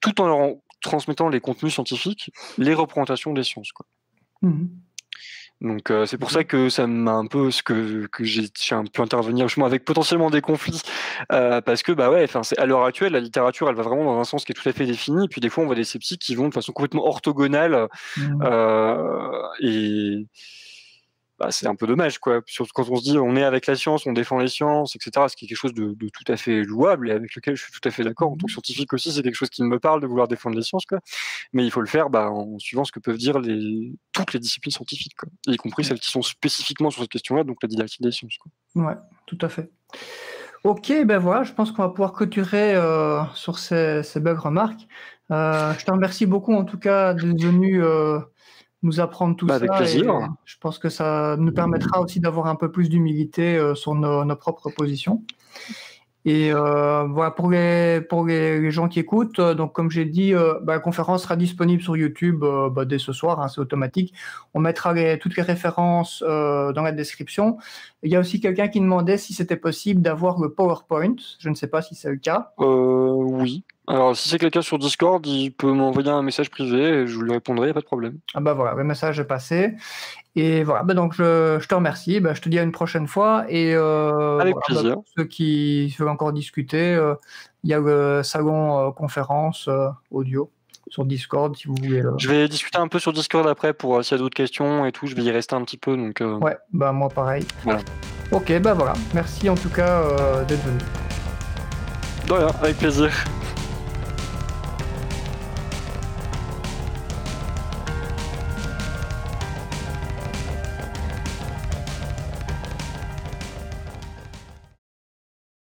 tout en leur transmettant les contenus scientifiques, les représentations des sciences. Quoi. Mmh donc c'est pour ça que ça m'a un peu ce que, que j'ai un peu intervenir justement avec potentiellement des conflits parce que bah ouais enfin c'est à l'heure actuelle la littérature elle va vraiment dans un sens qui est tout à fait défini et puis des fois on voit des sceptiques qui vont de façon complètement orthogonale mmh. et bah, c'est un peu dommage, quoi. Surtout quand on se dit on est avec la science, on défend les sciences, etc. Ce qui est quelque chose de, tout à fait louable et avec lequel je suis tout à fait d'accord. En tant que scientifique aussi, c'est quelque chose qui me parle de vouloir défendre les sciences. Mais il faut le faire bah, en suivant ce que peuvent dire toutes les disciplines scientifiques, y compris celles qui sont spécifiquement sur cette question-là, donc la didactique des sciences. Quoi. Ouais, tout à fait. Ok, ben voilà, je pense qu'on va pouvoir clôturer euh, sur ces, belles remarques. Euh, je te remercie beaucoup en tout cas d'être venu euh, nous apprendre tout bah, ça. Avec plaisir. je pense que ça nous permettra aussi d'avoir un peu plus d'humilité euh, sur nos, nos, propres positions. Et euh, voilà pour les pour les, gens qui écoutent. Euh, donc comme j'ai dit, euh, bah, la conférence sera disponible sur YouTube bah, dès ce soir. Hein, c'est automatique. On mettra les, toutes les références dans la description. Il y a aussi quelqu'un qui demandait si c'était possible d'avoir le PowerPoint. Je ne sais pas si c'est le cas. oui. Alors, si c'est quelqu'un sur Discord, il peut m'envoyer un message privé et je lui répondrai, il n'y a pas de problème. Ah bah voilà, le message est passé. Et voilà, bah donc je, je, te remercie. Bah, je te dis à une prochaine fois. Et euh, Avec bah, plaisir. ceux qui veulent encore discuter, euh, il y a le salon euh, conférence audio sur Discord si vous voulez. Je vais discuter un peu sur Discord après pour s'il y a d'autres questions et tout. Je vais y rester un petit peu. Donc, Ouais, bah moi pareil. Voilà. Ok, bah voilà. Merci en tout cas d'être venu. De rien, avec plaisir.